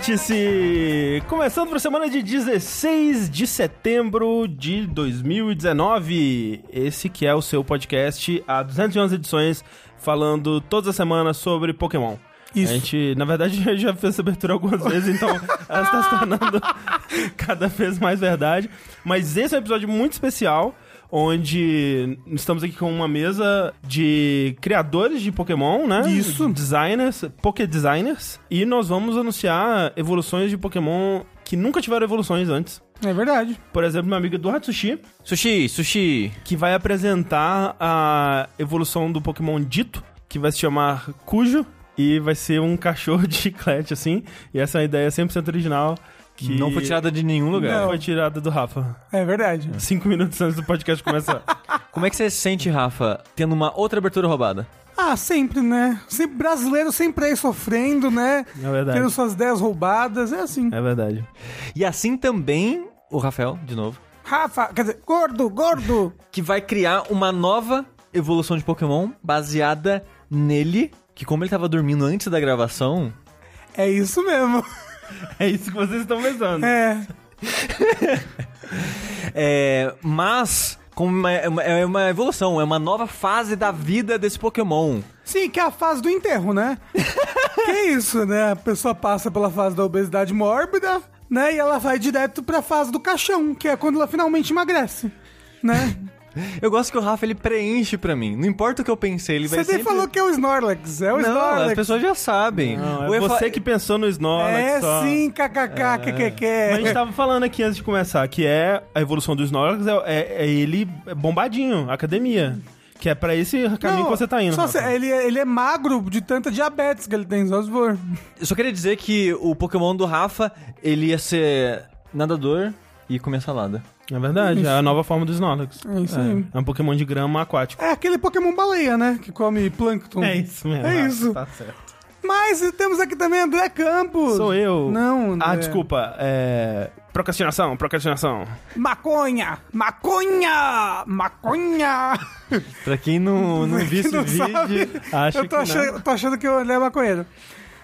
Vértice! Começando a semana de 16 de setembro de 2019. Esse que é o seu podcast há 211 edições, falando todas as semanas sobre Pokémon. Isso. A gente, na verdade, já fez essa abertura algumas vezes, então ela está se tornando cada vez mais verdade. Mas esse é um episódio muito especial, onde estamos aqui com uma mesa de criadores de Pokémon, né? Isso. Designers, Poké Designers. E nós vamos anunciar evoluções de Pokémon que nunca tiveram evoluções antes. É verdade. Por exemplo, meu amigo Eduardo Sushi, Sushi, sushi. que vai apresentar a evolução do Pokémon Dito, que vai se chamar Cujo, e vai ser um cachorro de chiclete, assim. E essa é uma ideia 100% original. Que Não foi tirada de nenhum lugar. Não, foi tirada do Rafa. É verdade. Cinco minutos antes do podcast começar. Como é que você se sente, Rafa, tendo uma outra abertura roubada? Ah, sempre, né? Sempre brasileiro sempre aí sofrendo, né? É verdade. Tendo suas ideias roubadas, é assim. É verdade. E assim também o Rafael, de novo, Rafa, quer dizer, gordo, gordo. que vai criar uma nova evolução de Pokémon baseada nele, que como ele tava dormindo antes da gravação, É isso mesmo. É isso que vocês estão pensando. É. é, mas é uma, é uma evolução, é uma nova fase da vida desse Pokémon. Sim, que é a fase do enterro, né? que é isso, né? A pessoa passa pela fase da obesidade mórbida, né? E ela vai direto pra fase do caixão, que é quando ela finalmente emagrece, né? Eu gosto que o Rafa ele preenche pra mim. Não importa o que eu pensei, ele vai Você nem sempre... falou que é o Snorlax, é o Não, Snorlax. as pessoas já sabem. Não, é você que pensou no Snorlax É só. sim, kkk, kkk. Mas a gente tava falando aqui antes de começar, que é a evolução do Snorlax, é, é- é ele bombadinho, academia. Que é pra esse caminho que você tá indo. Se- ele, é- ele é magro de tanta diabetes que ele tem, só se for. Eu só queria dizer que o Pokémon do Rafa, ele ia ser nadador e comer salada. É verdade, é a nova forma do Snorlax. É isso aí. É um Pokémon de grama aquático. É aquele Pokémon baleia, né? Que come plâncton. É isso mesmo. É isso. Tá certo. Mas temos aqui também André Campos. Sou eu. Não, André. Ah, desculpa. É. Procrastinação, procrastinação. Maconha! Maconha! Maconha! Pra quem não, não viu esse Não vídeo... sabe? Acho eu tô que achando, não. tô achando que o André é maconheiro.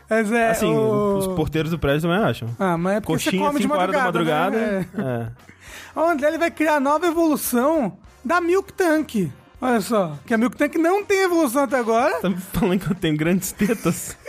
Mas é. Assim, o... os porteiros do prédio também acham. Ah, mas é porque Coxinha, você come de 5 horas da madrugada. madrugada. né? É. É. O André ele vai criar a nova evolução da Milk Tank. Olha só, que a Milk Tank não tem evolução até agora. Tá me falando que eu tenho grandes tetas?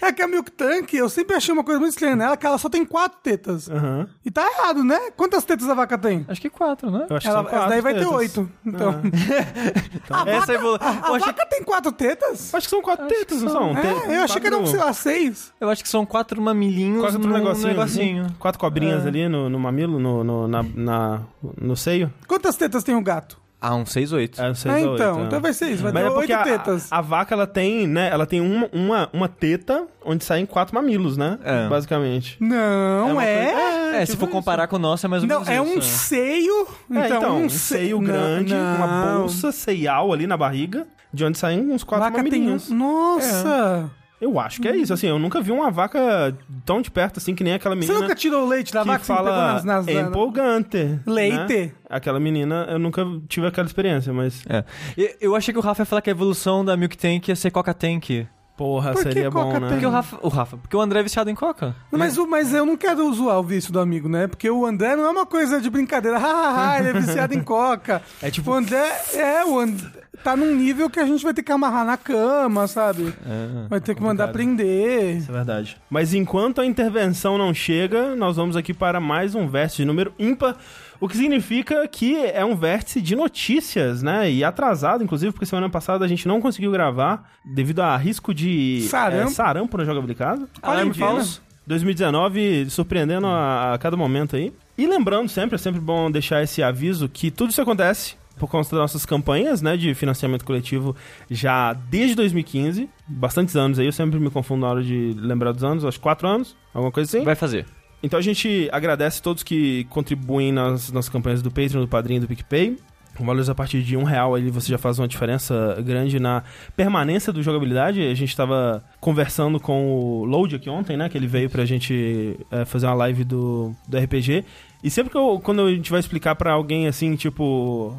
É que a Milk Tank, eu sempre achei uma coisa muito estranha nela, que ela só tem quatro tetas. Aham. E tá errado, né? Quantas tetas a vaca tem? Acho que quatro, né? Eu acho que Ela, são quatro essa daí vai ter tetas. oito. Então. A Essa vaca, evolu- a, a vaca tem quatro tetas? Acho que são quatro tetas, não são? É, eu achei que eram, sei lá, seis. eu acho que são quatro mamilinhos Quatro num negocinhos. negocinho. assim. Quatro cobrinhas ali no, no mamilo, no, no, na, na- no seio. Quantas tetas tem o gato? Ah, um seis, oito. É, seis Ah, ou então. oito, é. Então vai ser isso, vai Mas ter é porque oito a, tetas. a, a vaca, ela tem, né? Ela tem uma, uma, uma teta onde saem quatro mamilos, né? É. Basicamente. Não, uma é. coisa- É, se tipo for comparar com o nosso, é mais ou Não, menos é um isso, seio. É, então, um se- seio Não, grande, uma não. bolsa seial ali na barriga, de onde saem uns quatro Vaca tem um... mamilinhos. Nossa! Eu acho que é isso, assim, eu nunca vi uma vaca tão de perto assim que nem aquela Você menina nunca tirou o leite da que vaca? Você fala nas, nas, é na- empolgante. Leite? né? Aquela menina, eu nunca tive aquela experiência, mas É. E- Eu achei que o Rafa ia falar que a evolução da Milk Tank ia ser Coca Tank. Porra, Por que seria bom, né? Porque o Rafa, o Rafa, porque o André é viciado em Coca. Mas, o- mas eu não quero zoar o vício do amigo, né? Porque o André não é uma coisa de brincadeira. Hahaha, ele é viciado em coca. É tipo- O André é, o André tá num nível que a gente vai ter que amarrar na cama, sabe? É. Vai ter que mandar complicado. prender. Isso é verdade. Mas enquanto a intervenção não chega, nós vamos aqui para mais um vértice de número ímpar, o que significa que é um vértice de notícias, né? E atrasado, inclusive, porque semana passada a gente não conseguiu gravar devido a risco de Sarampo. é, sarampo na jogabilidade. Alarme Olha, falso. 2019 surpreendendo a, a cada momento aí. E lembrando sempre, é sempre bom deixar esse aviso que tudo isso acontece por conta das nossas campanhas, né, de financiamento coletivo já desde 2015, bastantes anos aí, eu sempre me confundo na hora de lembrar dos anos, acho que quatro anos, alguma coisa assim. Vai fazer. Então a gente agradece todos que contribuem nas, nas campanhas do Patreon, do Padrinho e do PicPay. Com valores a partir de um real ali você já faz uma diferença grande na permanência do jogabilidade. A gente estava conversando com o Load aqui ontem, né? Que ele veio pra gente é, fazer uma live do, do RPG. E sempre que eu, quando a gente vai explicar pra alguém assim, tipo,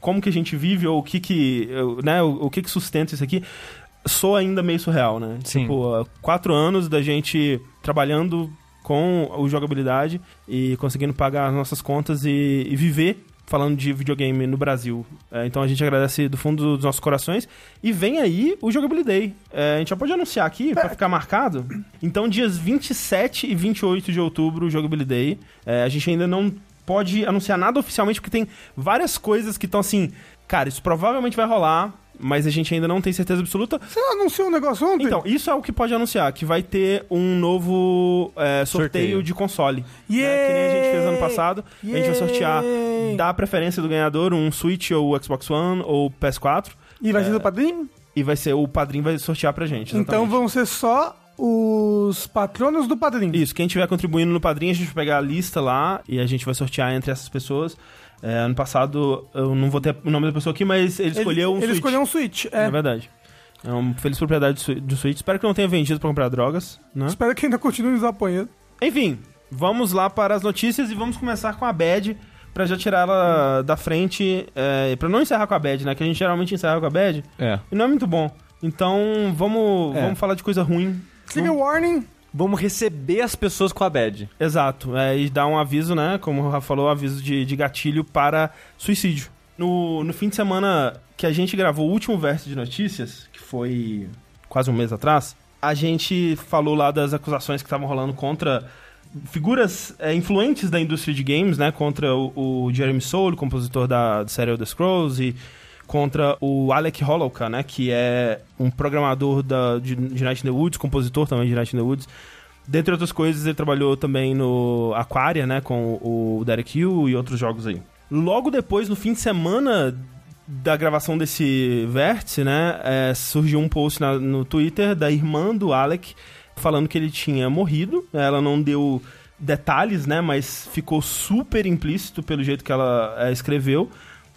como que a gente vive ou o que que, né, o, o que que sustenta isso aqui, soa ainda meio surreal, né? Sim. Tipo, quatro anos da gente trabalhando com o jogabilidade e conseguindo pagar as nossas contas e, e viver falando de videogame no Brasil. É, então a gente agradece do fundo dos nossos corações. E vem aí o Jogability Day. É, a gente já pode anunciar aqui pra ficar marcado. Então, dias 27 e 28 de outubro, o Jogability Day. É, a gente ainda não pode anunciar nada oficialmente, porque tem várias coisas que estão assim. Cara, isso provavelmente vai rolar. Mas a gente ainda não tem certeza absoluta. Você anunciou um negócio ontem? Então, isso é o que pode anunciar, que vai ter um novo é, sorteio, Sorteio. de console. Yay! né, que nem a gente fez ano passado. A gente vai sortear, Yay! dar a preferência do ganhador, um Switch ou Xbox One ou PS4. E vai ser do padrinho? E vai ser, o padrinho vai sortear pra gente. Então exatamente. vão ser só os patronos do padrinho. Isso, quem tiver contribuindo no padrinho, a gente vai pegar a lista lá e a gente vai sortear entre essas pessoas. É, ano passado, eu não vou ter o nome da pessoa aqui, mas ele escolheu um ele Switch. escolheu um Switch. É. É verdade. É uma feliz propriedade do Swi- do Switch. Espero que não tenha vendido pra comprar drogas, né? Espero que ainda continue nos apoiando. Enfim, vamos lá para as notícias e vamos começar com a Bad pra já tirar ela da frente, é, para não encerrar com a Bad, né? Que a gente geralmente encerra com a Bad É. e não é muito bom. Então, vamos, É. vamos falar de coisa ruim. Trigger warning. Vamos receber as pessoas com a bad. Exato, é, e dar um aviso, né? Como o Rafa falou, aviso de, de gatilho para suicídio. No, no fim de semana que a gente gravou o último verso de notícias, que foi quase um mês atrás, a gente falou lá das acusações que estavam rolando contra figuras é, influentes da indústria de games, né? Contra o, o Jeremy Soule, compositor da, série Elder Scrolls, e contra o Alec Holowka, né? Que é um programador da, de, de Night in the Woods, compositor também de Night in the Woods. Dentre outras coisas, ele trabalhou também no Aquaria, né? Com o Derek Hill e outros jogos aí. Logo depois, no fim de semana da gravação desse vértice, né? é, surgiu um post na- no Twitter da irmã do Alec falando que ele tinha morrido. Ela não deu detalhes, né? Mas ficou super implícito pelo jeito que ela é, escreveu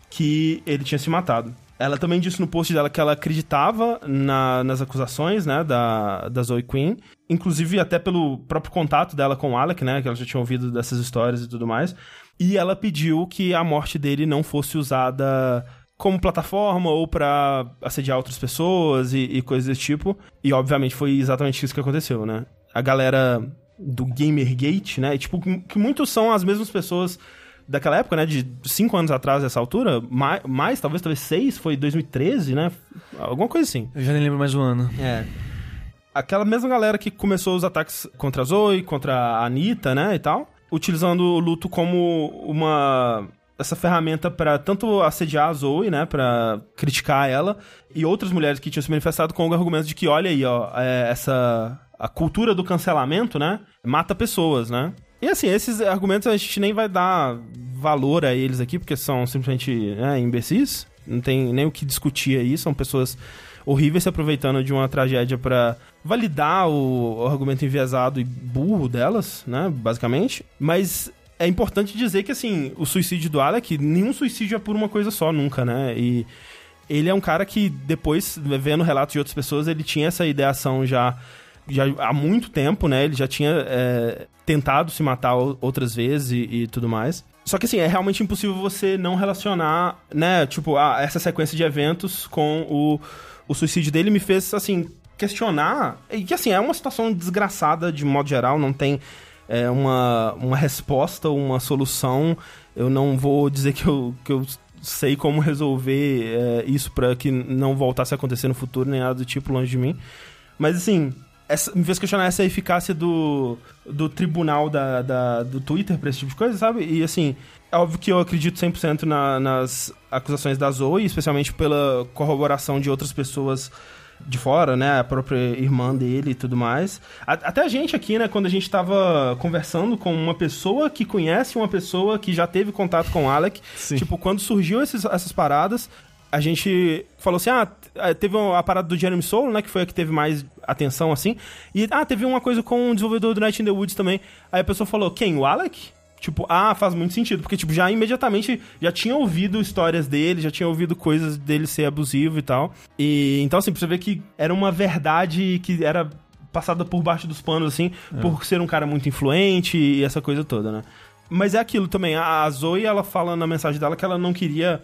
que ele tinha se matado. Ela também disse no post dela que ela acreditava na- nas acusações, né, da, da Zoe Queen. Inclusive até pelo próprio contato dela com o Alec, né, que ela já tinha ouvido dessas histórias e tudo mais. E ela pediu que a morte dele não fosse usada como plataforma ou pra assediar outras pessoas e, e coisas desse tipo. E obviamente foi exatamente isso que aconteceu, né? A galera do Gamergate, né? e, tipo, que muitos são as mesmas pessoas daquela época, né? De cinco anos atrás, essa altura. Mais, mais talvez, talvez seis, foi 2013, né? Alguma coisa assim. Eu já nem lembro mais o ano. É. Aquela mesma galera que começou os ataques contra a Zoe, contra a Anitta, né, e tal, utilizando o luto como uma essa ferramenta pra tanto assediar a Zoe, né, Pra criticar ela e outras mulheres que tinham se manifestado com o argumento de que olha aí, ó, é, essa a cultura do cancelamento, né, mata pessoas, né? E assim, esses argumentos a gente nem vai dar valor a eles aqui, porque são simplesmente né, imbecis. Não tem nem o que discutir aí, são pessoas horríveis se aproveitando de uma tragédia pra validar o, o argumento enviesado e burro delas, né, basicamente. Mas é importante dizer que, assim, o suicídio do Alec, nenhum suicídio é por uma coisa só, nunca, né? E ele é um cara que, depois, vendo relatos de outras pessoas, ele tinha essa ideação já, já há muito tempo, né? Ele já tinha é, tentado se matar outras vezes e, e tudo mais. Só que, assim, é realmente impossível você não relacionar, né? Tipo, ah, essa sequência de eventos com o, o suicídio dele me fez, assim, questionar. E que, assim, é uma situação desgraçada de modo geral, não tem é, uma, uma resposta, uma solução. Eu não vou dizer que eu, que eu sei como resolver é, isso pra que não voltasse a acontecer no futuro, nem nada do tipo longe de mim. Mas assim, essa, me fez questionar essa eficácia do, do tribunal da, da- do Twitter pra esse tipo de coisa, sabe? E assim, é óbvio que eu acredito 100% na, nas acusações da Zoe, especialmente pela corroboração de outras pessoas de fora, né? A própria irmã dele e tudo mais. A- até a gente aqui, né? Quando a gente tava conversando com uma pessoa que conhece uma pessoa que já teve contato com o Alec, Sim. tipo, quando surgiu esses- essas paradas, a gente falou assim, ah, t- teve a parada do Jeremy Soule, né, que foi a que teve mais atenção, assim, e, ah, teve uma coisa com o desenvolvedor do Night in the Woods também. Aí a pessoa falou, quem, o Alec? Tipo, ah, faz muito sentido, porque, tipo, já imediatamente já tinha ouvido histórias dele, já tinha ouvido coisas dele ser abusivo e tal. E, então, assim, pra você ver que era uma verdade que era passada por baixo dos panos, assim, por ser um cara muito influente e essa coisa toda, né? Mas é aquilo também, a Zoe, ela fala na mensagem dela que ela não queria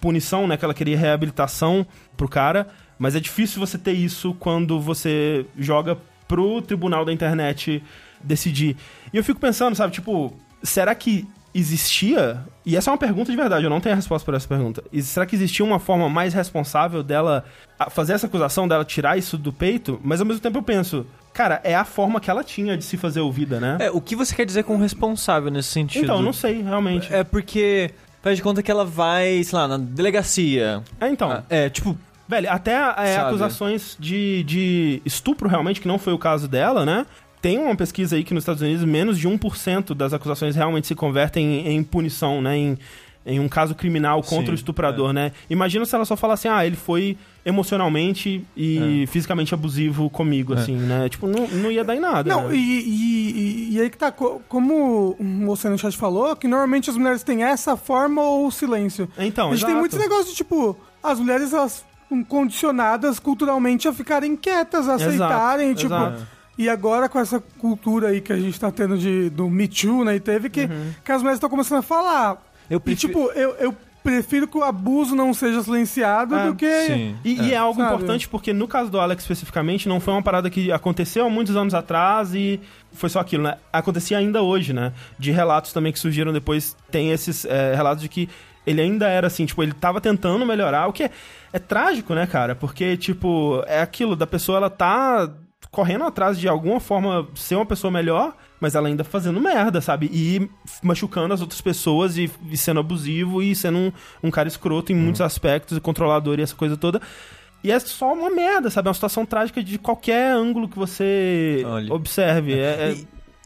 punição, né? Que ela queria reabilitação pro cara. Mas é difícil você ter isso quando você joga pro tribunal da internet decidir. E eu fico pensando, sabe, tipo, será que existia, e essa é uma pergunta de verdade, eu não tenho a resposta para essa pergunta. E será que existia uma forma mais responsável dela fazer essa acusação, dela tirar isso do peito? Mas ao mesmo tempo eu penso, cara, é a forma que ela tinha de se fazer ouvida, né? É, o que você quer dizer com responsável nesse sentido? então, não sei, realmente. É porque faz de conta que ela vai, sei lá, na delegacia. É, então. Ah, É, tipo, Velho, até é, acusações de, de estupro, realmente, que não foi o caso dela, né? Tem uma pesquisa aí que nos Estados Unidos menos de 1% das acusações realmente se convertem em, em punição, né? Em, em um caso criminal contra Sim, o estuprador, né? Imagina se ela só fala assim, ah, ele foi emocionalmente e fisicamente abusivo comigo, É. assim, né? Tipo, não, não ia dar em nada. Não, né? e, e, e- aí que tá, co- como você no chat falou, que normalmente as mulheres têm essa forma ou o silêncio. Então, a gente tem exato. muitos negócios de tipo, as mulheres elas são condicionadas culturalmente a ficarem quietas, a aceitarem, tipo. exato. E agora com essa cultura aí que a gente tá tendo de, do Me Too, né, e teve que, Uhum. que as mulheres estão começando a falar. Eu E prefiro... tipo, eu, eu prefiro que o abuso não seja silenciado É, do que... Sim. E e é, algo Sabe? importante porque no caso do Alex especificamente não foi uma parada que aconteceu há muitos anos atrás e foi só aquilo, né? Acontecia ainda hoje, né? De relatos também que surgiram depois, tem esses é, relatos de que ele ainda era assim, tipo, ele tava tentando melhorar, o que é, é trágico, né, cara? Porque, tipo, é aquilo da pessoa, ela tá correndo atrás de alguma forma ser uma pessoa melhor, mas ela ainda fazendo merda, sabe? E machucando as outras pessoas e, e sendo abusivo e sendo um, um cara escroto em muitos aspectos, e controlador e essa coisa toda. E é só uma merda, sabe? É uma situação trágica de qualquer ângulo que você Olha. observe. É, é-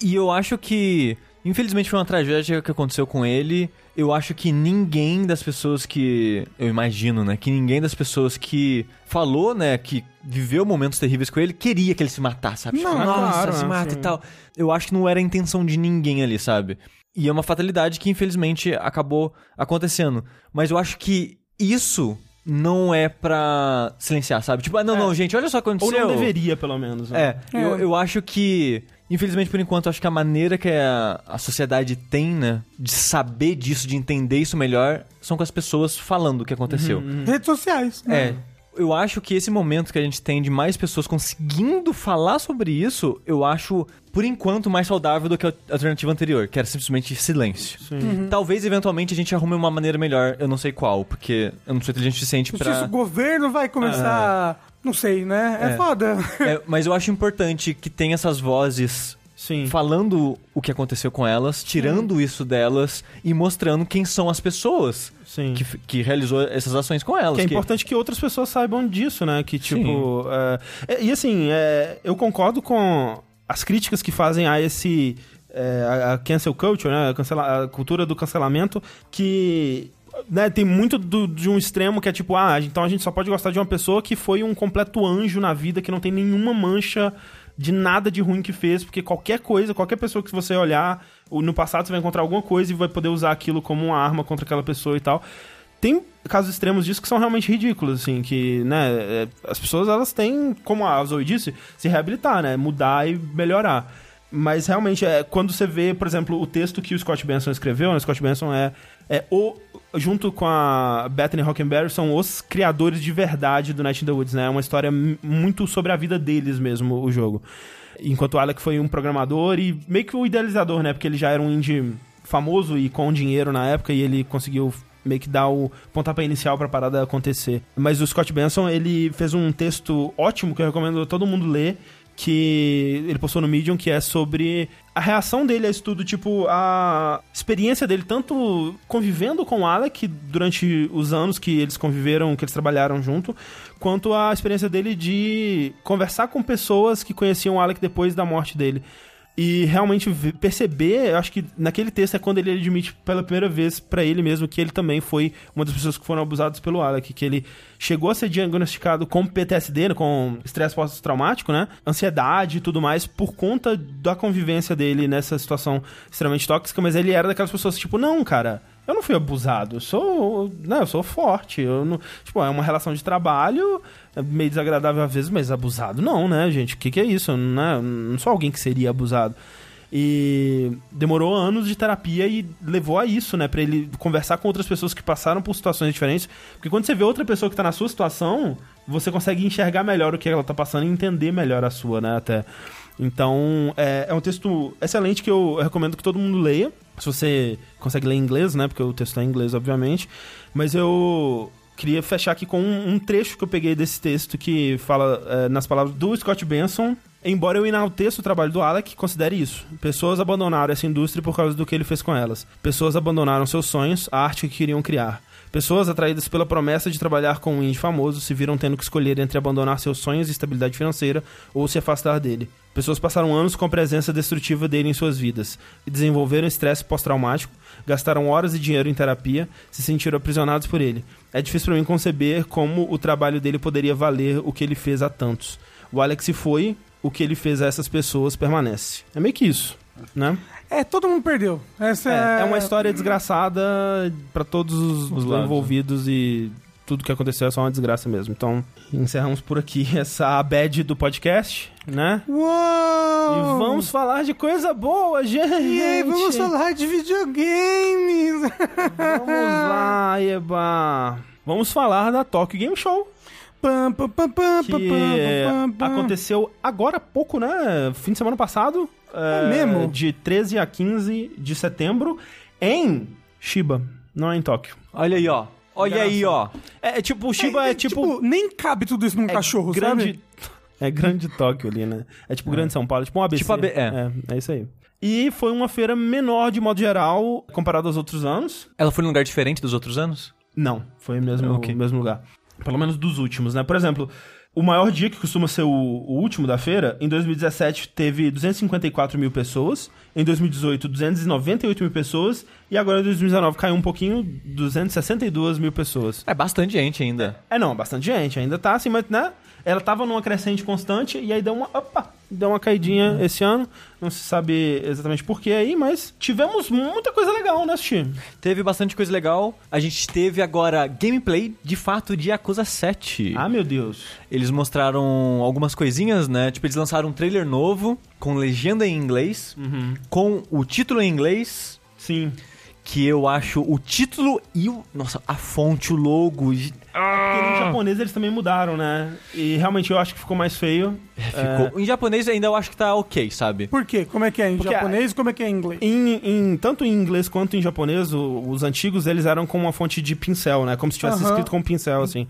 E, e eu acho que, infelizmente, foi uma tragédia que aconteceu com ele. Eu acho que ninguém das pessoas que. Eu imagino, né? Que ninguém das pessoas que falou, né? Que viveu momentos terríveis com ele, queria que ele se matasse, sabe? Não, Tipo, Nossa, claro, se né? mata Sim. e tal. Eu acho que não era a intenção de ninguém ali, sabe? E é uma fatalidade que, infelizmente, acabou acontecendo. Mas eu acho que isso não é pra silenciar, sabe? Tipo, ah, não, É. não, gente, olha só o que ou aconteceu. não deveria, pelo menos. Né? É, Eu, eu acho que, infelizmente, por enquanto, acho que a maneira que a, a sociedade tem, né, de saber disso, de entender isso melhor, são com as pessoas falando o que aconteceu. Redes sociais. né? É. Eu acho que esse momento que a gente tem de mais pessoas conseguindo falar sobre isso, eu acho, por enquanto, mais saudável do que a alternativa anterior, que era simplesmente silêncio. Sim. Talvez, eventualmente, a gente arrume uma maneira melhor, eu não sei qual, porque eu não sou inteligente o suficiente sei se o pra... governo vai começar... Não sei, né? É, É. foda. É, mas eu acho importante que tenha essas vozes Sim. falando o que aconteceu com elas, tirando isso delas e mostrando quem são as pessoas Sim. que, que realizou essas ações com elas. Que é importante que outras pessoas saibam disso, né? Que, tipo. é, é, e assim, é, eu concordo com as críticas que fazem a esse. a, cancel culture, né? A, cancela- a cultura do cancelamento, que. Né, tem muito do- de um extremo que é tipo, ah, então a gente só pode gostar de uma pessoa que foi um completo anjo na vida, que não tem nenhuma mancha de nada de ruim que fez, porque qualquer coisa, qualquer pessoa que você olhar, no passado você vai encontrar alguma coisa e vai poder usar aquilo como uma arma contra aquela pessoa e tal tem casos extremos disso que são realmente ridículos, assim, que, né, é, as pessoas, elas têm, como a Zoe disse, se reabilitar, né, mudar e melhorar. Mas, realmente, é quando você vê, por exemplo, o texto que o Scott Benson escreveu, né, o Scott Benson é, é o, junto com a Bethany Hockenberry, são os criadores de verdade do Night in the Woods, né, é uma história muito sobre a vida deles mesmo, o jogo. Enquanto o Alec foi um programador e meio que o idealizador, né, porque ele já era um indie famoso e com dinheiro na época e ele conseguiu meio que dar o pontapé inicial pra parada acontecer. Mas o Scott Benson, ele fez um texto ótimo que eu recomendo todo mundo ler, que ele postou no Medium, que é sobre a reação dele a isso tudo, tipo, a experiência dele tanto convivendo com o Alec durante os anos que eles conviveram, que eles trabalharam junto, quanto a experiência dele de conversar com pessoas que conheciam o Alec depois da morte dele. E realmente perceber, eu acho que naquele texto é quando ele admite pela primeira vez pra ele mesmo que ele também foi uma das pessoas que foram abusadas pelo Alec, que ele chegou a ser diagnosticado com PTSD, né, com estresse pós-traumático, né? Ansiedade e tudo mais por conta da convivência dele nessa situação extremamente tóxica, mas ele era daquelas pessoas tipo, não, cara, eu não fui abusado, eu sou, né, eu sou forte, eu não, tipo, é uma relação de trabalho, é meio desagradável às vezes, mas abusado não, né, gente? O que, que é isso? Eu Não, é- não sou alguém que seria abusado. E demorou anos de terapia e levou a isso, né? Pra ele conversar com outras pessoas que passaram por situações diferentes. Porque quando você vê outra pessoa que tá na sua situação, você consegue enxergar melhor o que ela tá passando e entender melhor a sua, né? Até. Então, é, é um texto excelente que eu recomendo que todo mundo leia. Se você consegue ler em inglês, né? Porque o texto é em inglês, obviamente. Mas eu queria fechar aqui com um, um trecho que eu peguei desse texto que fala é, nas palavras do Scott Benson. Embora eu enalteça o trabalho do Alec, considere isso. Pessoas abandonaram essa indústria por causa do que ele fez com elas. Pessoas abandonaram seus sonhos, a arte que queriam criar. Pessoas atraídas pela promessa de trabalhar com um indie famoso se viram tendo que escolher entre abandonar seus sonhos e estabilidade financeira ou se afastar dele. Pessoas passaram anos com a presença destrutiva dele em suas vidas e desenvolveram estresse pós-traumático, gastaram horas e dinheiro em terapia, se sentiram aprisionados por ele. É difícil para mim conceber como o trabalho dele poderia valer o que ele fez a tantos. O Alex foi, o que ele fez a essas pessoas permanece. É meio que isso, né? É, todo mundo perdeu. Essa é, É, é uma história desgraçada pra todos os, Os lados, envolvidos e tudo que aconteceu é só uma desgraça mesmo. Então, encerramos por aqui essa bad do podcast, né? Uou! E vamos falar de coisa boa, gente! E aí, vamos falar de videogames! Vamos lá, Eba! Vamos falar da Tokyo Game Show, Que é, aconteceu agora há pouco, né? Fim de semana passado. É mesmo? De 13 a 15 de setembro em Shiba, não é em Tóquio. Olha aí, ó. Olha aí, ó. É, é tipo, o Shiba é, tipo, Nem cabe tudo isso num é cachorro, grande, sabe? É grande Tóquio ali, né? É tipo grande São Paulo, tipo um ABC. Tipo AB, é. é. É isso aí. E foi uma feira menor de modo geral, comparado aos outros anos. Ela foi num lugar diferente dos outros anos? Não, foi o mesmo, Ok. mesmo lugar. Pelo menos dos últimos, né? Por exemplo, o maior dia, que costuma ser o, o último da feira, em 2017 teve 254 mil pessoas, em 2018 298 mil pessoas, e agora em 2019 caiu um pouquinho, 262 mil pessoas. É bastante gente ainda. É, não, bastante gente, ainda tá assim, mas, né? Ela tava numa crescente constante e aí deu uma, opa, deu uma caidinha esse ano. Não se sabe exatamente por que aí, mas tivemos muita coisa legal, né, time? Teve bastante coisa legal. A gente teve agora gameplay, de fato, de Yakuza 7. Ah, meu Deus. Eles mostraram algumas coisinhas, né? Tipo, eles lançaram um trailer novo, com legenda em inglês, Uhum. com o título em inglês, Sim. Que eu acho o título e o... Nossa, a fonte, o logo... Porque em japonês eles também mudaram, né? E realmente eu acho que ficou mais feio. Ficou... Em japonês ainda eu acho que tá ok, sabe? Por quê? Como é que é em Porque japonês e como é que é em inglês? Em, em- tanto em inglês quanto em japonês, o- os antigos eles eram com uma fonte de pincel, né? Como se tivesse Aham. escrito com um pincel, assim.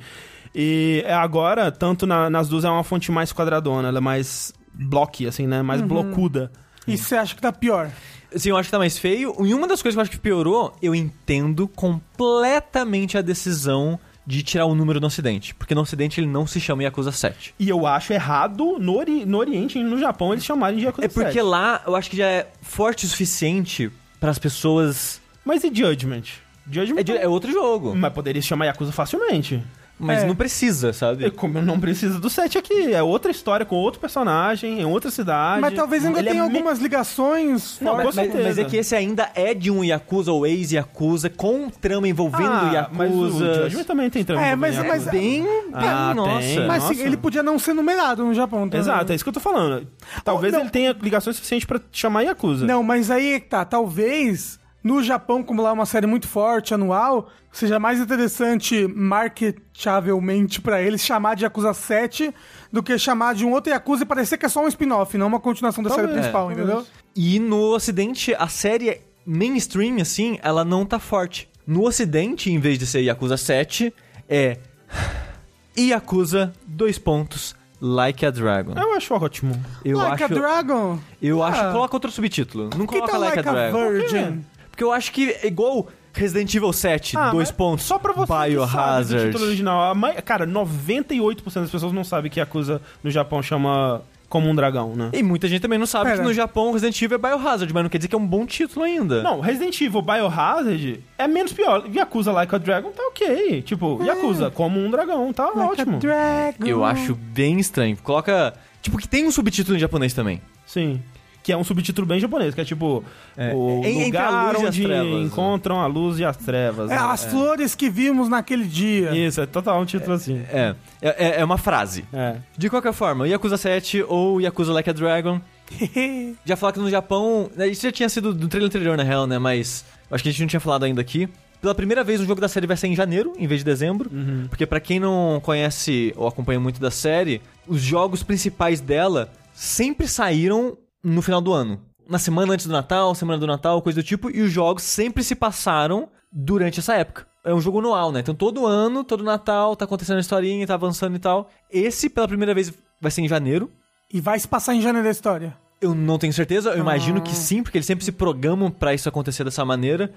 E é agora, tanto na- nas duas, é uma fonte mais quadradona, ela é mais bloque, assim, né? Mais blocuda. E você acha que tá pior? Sim, eu acho que tá mais feio. E uma das coisas que eu acho que piorou, eu entendo completamente a decisão de tirar o número no Ocidente. Porque no Ocidente ele não se chama Yakuza 7. E eu acho errado no, ori- no Oriente e no Japão eles chamarem de Yakuza É porque 7. lá eu acho que já é forte o suficiente para as pessoas. Mas e Judgment? Judgment É, de- é outro jogo. Mas poderia se chamar Yakuza facilmente. Mas É. não precisa, E sabe? como não precisa do 7 aqui, é outra história com outro personagem, em outra cidade. Mas talvez ainda Ele é tenha me- algumas ligações Não, Mas, mas certeza. é que esse ainda é de um Yakuza ou ex-Yakuza, com trama envolvendo Ah, mas o Yakuza. Judgment também tem trama. É, mas- Yakuza. mas- Bem, Ah, nossa. tem. Mas Nossa. ele podia não ser numerado no Japão. tá? Exato, é isso que eu tô falando. Talvez Oh, ele tenha ligações suficientes pra chamar Yakuza. Não, mas aí é tá. Talvez no Japão, como lá é uma série muito forte, anual, seja mais interessante marketavelmente pra eles chamar de Yakuza 7 do que chamar de um outro Yakuza e parecer que é só um spin-off, não uma continuação da série Talvez, principal, é, entendeu? E no ocidente, a série mainstream, assim, ela não tá forte. No ocidente, em vez de ser Yakuza 7, é Yakuza, dois pontos, Like a Dragon. Eu acho ótimo. Eu like acho... a Dragon. Eu Ah. acho... Coloca outro subtítulo. Não Que coloca Like, like a a Dragon. Virgin? Porque eu acho que é igual Resident Evil 7, Ah, dois pontos, Só pra você que sabe do Biohazard. título original. A Cara, 98% das pessoas não sabem que Yakuza no Japão chama como um dragão, né? E muita gente também não sabe Pera. que no Japão Resident Evil é Biohazard, mas não quer dizer que é um bom título ainda. Não, Resident Evil Biohazard é menos pior. Yakuza Like a Dragon tá ok. Tipo, Yakuza como um dragão, tá Like a ótimo. Dragon. Eu acho bem estranho. Coloca... Tipo, que tem um subtítulo em japonês também. Sim. Que é um subtítulo bem japonês, que é tipo É, o a lugar e onde trevas, né? encontram a luz e as trevas. É, né? as flores que vimos naquele dia. Isso, é total um título assim. É, é, é uma frase. É. De qualquer forma, Yakuza 7 ou Yakuza Like a Dragon, Já falar que no Japão. né, Isso já tinha sido do trailer anterior, na real, né? Mas acho que a gente não tinha falado ainda aqui. Pela primeira vez, o jogo da série vai sair em janeiro, em vez de dezembro. Porque pra quem não conhece ou acompanha muito da série, os jogos principais dela sempre saíram no final do ano. Na semana antes do Natal, semana do Natal, coisa do tipo, e os jogos sempre se passaram durante essa época. É um jogo anual, né? Então todo ano, todo Natal, tá acontecendo a historinha, tá avançando e tal. Esse, pela primeira vez, vai ser em janeiro. E vai se passar em janeiro da história. Eu não tenho certeza, eu imagino que sim, porque eles sempre se programam pra isso acontecer dessa maneira.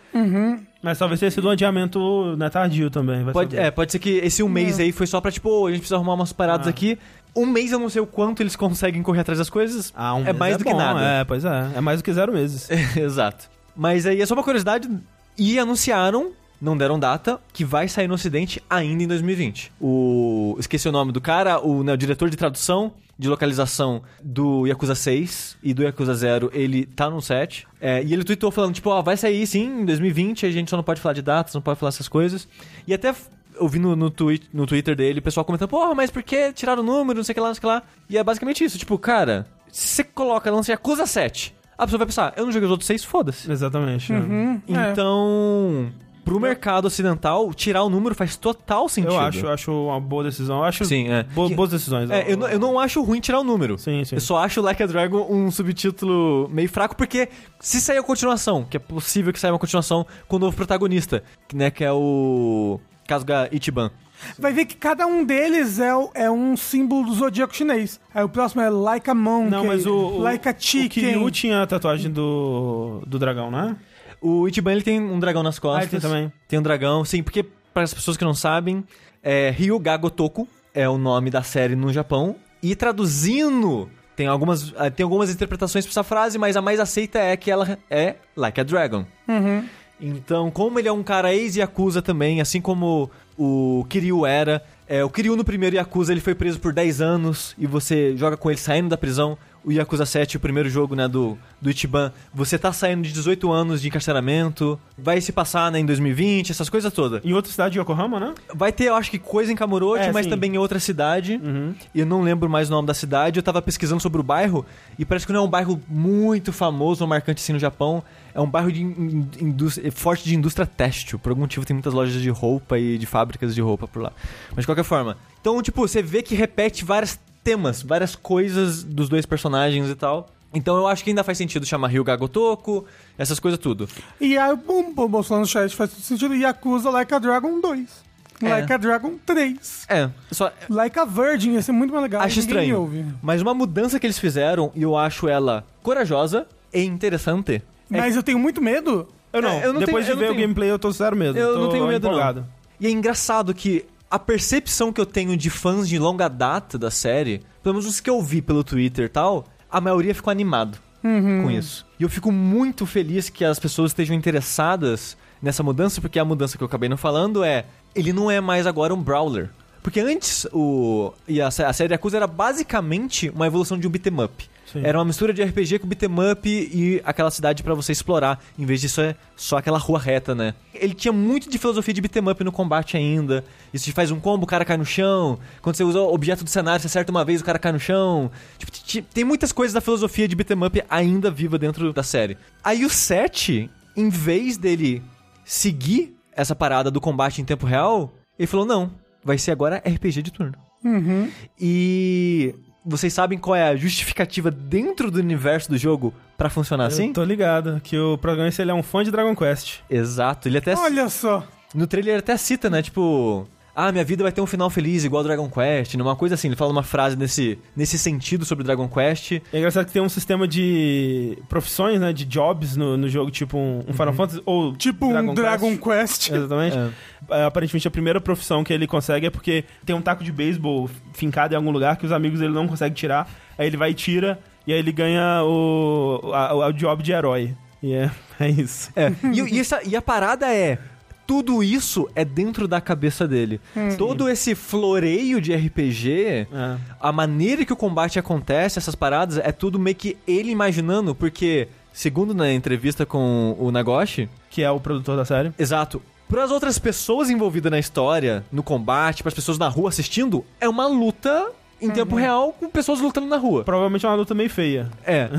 Mas talvez tenha sido um adiamento né, tardio também. vai Pode, saber. é, pode ser que esse um mês aí foi só pra, tipo, "Ô, a gente precisa arrumar umas paradas Ah. aqui. Um mês eu não sei o quanto eles conseguem correr atrás das coisas. Ah, um é mês mais do que bom, nada. É, pois é. É mais do que zero meses. Exato. Mas aí é só uma curiosidade. E anunciaram, não deram data, que vai sair no ocidente ainda em 2020. O. Esqueci o nome do cara, o, né, o diretor de tradução, de localização do Yakuza 6 e do Yakuza 0, ele tá no set. É, e ele tweetou falando, tipo, ó, vai sair sim em 2020, a gente só não pode falar de datas, não pode falar essas coisas. E até. Eu vi no, no, twi- no Twitter dele o pessoal comentando, porra, mas por que tiraram o número, não sei o que lá, não sei o que lá. E é basicamente isso, tipo, cara, se você coloca, lança Yakuza 7, a pessoa vai pensar, eu não joguei os outros seis, foda-se. Exatamente. né? Hum, é. Então, pro mercado ocidental, tirar o número faz total sentido. Eu acho, eu acho uma boa decisão. Eu acho Sim, é. bo- boas decisões. É, eu, não- eu não acho ruim tirar o número. Sim, sim. Eu só acho Like a Dragon um subtítulo meio fraco, porque se sair a continuação, que é possível que saia uma continuação com o novo protagonista, que, né, que é o Kasuga Ichiban. Vai ver que cada um deles é, o- é um símbolo do zodíaco chinês. Aí o próximo é Like a Monkey, Não, mas o, o, Like a o Chicken. Kiryu tinha a tatuagem do, do dragão, né? O Ichiban ele tem um dragão nas costas. Ah, tem também. Tem um dragão, sim, porque para as pessoas que não sabem, é Ryuga Gotoku é o nome da série no Japão. E traduzindo, tem algumas, ah, tem algumas interpretações para essa frase, mas a mais aceita é que ela é Like a Dragon. Uhum. Então, como ele é um cara ex-Yakuza também, assim como o Kiryu era, é, o Kiryu no primeiro Yakuza ele foi preso por 10 anos e você joga com ele saindo da prisão. O Yakuza 7, o primeiro jogo né, do, do Ichiban, você tá saindo de 18 anos de encarceramento, vai se passar né, em 2020, essas coisas todas. Em outra cidade de Yokohama, né? Vai ter, eu acho que coisa em Kamurocho, É, mas sim. também em outra cidade. Uhum. E eu não lembro mais o nome da cidade. Eu tava pesquisando sobre o bairro e parece que não é um bairro muito famoso ou marcante assim no Japão. É um bairro de in- indústria, forte de indústria têxtil. Por algum motivo tem muitas lojas de roupa e de fábricas de roupa por lá. Mas de qualquer forma. Então, tipo, você vê que repete vários temas, várias coisas dos dois personagens e tal. Então eu acho que ainda faz sentido chamar Ryuga Gotoku, essas coisas tudo. E aí o o Bolsonaro no chat faz todo sentido. Yakuza Like a Dragon 2. É. Like a Dragon 3. É, só Like a Virgin ia ser muito mais legal. Acho estranho. ouve. Mas uma mudança que eles fizeram, e eu acho ela corajosa e interessante. é Mas eu tenho muito medo. Eu não. É, eu não Depois tenho- eu de ver não o tenho- gameplay, eu tô zero medo. Eu tô não tenho medo, empolgado. não. E é engraçado que a percepção que eu tenho de fãs de longa data da série, pelo menos os que eu vi pelo Twitter e tal, a maioria ficou animado com isso. E eu fico muito feliz que as pessoas estejam interessadas nessa mudança, porque a mudança que eu acabei não falando é, ele não é mais agora um brawler. Porque antes o e a, a série Yakuza era basicamente uma evolução de um beat'em up. Sim. Era uma mistura de RPG com beat'em up e aquela cidade pra você explorar, em vez disso é só aquela rua reta, né? Ele tinha muito de filosofia de beat'em up no combate ainda. Isso te faz um combo, o cara cai no chão. Quando você usa o objeto do cenário, você acerta uma vez, o cara cai no chão. Tipo, ti- ti- tem muitas coisas da filosofia de beat'em up ainda viva dentro da série. Aí o 7, em vez dele seguir essa parada do combate em tempo real, ele falou: não, vai ser agora RPG de turno. Uhum. E vocês sabem qual é a justificativa dentro do universo do jogo pra funcionar assim? Eu tô ligado que o protagonista ele é um fã de Dragon Quest. Exato, ele até Olha só. no trailer ele até cita, né, tipo, ah, minha vida vai ter um final feliz igual Dragon Quest, numa coisa assim, ele fala uma frase nesse nesse sentido sobre Dragon Quest. É engraçado que tem um sistema de profissões, né? De jobs no, no jogo, tipo um, um Uhum. Final Fantasy ou Tipo um Dragon Quest. Exatamente. É, aparentemente a primeira profissão que ele consegue é porque tem um taco de beisebol fincado em algum lugar que os amigos dele não conseguem tirar. Aí ele vai e tira, e aí ele ganha o, a- o job de herói. E é, é isso. É, e, e essa- e a parada é. Tudo isso é dentro da cabeça dele. Todo esse floreio de RPG, É. a maneira que o combate acontece, essas paradas, é tudo meio que ele imaginando, porque, segundo na entrevista com o Nagoshi, Que é o produtor da série. exato, para as outras pessoas envolvidas na história, no combate, para as pessoas na rua assistindo, é uma luta em tempo real com pessoas lutando na rua. Provavelmente é uma luta meio feia. É.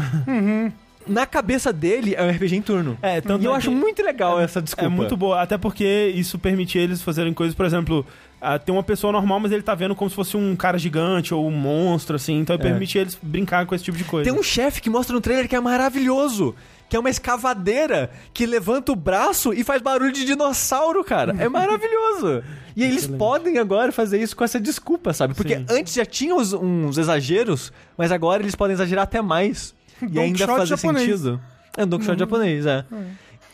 Na cabeça dele é um RPG em turno. É, tanto e eu é acho muito legal essa desculpa. É muito boa, até porque isso permite eles fazerem coisas, por exemplo, ah, tem uma pessoa normal, mas ele tá vendo como se fosse um cara gigante ou um monstro, assim, então permite eles brincar com esse tipo de coisa. Tem um chefe que mostra no trailer que é maravilhoso. Que é uma escavadeira que levanta o braço e faz barulho de dinossauro, cara. É maravilhoso. E eles podem agora fazer isso com essa desculpa, sabe? Porque Sim. antes já tinha uns, uns exageros, mas agora eles podem exagerar até mais. E Don ainda fazer japonês. sentido. É um Don Quixote japonês, é.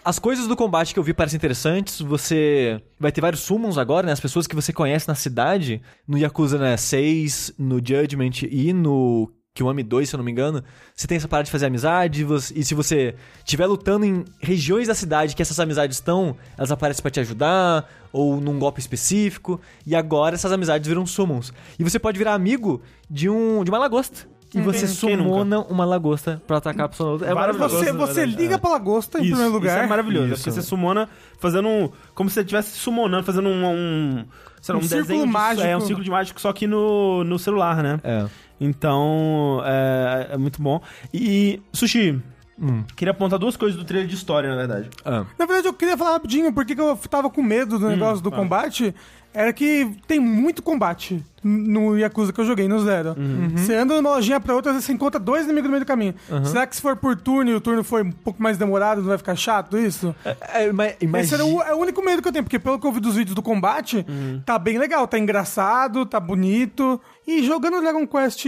As coisas do combate que eu vi parecem interessantes. Você vai ter vários summons agora, né? As pessoas que você conhece na cidade. No Yakuza né, 6, no Judgment e no Kiwami 2, se eu não me engano. Você tem essa parada de fazer amizade. você- E se você estiver lutando em regiões da cidade que essas amizades estão, elas aparecem pra te ajudar. Ou num golpe específico. E agora essas amizades viram summons. E você pode virar amigo de, um, de uma lagosta. E você nunca? summona uma lagosta pra atacar a pessoa. É Vários maravilhoso. Você, Gosto, você liga é. pra lagosta em Isso, primeiro lugar. Isso é maravilhoso. Isso. Porque você sumona fazendo um. Como se você estivesse summonando, fazendo um. um sei lá, Um um, círculo desenho. de- mágico. é, um círculo de mágico, só que no, no celular, né? É. Então. É, é muito bom. E. Sushi. Hum. Queria apontar duas coisas do trailer de história, na verdade. Ah. Na verdade, eu queria falar rapidinho porque que eu tava com medo do negócio do fala. combate. Era que tem muito combate no Yakuza que eu joguei, no Zero. Você anda de uma lojinha pra outra, você encontra dois inimigos no meio do caminho. Será que se for por turno e o turno foi um pouco mais demorado, não vai ficar chato isso? É, mas, Esse era o, é o único medo que eu tenho, porque pelo que eu vi dos vídeos do combate, tá bem legal, tá engraçado, tá bonito. E jogando Dragon Quest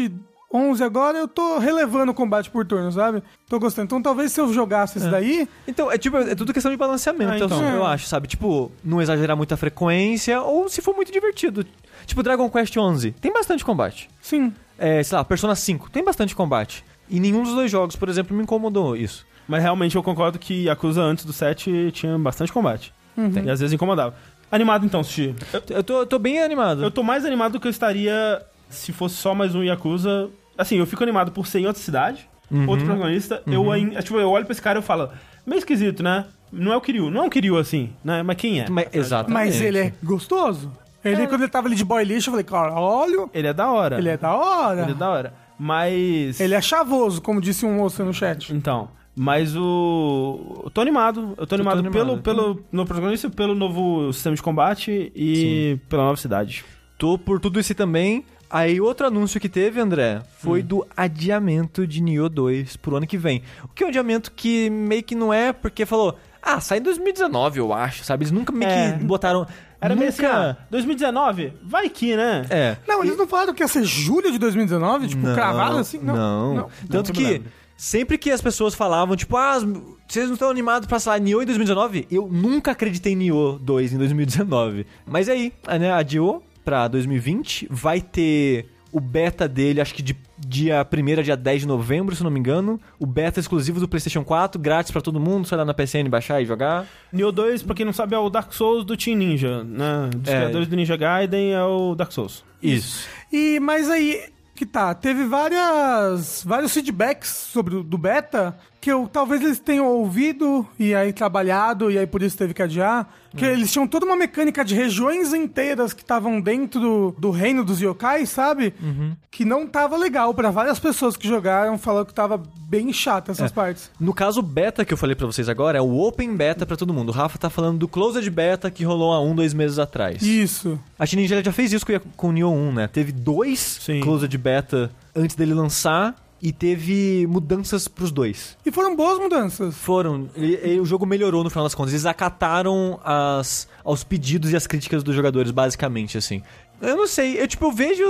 11 agora, eu tô relevando o combate por turno, sabe? Tô gostando. Então talvez se eu jogasse esse daí, Então, é tipo, é tudo questão de balanceamento, Ah, então. eu, eu acho, sabe? Tipo, não exagerar muito a frequência, ou se for muito divertido. Tipo, Dragon Quest 11, tem bastante combate. sim. É, sei lá, Persona 5, tem bastante combate. E nenhum dos dois jogos, por exemplo, me incomodou isso. Mas realmente eu concordo que Yakuza antes do 7 tinha bastante combate. Uhum. E às vezes incomodava. Animado então, Sushi. Eu, Eu tô, eu tô bem animado. eu tô mais animado do que eu estaria se fosse só mais um Yakuza. Assim, eu fico animado por ser em outra cidade, Uhum. outro protagonista. Eu, ain- tipo, eu olho pra esse cara e eu falo, meio esquisito, né? Não é o Kiryu, não é um Kiryu assim, né? Mas quem é? Mas, exatamente. Mas ele é gostoso. Ele, quando ele tava ali de boy lixo, eu falei, cara, olha, Ele é da hora. ele é da hora. Ele é da hora. Mas. Ele é chavoso, como disse um moço no chat. Então. Mas o. Eu tô animado. Eu tô animado, animado. pelo, pelo no protagonista, pelo novo sistema de combate e pela nova cidade. Tô por tudo isso também. Aí outro anúncio que teve, André, foi do adiamento de Nioh 2 pro ano que vem. O que é um adiamento que meio que não é, porque falou, ah, sai em 2019, eu acho, sabe? Eles nunca meio É. que botaram... Era meio assim, ah, 2019? Vai que, né? É. Não, eles não falaram que ia ser julho de 2019? Tipo, Não, cravado assim? Não. Não. Tanto Não, que lembro. sempre que as pessoas falavam, tipo, ah, vocês não estão animados pra sair Nioh em 2019? Eu nunca acreditei em Nioh 2 em 2019. Mas aí, né, adiou pra 2020. Vai ter o beta dele, acho que de dia 1 a dia 10 de novembro, se eu não me engano. O beta exclusivo do PlayStation 4, grátis pra todo mundo, só ir lá na PSN baixar e jogar. Nioh 2, pra quem não sabe, é o Dark Souls do Team Ninja, né? Dos É. criadores do Ninja Gaiden é o Dark Souls. Isso. E, mas aí, que tá, teve várias, vários feedbacks sobre o do beta que eu, talvez eles tenham ouvido e aí trabalhado e aí por isso teve que adiar. Que eles tinham toda uma mecânica de regiões inteiras que estavam dentro do, do reino dos yokai, sabe? Que não tava legal pra várias pessoas que jogaram, falando que tava bem chato essas partes. No caso, beta que eu falei pra vocês agora é o Open Beta pra todo mundo. O Rafa tá falando do Closed Beta que rolou há um, dois meses atrás. Isso. A Ninja já fez isso com, com o Neo 1, né? Teve dois Sim. Closed Beta antes dele lançar e teve mudanças pros dois. E foram boas mudanças. Foram. e- e o jogo melhorou no final das contas. Eles acataram as, aos pedidos e as críticas dos jogadores, basicamente, assim. Eu não sei, eu tipo, eu vejo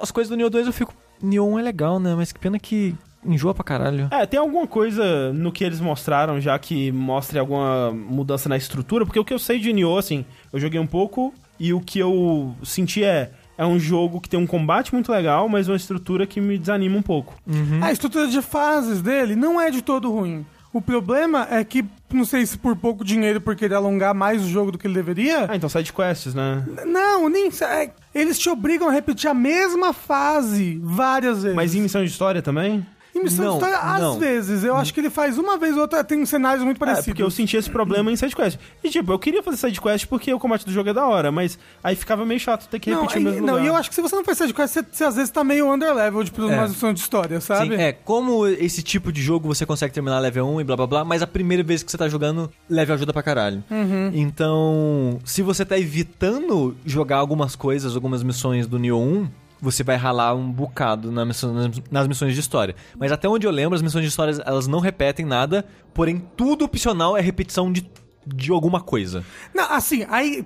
as coisas do Neo 2 eu fico. Neo 1 é legal, né? Mas que pena que enjoa pra caralho. É, tem alguma coisa no que eles mostraram já que mostre alguma mudança na estrutura? Porque o que eu sei de Nioh, assim, eu joguei um pouco e o que eu senti é. É um jogo que tem um combate muito legal, mas uma estrutura que me desanima um pouco. A estrutura de fases dele não é de todo ruim. O problema é que, não sei se por pouco dinheiro por querer alongar mais o jogo do que ele deveria. Ah, então side quests, né? Não, nem. é, Eles te obrigam a repetir a mesma fase várias vezes. Mas em missão de história também? Em missão Não, de história às não. vezes. Eu acho que ele faz uma vez ou outra, tem cenários muito É, parecidos. porque eu senti esse problema em sidequest. E tipo, eu queria fazer sidequest porque o combate do jogo é da hora, mas aí ficava meio chato ter que Não, repetir e, o mesmo não, lugar. e eu acho que se você não faz sidequest, você, você às vezes tá meio underleveled pra É. uma missão de história, sabe? Sim, é, como esse tipo de jogo você consegue terminar level 1 e blá blá blá, mas a primeira vez que você tá jogando, level ajuda pra caralho. Uhum. Então, se você tá evitando jogar algumas coisas, algumas missões do Nioh 1, você vai ralar um bocado na nas, nas missões de história. Mas até onde eu lembro, as missões de história, elas não repetem nada, porém tudo opcional é repetição de, de alguma coisa. Não, assim, aí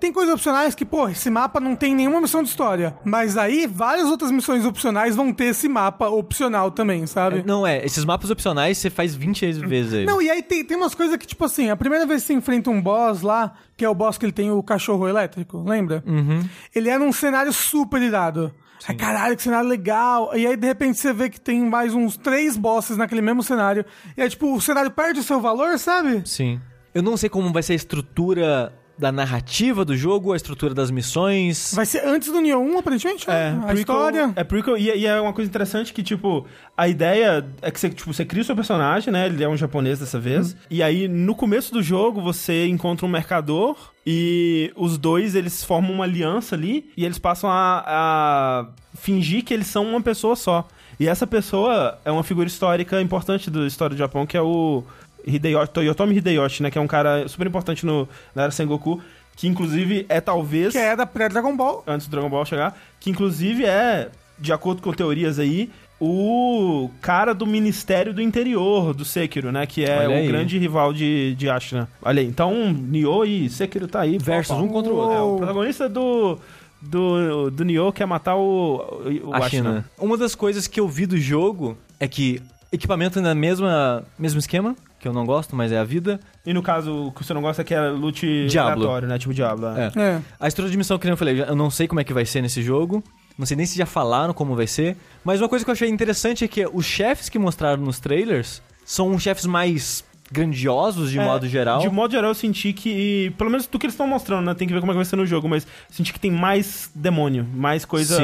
tem, coisas opcionais que, pô, esse mapa não tem nenhuma missão de história. Mas aí várias outras missões opcionais vão ter esse mapa opcional também, sabe? Não é, esses mapas opcionais você faz 20 vezes aí. Não, e aí tem, tem umas coisas que, tipo assim, a primeira vez que você enfrenta um boss lá, que é o boss que ele tem o cachorro elétrico, lembra? Uhum. Ele é num cenário super irado. Ai, caralho, que cenário legal. E aí, de repente, você vê que tem mais uns três bosses naquele mesmo cenário. E aí, tipo, o cenário perde o seu valor, sabe? Sim. Eu não sei como vai ser a estrutura da narrativa do jogo, a estrutura das missões. Vai ser antes do Neo 1, aparentemente, É, né? A prequel- história. É prequel, e, e é uma coisa interessante que, tipo, a ideia é que você, tipo, você cria o seu personagem, né? Ele é um japonês dessa vez. E aí, no começo do jogo, você encontra um mercador e os dois, eles formam uma aliança ali e eles passam a, a fingir que eles são uma pessoa só. E essa pessoa é uma figura histórica importante da história do Japão, que é o Hideyoshi, Toyotomi Hideyoshi, né? Que é um cara super importante no, na era Sengoku, que inclusive é talvez Que é da pré-Dragon Ball. antes do Dragon Ball chegar, que inclusive é, de acordo com teorias aí, o cara do Ministério do Interior do Sekiro, né? Que é o aí. grande rival de, de Ashina. Olha aí, então Nioh e Sekiro tá aí. Versus um contra o outro. É, o protagonista do, do, do Nioh quer matar o, o a Ashina. China. Uma das coisas que eu vi do jogo é que equipamento é mesma mesmo esquema, que eu não gosto, mas é a vida. E no caso, o que você não gosta é que é loot Diablo. aleatório, né? Tipo Diablo. É. É. É. A estrutura de missão, que nem eu falei, eu não sei como é que vai ser nesse jogo. Não sei nem se já falaram como vai ser. Mas uma coisa que eu achei interessante é que os chefes que mostraram nos trailers são chefes mais grandiosos de É, modo geral. De modo geral, eu senti que, pelo menos do que eles estão mostrando, né? Tem que ver como é que vai ser no jogo, mas senti que tem mais demônio, mais coisa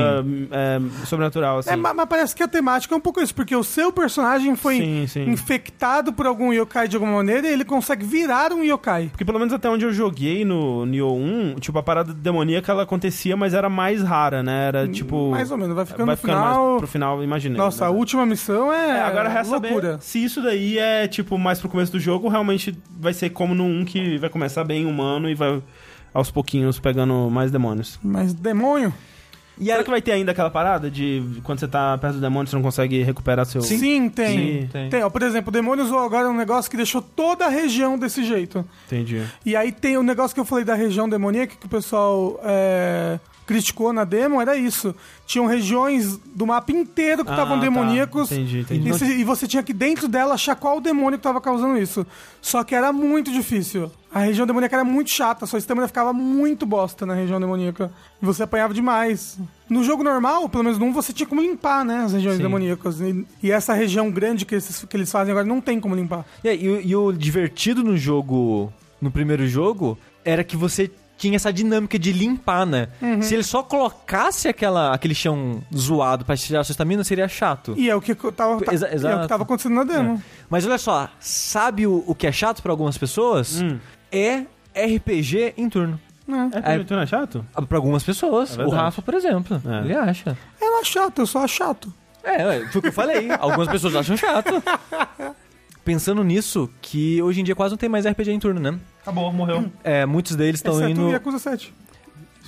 é, sobrenatural, assim. É, ma- mas parece que a temática é um pouco isso, porque o seu personagem foi Sim, sim. infectado por algum yokai de alguma maneira e ele consegue virar um yokai. Porque pelo menos até onde eu joguei no Nioh 1, tipo, a parada demoníaca ela acontecia, mas era mais rara, né? Era tipo. Mais ou menos, vai ficando vai no ficando final. mais pro final, imaginei. Nossa, a Mas- última missão é, É, agora resta loucura. saber se isso daí é, tipo, mais pro começo do jogo, realmente vai ser como no 1 que vai começar bem humano e vai aos pouquinhos pegando mais demônios. Mas demônio? E Será era que vai ter ainda aquela parada de quando você tá perto do demônio você não consegue recuperar seu... Sim, tem. Sim, tem. Tem, ó, por exemplo, o demônio usou agora um negócio que deixou toda a região desse jeito. Entendi. E aí tem o negócio que eu falei da região demoníaca que o pessoal é, criticou na demo, era isso. Tinham regiões do mapa inteiro que Ah, estavam tá. demoníacos. Entendi, entendi. E, você, e você tinha que dentro dela achar qual demônio que tava causando isso. Só que era muito difícil. A região demoníaca era muito chata, sua estamina ficava muito bosta na região demoníaca. E você apanhava demais. No jogo normal, pelo menos no 1, você tinha como limpar, né, as regiões Sim. demoníacas. E, e essa região grande que eles, que eles fazem agora não tem como limpar. E, e e o divertido no jogo, no primeiro jogo, era que você tinha essa dinâmica de limpar, né? Uhum. Se ele só colocasse aquela, aquele chão zoado pra tirar a sua estamina, seria chato. E é o que eu tava, tá- Exa- e é o que tava acontecendo na demo. Mas olha só, sabe o, o que é chato pra algumas pessoas? Hum. É RPG em turno. É. É, é, não é chato? Ah, Pra algumas pessoas. É o. Rafa, por exemplo. É. Ele acha. Não acho chato, eu só acho chato. É, foi o que eu falei. Algumas pessoas acham chato. Pensando nisso, que hoje em dia quase não tem mais RPG em turno, né? Acabou, morreu. É, muitos deles estão indo. o Yakuza 7.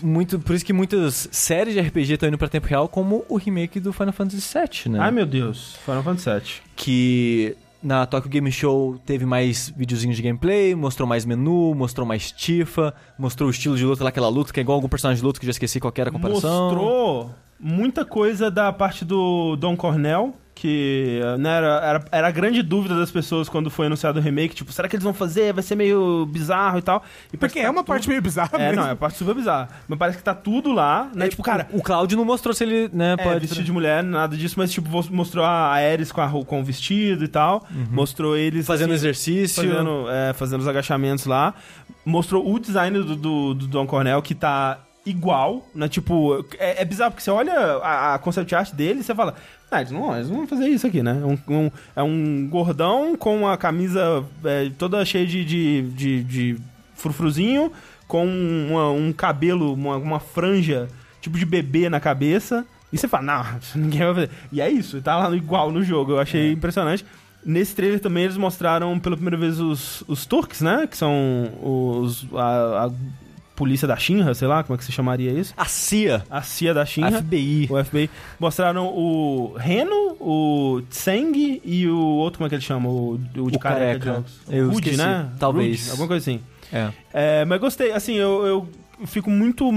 Muito, por isso que muitas séries de RPG estão indo pra tempo real, como o remake do Final Fantasy VII, né? Ai, meu Deus. Final Fantasy VII. Que na Tokyo Game Show teve mais videozinhos de gameplay, mostrou mais menu, mostrou mais tifa, mostrou o estilo de luta lá, aquela luta que é igual algum personagem de luta que eu já esqueci qual era a comparação. Mostrou muita coisa da parte do Don Cornell, que né, era, era, era a grande dúvida das pessoas quando foi anunciado o remake. Tipo, será que eles vão fazer? Vai ser meio bizarro e tal. E Porque que é tá uma tudo- parte meio bizarra É, mesmo. não, é a parte super bizarra. Mas parece que tá tudo lá, né? tipo, cara, o Cláudio não mostrou se ele, né, é, pode... vestido de mulher, nada disso, mas tipo, mostrou a Ares com, a, com o vestido e tal. Mostrou eles Fazendo assim, exercício. fazendo, é, fazendo os agachamentos lá. Mostrou o design do, do, do Don Cornell, que tá igual, né? Tipo, é, é bizarro, porque você olha a, a concept art dele e você fala, Ah, eles não, eles não vão fazer isso aqui, né? Um- um- é um gordão com a camisa é, toda cheia de, de, de, de frufruzinho, com uma- um cabelo, uma, uma franja tipo de bebê na cabeça. E você fala, não, ninguém vai fazer. E é isso, tá lá igual no jogo. Eu achei impressionante. Nesse trailer também eles mostraram pela primeira vez os, os Turks, né? Que são os. a, a polícia da Shinra, sei lá, como é que se chamaria isso? A CIA, A CIA da a Shinra. FBI. O FBI. Mostraram o Reno, o Tseng e o outro, como é que ele chama? O, o de O careca. careca. de- Eu Rude, esqueci. né? Talvez. Rude, alguma coisa assim. É. É, mas gostei, assim, eu, eu fico muito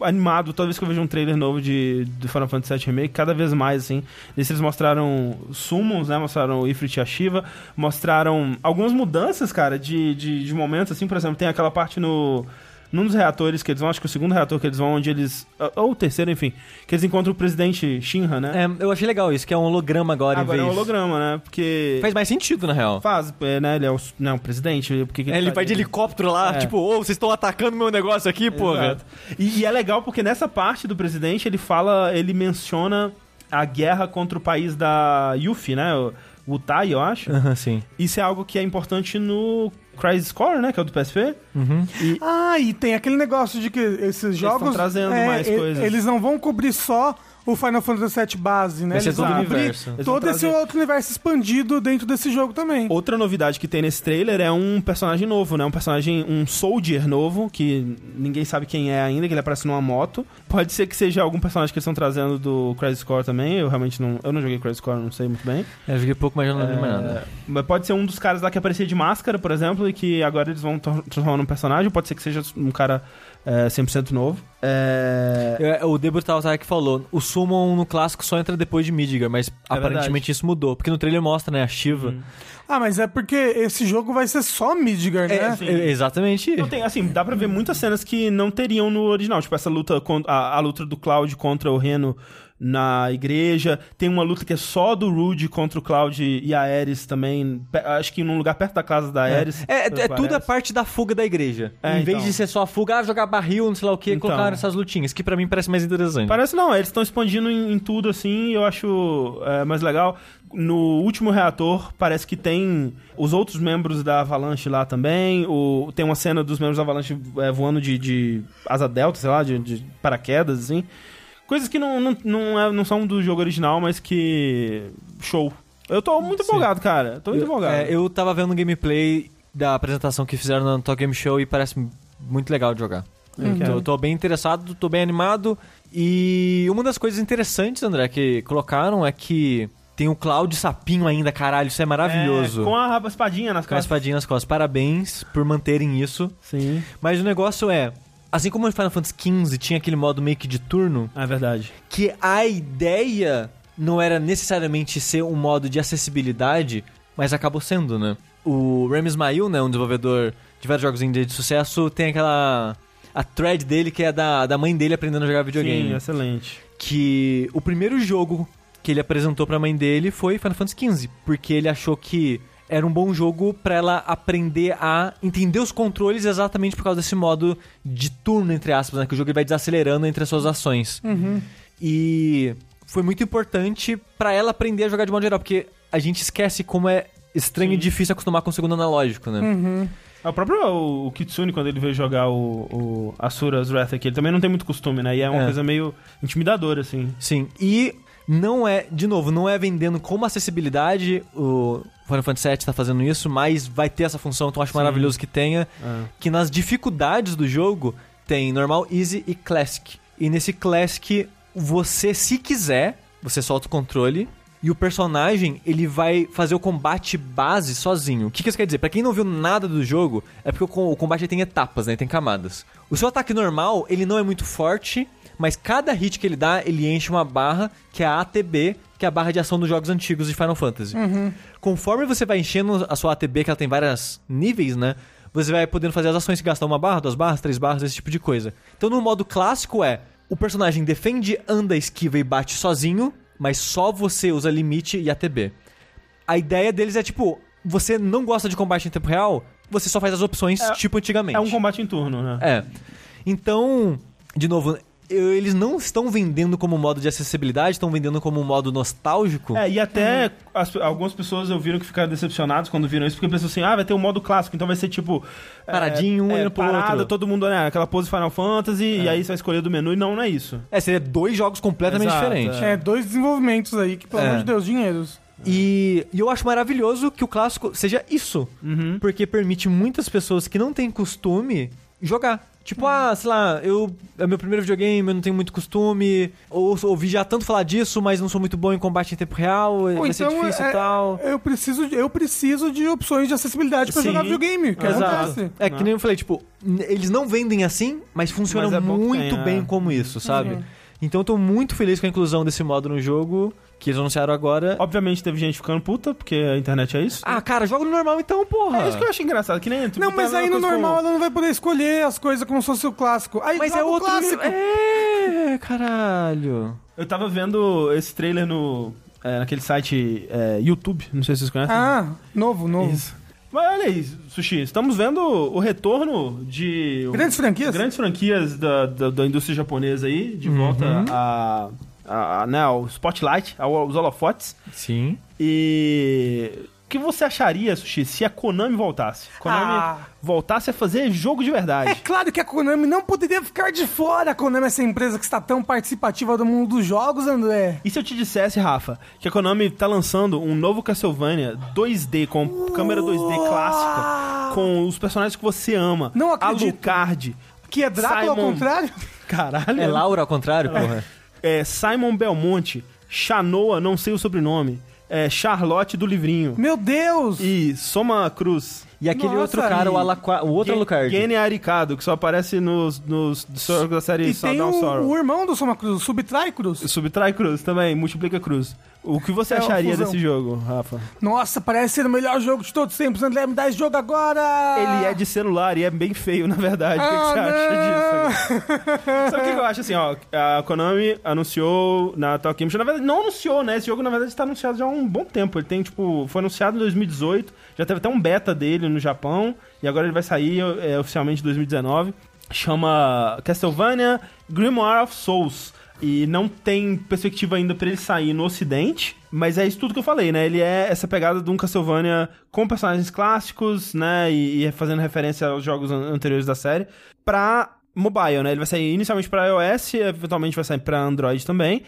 animado toda vez que eu vejo um trailer novo de, do Final Fantasy VII Remake, cada vez mais, assim. Nesse eles mostraram Summons, né, mostraram o Ifrit e a Shiva, mostraram algumas mudanças, cara, de, de, de momentos, assim, por exemplo, tem aquela parte no... Num dos reatores que eles vão, acho que o segundo reator que eles vão, onde eles... Ou o terceiro, enfim, que eles encontram o presidente Shinra, né? É, eu achei legal isso, que é um holograma agora, Agora em é um vez... holograma, né? Porque... Faz mais sentido, na real. Faz, é, né? Ele é o, não, o presidente. Porque que É, ele tá vai de helicóptero lá, É. tipo, ô, vocês estão atacando meu negócio aqui, porra. Exato. E, e é legal porque nessa parte do presidente ele fala, ele menciona a guerra contra o país da Yuffie, né? O, o Utai, eu acho. Aham, sim. Isso é algo que é importante no Crisis Core, né? Que é o do PSP. Uhum. E Ah, e tem aquele negócio de que esses jogos. tão trazendo é, mais e- coisas. Eles não vão cobrir só o Final Fantasy VII base, né? Vai ser Eles todo vão o universo. Eles vão todo esse trazer- outro universo expandido dentro desse jogo também. outra novidade que tem nesse trailer é um personagem novo, né? Um personagem, um soldier novo, que ninguém sabe quem é ainda, que ele aparece numa moto. Pode ser que seja algum personagem que eles estão trazendo do Crisis Core também. Eu realmente não. Eu não joguei Crisis Core, não sei muito bem. É, Eu joguei pouco, mas já não lembro mais É, nada. Mas pode ser um dos caras lá que aparecia de máscara, por exemplo, e que agora eles vão tor- transformar num personagem. Pode ser que seja um cara é, 100% novo. É... É, o Debut que falou, o Summon no clássico só entra depois de Midgar, mas aparentemente isso mudou. Porque no trailer mostra, né, a Shiva. Uhum. Ah, mas é porque esse jogo vai ser só Midgar, né? É, sim. é, exatamente. Não tem, assim, dá pra ver muitas cenas que não teriam no original. Tipo, essa luta, a, a luta do Cloud contra o Reno na igreja. Tem uma luta que é só do Rude contra o Cloud e a Ares também. Acho que num lugar perto da casa da Ares. É, é, é tudo a parte da fuga da igreja. É, em vez então. de ser só a fuga, ah, jogar barril, não sei lá o que, Então. colocaram essas lutinhas, que pra mim parece mais interessante. Parece não, eles estão expandindo em, em tudo assim, e eu acho é, mais legal. No último reator, parece que tem os outros membros da Avalanche lá também. O, tem uma cena dos membros da Avalanche é, voando de, de asa delta, sei lá, de, de paraquedas, assim. Coisas que não, não, não, é- não são do jogo original, mas que. Show. Eu tô muito Sim. empolgado, cara. Tô muito eu, empolgado. é, eu tava vendo um gameplay da apresentação que fizeram no Talk Game Show e parece muito legal de jogar. Eu Eu quero. tô, tô bem interessado, tô bem animado. E uma das coisas interessantes, André, que colocaram é que tem o Cloud Sapinho ainda, caralho, isso é maravilhoso. É, com a espadinha nas Com a costas. espadinha nas costas. Parabéns por manterem isso. Sim. Mas o negócio é, assim como no Final Fantasy XV tinha aquele modo meio que de turno, É verdade. que a ideia não era necessariamente ser um modo de acessibilidade, mas acabou sendo, né? O Remy Ismail, né, um desenvolvedor de vários jogos indie de sucesso, tem aquela... A thread dele que é da, da mãe dele aprendendo a jogar videogame. Sim, excelente. Que o primeiro jogo que ele apresentou pra mãe dele foi Final Fantasy XV, porque ele achou que era um bom jogo pra ela aprender a entender os controles exatamente por causa desse modo de turno, entre aspas, né? Que o jogo vai desacelerando entre as suas ações. Uhum. E foi muito importante pra ela aprender a jogar de modo geral, porque a gente esquece como é estranho e difícil acostumar com o segundo analógico, né? Uhum. É, O próprio o, o Kitsune, quando ele veio jogar o, o Asura's Wrath aqui, ele também não tem muito costume, né? E é uma É. coisa meio intimidadora, assim. Sim, e não é, de novo, não é vendendo como acessibilidade, o Final Fantasy VII tá fazendo isso, mas vai ter essa função, então acho Sim. maravilhoso que tenha, É. que nas dificuldades do jogo tem normal, easy e classic. E nesse classic, você, se quiser, você solta o controle e o personagem, ele vai fazer o combate base sozinho. O que, que isso quer dizer? Pra quem não viu nada do jogo, é porque o combate tem etapas, né? Tem camadas. O seu ataque normal, ele não é muito forte, mas cada hit que ele dá, ele enche uma barra, que é a ATB, que é a barra de ação dos jogos antigos de Final Fantasy. Conforme você vai enchendo a sua ATB, que ela tem vários níveis, né? Você vai podendo fazer as ações que gastam uma barra, duas barras, três barras, esse tipo de coisa. Então no modo clássico é, o personagem defende, anda, esquiva e bate sozinho, mas só você usa limite e ATB. A ideia deles é tipo, você não gosta de combate em tempo real, você só faz as opções É- tipo antigamente. É um combate em turno, né? É. Então, de novo, eles não estão vendendo como modo de acessibilidade, estão vendendo como um modo nostálgico. É, e até as- algumas pessoas eu viram que ficaram decepcionadas quando viram isso, porque pensam assim, ah, vai ter um modo clássico, então vai ser tipo... é, Paradinho, um é, olhando pro parado, outro. todo mundo, né, aquela pose Final Fantasy, e aí você vai escolher do menu, e não, não é isso. É, seria dois jogos completamente Exato, diferentes. É, dois desenvolvimentos aí que, pelo É. amor de Deus, dinheiros. E, e eu acho maravilhoso que o clássico seja isso. Uhum. Porque permite muitas pessoas que não têm costume jogar. Tipo, ah, sei lá, eu é meu primeiro videogame, eu não tenho muito costume, ou ouvi já tanto falar disso, mas não sou muito bom em combate em tempo real, vai ser difícil é, e tal. Eu preciso, de- eu preciso de opções de acessibilidade pra Sim. jogar videogame. Que Exato. acontece. É, que nem eu falei, tipo, eles não vendem assim, mas funcionam Mas é muito tenha, bem é. como isso, sabe? Uhum. Então eu tô muito feliz com a inclusão desse modo no jogo, que eles anunciaram agora. Obviamente teve gente ficando puta, porque a internet é isso. Ah, cara, joga no normal então, porra. É isso que eu acho engraçado, que nem... tipo, Não, tá mas a aí no normal ela não vai poder escolher as coisas como se fosse o clássico. Aí Mas é o outro clássico. É, caralho. Eu tava vendo esse trailer no... é, naquele site é, YouTube, não sei se vocês conhecem. Ah, novo, novo. Isso. Mas olha aí, Sushi, estamos vendo o retorno de... Grandes franquias? Grandes franquias da, da, da indústria japonesa aí, de volta a, a, a, né, ao spotlight, ao- aos holofotes. Sim. E... O que você acharia, Sushi, se a Konami voltasse? Konami Ah. voltasse a fazer jogo de É verdade. claro que a Konami não poderia ficar de fora. A Konami é essa empresa que está tão participativa do mundo dos jogos, André. E se eu te dissesse, Rafa, que a Konami tá lançando um novo Castlevania 2D, com câmera 2D clássica, com os personagens que você ama, Não acredito. Alucard, Que é Drácula ao Simon. contrário? caralho, É Laura ao contrário, porra. é, Simon Belmonte, Chanoa, não sei o sobrenome, é, Charlotte do livrinho Meu Deus! e Soma Cruz. E aquele Nossa, outro cara, e- o, Alaqua, o outro Alucard. Gene Aricado, que só aparece nos, nos da série E tem Down o, Sorrow. o irmão do Soma Cruz, o Subtrai Cruz. Subtrai Cruz também, multiplica Cruz. O que você É acharia desse jogo, Rafa? Nossa, parece ser o melhor jogo de todos os tempos. André, me dá esse jogo agora! Ele é de celular e é bem feio, na verdade. o que, que Ah, você acha disso? Sabe o que, que eu acho assim, ó? A Konami anunciou na Tokyo Na verdade, não anunciou, né? Esse jogo, na verdade, está anunciado já há um bom tempo. Ele tem, tipo, foi anunciado em 2018. Já teve até um beta dele no Japão. E agora ele vai sair é, oficialmente em 2019. Chama Castlevania Grimoire of Souls. E não tem perspectiva ainda pra ele sair no ocidente. Mas é isso tudo que eu falei, né? Ele é essa pegada de um Castlevania com personagens clássicos, né? E, e fazendo referência aos jogos an- anteriores da série. Pra mobile, né? Ele vai sair inicialmente pra iOS, eventualmente vai sair pra Android também.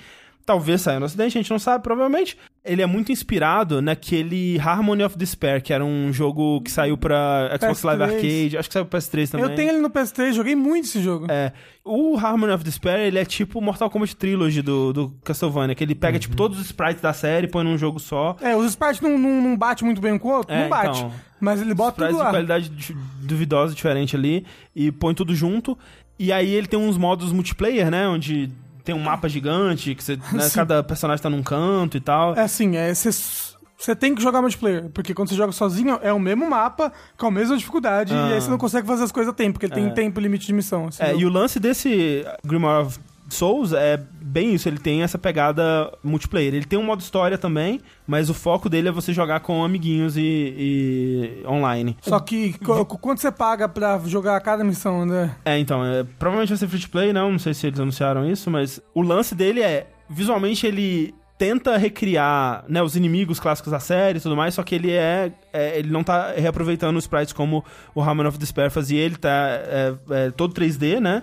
Talvez saia no ocidente, a gente não sabe, provavelmente. Ele é muito inspirado naquele Harmony of Despair, que era um jogo que saiu pra Xbox PS3. Live Arcade, acho que saiu pro PS3 também. Eu tenho ele no PS3, joguei muito esse jogo. É, o Harmony of Despair, ele é tipo o Mortal Kombat Trilogy do, do Castlevania, que ele pega, tipo, todos os sprites da série, põe num jogo só. É, os sprites não, não, não bate muito bem um com o outro, É, não bate. então. Mas ele bota tudo de lá. qualidade du- duvidosa, diferente ali, e põe tudo junto. E aí ele tem uns modos multiplayer, né, onde tem um mapa gigante, que você, né, cada personagem tá num canto e tal. É assim, é, você tem que jogar multiplayer, porque quando você joga sozinho é o mesmo mapa, com a mesma dificuldade, Ah. e aí você não consegue fazer as coisas a tempo, porque ele tem É. tempo limite de missão. assim, É, não- e o lance desse Grimoire of Souls é bem isso, ele tem essa pegada multiplayer. Ele tem um modo história também, mas o foco dele é você jogar com amiguinhos e, e online. Só que quanto você paga pra jogar cada missão, né? É, então, é, provavelmente vai ser free to play, não, não sei se eles anunciaram isso, mas o lance dele é, visualmente ele tenta recriar, né, os inimigos clássicos da série e tudo mais, só que ele é, é, ele não tá reaproveitando os sprites como o Harmon of Despair fazia, ele tá é, é, todo 3D, né,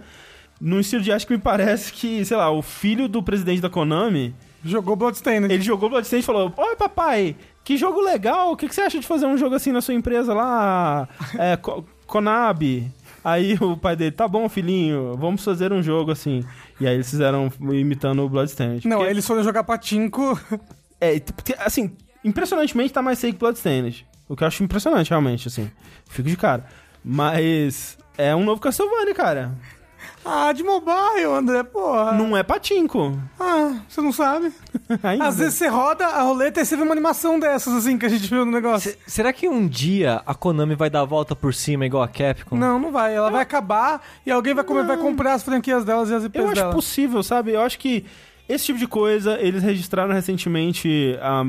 num estilo de acho que me parece que, sei lá, o filho do presidente da Konami, Jogou Bloodstained. ele jogou Bloodstained e falou, oi papai, que jogo legal, o que, que você acha de fazer um jogo assim na sua empresa lá, é, Konami? Aí o pai dele, tá bom, filhinho, vamos fazer um jogo assim. E aí eles fizeram imitando o Bloodstained. Não, Porque- eles foram jogar patinco. É, porque, assim, impressionantemente tá mais feio que Bloodstained. O que eu acho impressionante, realmente, assim. Fico de cara. Mas é um novo Castlevania, cara. Ah, de mobile, André, porra. Não é patinco. Ah, você não sabe. Ainda. Às vezes você roda a roleta e você vê uma animação dessas, assim, que a gente viu no negócio. Se- será que um dia a Konami vai dar a volta por cima igual a Capcom? Não, não vai. Ela vai acabar e alguém vai, comer, vai comprar as franquias delas e as IPs Eu acho dela. possível, sabe? Eu acho que esse tipo de coisa, eles registraram recentemente, a,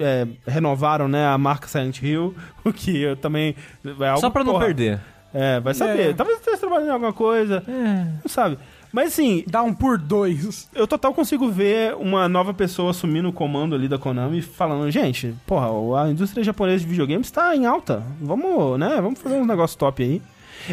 é, renovaram, né, a marca Silent Hill, o que eu também... É algo, Só pra não porra, perder. É, vai saber. É. Talvez esteja trabalhando em alguma coisa, não sabe. Mas assim, Dá um por dois. eu total consigo ver uma nova pessoa assumindo o comando ali da Konami e falando, gente, porra, a indústria japonesa de videogames está em alta. Vamos, né? Vamos fazer um negócio top aí.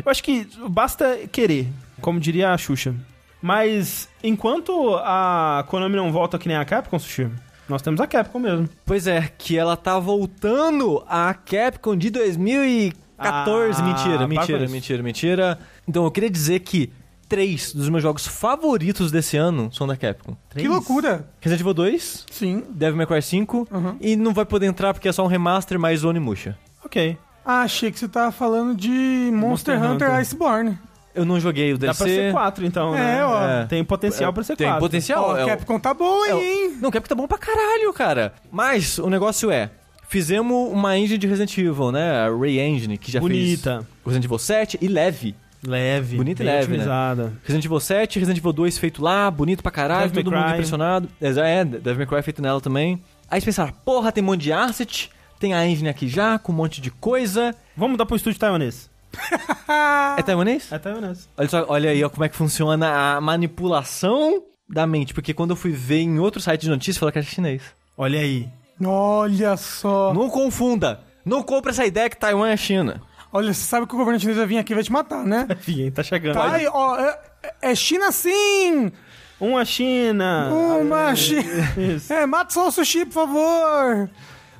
Eu acho que basta querer, como diria a Xuxa. Mas enquanto a Konami não volta que nem a Capcom, Sushi, nós temos a Capcom mesmo. Pois é, que ela tá voltando a Capcom de 2014. Ah, mentira, mentira, isso. mentira, mentira. Então eu queria dizer que três dos meus jogos favoritos desse ano são da Capcom. Que loucura. Resident Evil 2, Sim. Devil May Cry 5 Uhum. e não vai poder entrar porque é só um remaster mais Onimusha. Ok. Ah, achei que você tava falando de Monster, Monster Hunter, Hunter. Iceborne. Eu não joguei o Dá DLC. pra ser 4, então, né? É, ó. É. Tem potencial pra ser Tem 4. potencial. Ó, é o- Capcom tá boa, é o- hein? Não, Capcom tá bom pra caralho, cara. Mas o negócio é, fizemos uma engine de Resident Evil, né? A Ray Engine, que já Bonita. fez Resident Evil 7 e leve. Leve. Bonita e leve, né? otimizada. Resident Evil 7, Resident Evil 2 feito lá, bonito pra caralho, todo mundo impressionado. É, é, Devil May Cry feito nela também. Aí vocês pensaram, porra, tem um monte de asset, tem a engine aqui já, com um monte de coisa. Vamos mudar pro estúdio taiwanês. É taiwanês? É taiwanês. Olha, só, olha aí ó, como é que funciona a manipulação da mente, porque quando eu fui ver em outro site de notícias, falou que era chinês. Olha aí. Olha só. Não confunda! Não compre essa ideia que Taiwan é China. Olha, você sabe que o governo chinês vai vir aqui e vai te matar, né? Enfim, tá chegando. Tá aí, ó, é, é China sim! Uma China. Uma China. É, mata só o sushi, por favor!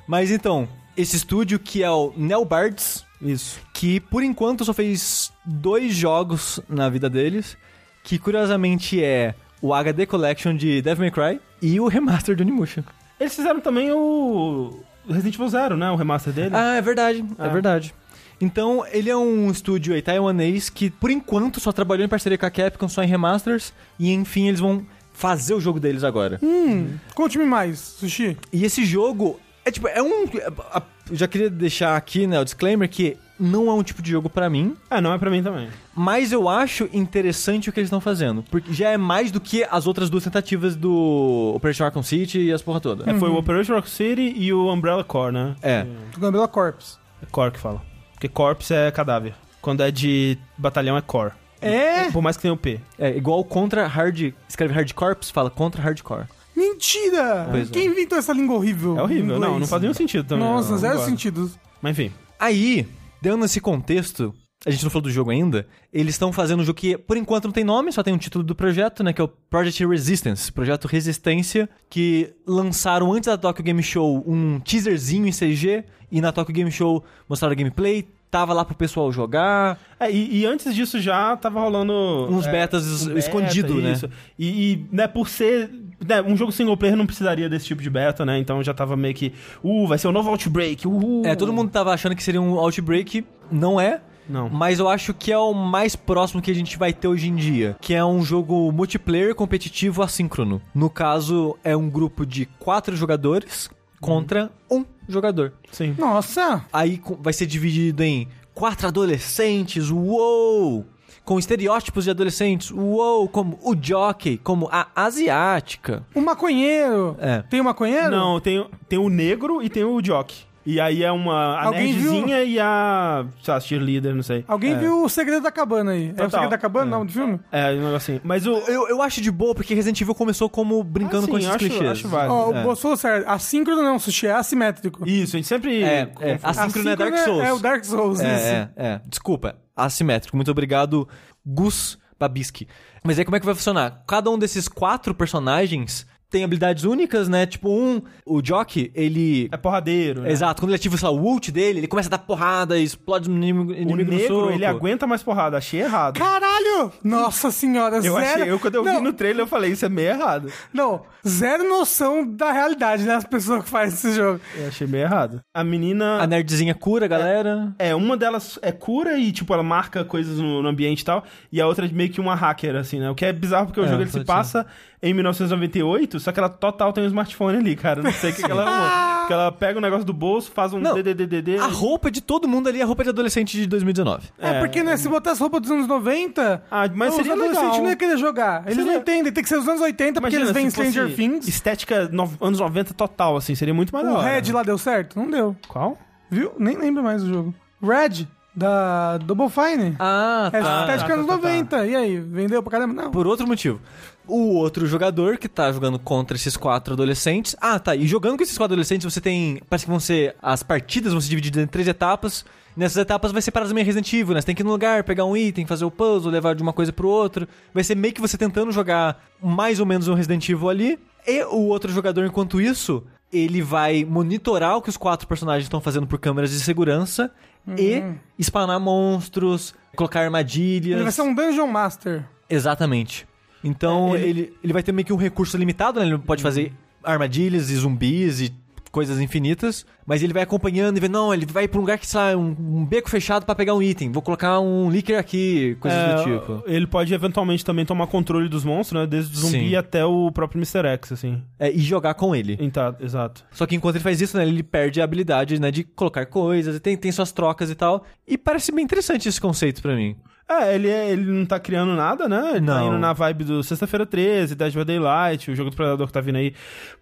Mas então, esse estúdio que é o Nelbards, Isso. que por enquanto só fez dois jogos na vida deles, que curiosamente é o HD Collection de Devil May Cry e o remaster do Onimusha. Eles fizeram também o Resident Evil Zero, né? O remaster dele. Ah, é verdade, é Ah. verdade. Então, ele é um estúdio aí taiwanês que, por enquanto, só trabalhou em parceria com a Capcom, só em remasters, e enfim, eles vão fazer o jogo deles agora. Hum, conte-me mais, sushi. E esse jogo é tipo, é um. a- eu já queria deixar aqui, né, o disclaimer que não é um tipo de jogo pra mim, Ah, não é pra mim também. mas eu acho interessante o que eles estão fazendo, porque já é mais do que as outras duas tentativas do Operation Arkham City e as porra toda. É, foi o Operation Rock City e o Umbrella Core, né? É. Do Gambela Corpse. É Core que fala. Porque Corpse é cadáver. Quando é de batalhão é Core. É? Por mais que tenha o P. É igual contra hard, escreve hard corps, fala contra hardcore. Mentira! Pois é. Quem inventou essa língua horrível? É horrível. Não, não faz nenhum sentido também. Nossa, zero sentido. Mas enfim. Aí, dando esse contexto, a gente não falou do jogo ainda, eles estão fazendo um jogo que, por enquanto, não tem nome, só tem um título do projeto, né? Que é o Project Resistance, Projeto Resistência, que lançaram antes da Tokyo Game Show um teaserzinho em CG, e na Tokyo Game Show mostraram gameplay, tava lá pro pessoal jogar. É, e, e antes disso já tava rolando. Uns é, betas um beta, escondido, né? isso. E, e, né, por ser. né, um jogo single player não precisaria desse tipo de beta, né? Então já tava meio que. Uh, vai ser o novo Outbreak. Uhul. É, todo mundo tava achando que seria um Outbreak, não é. Não. Mas eu acho que é o mais próximo que a gente vai ter hoje em dia. Que é um jogo multiplayer competitivo assíncrono. No caso, é um grupo de quatro jogadores contra um jogador. Sim. Nossa! Aí vai ser dividido em quatro adolescentes, uou! Com estereótipos de adolescentes, uou! Como o jockey, como a asiática. Um maconheiro. É. Tem um maconheiro? Não, tem, tem o negro e tem o jock. E aí é uma a Alguém viu? nerdzinha e a. Sei lá, cheerleader, não sei. Alguém viu o Segredo da Cabana aí? É o Total. Segredo da Cabana, É. não, do filme? É, um negocinho. Mas o. Eu, eu acho de boa, porque Resident Evil começou como brincando Ah, com sim, esses acho- clichês. acho válido. Ó, É. o Boss falou certo. Assíncrono não, sushi, é assimétrico. Isso, a gente sempre. É, é, confunde. Assíncrono é Dark Souls. É o Dark Souls, isso. É, é, é. Desculpa, assimétrico. Muito obrigado, Gus Babisky. Mas aí como é que vai funcionar? Cada um desses quatro personagens tem habilidades únicas, né? Tipo, um, o Jock, ele. É porradeiro. Né? Exato, quando ele ativa sei lá, o ult dele, ele começa a dar porrada, explode no inimigo, O inimigo no negro, soco. ele aguenta mais porrada. Achei errado. Caralho! Nossa senhora, Eu zero... achei, eu quando eu vi não, no trailer eu falei, isso é meio errado. Não, zero noção da realidade, né? As pessoas que fazem esse jogo. Eu achei meio errado. A menina. A nerdzinha cura, a galera. É, uma delas é cura e, tipo, ela marca coisas no, no ambiente e tal. E a outra é meio que uma hacker, assim, né? O que é bizarro porque o É, jogo ele se passa em 1998, só que ela total tem um smartphone ali, cara. Não sei o que, que ela arrumou. Porque ela pega o negócio do bolso, faz um Não, DDDD. A roupa de todo mundo ali é a roupa de adolescente de 2019. É, porque, né, se botar as roupas dos anos 90, Ah, mas os seria adolescentes legal. não iam querer jogar. Eles Seria- não entendem, tem que ser os anos 80, porque eles veem Stranger Things. Estética no- anos 90 total, assim, seria muito mais O. Red lá deu certo? Não deu. Qual? Viu? Nem lembro mais do jogo. Red, Da Double Fine. Ah, é tá. estética tá, anos tá, tá. 90. E aí, vendeu pra caramba? Não. Por outro motivo. O outro jogador que tá jogando contra esses quatro adolescentes. Ah, tá. E jogando com esses quatro adolescentes, você tem. Parece que vão ser. As partidas vão ser divididas em três etapas. Nessas etapas vai ser paradas meio Resident Evil, né? Você tem que ir no lugar, pegar um item, fazer o puzzle, levar de uma coisa pro outro. Vai ser meio que você tentando jogar mais ou menos um Resident Evil ali. E o outro jogador, enquanto isso, ele vai monitorar o que os quatro personagens estão fazendo por câmeras de segurança e spawnar monstros, colocar armadilhas. Ele vai ser um Dungeon Master. Exatamente. Então É, ele- ele... Ele, vai ter meio que um recurso limitado, né? Ele pode fazer armadilhas e zumbis e coisas infinitas, mas ele vai acompanhando e vê, não, ele vai pra um lugar que, sei lá, um, um beco fechado pra pegar um item, vou colocar um líquido aqui, coisas É, do tipo. Ele pode eventualmente também tomar controle dos monstros, né? Desde o zumbi Sim. até o próprio Mr. X, assim. É, e jogar com ele. Então, exato. Só que enquanto ele faz isso, né, ele perde a habilidade, né, de colocar coisas, tem, tem suas trocas e tal. E parece bem interessante esse conceito pra mim. É, ele, é- ele não tá criando nada, né? Ele tá Não. indo na vibe do Sexta-feira 13, Dead by Daylight, o jogo do Predador que tá vindo aí.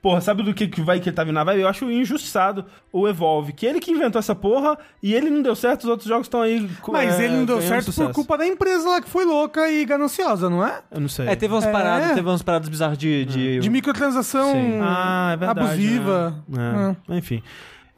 Porra, sabe do que, que vai que ele tá vindo na vibe? Eu acho injustiçado o Evolve, que ele que inventou essa porra e ele não deu certo, os outros jogos estão aí. Mas é, ele não deu certo por sucesso. culpa da empresa lá que foi louca e gananciosa, não é? Eu não sei. É, teve umas É. paradas, teve umas paradas bizarras de... de... De microtransação Sim. Ah, é verdade. abusiva. né? É, Enfim.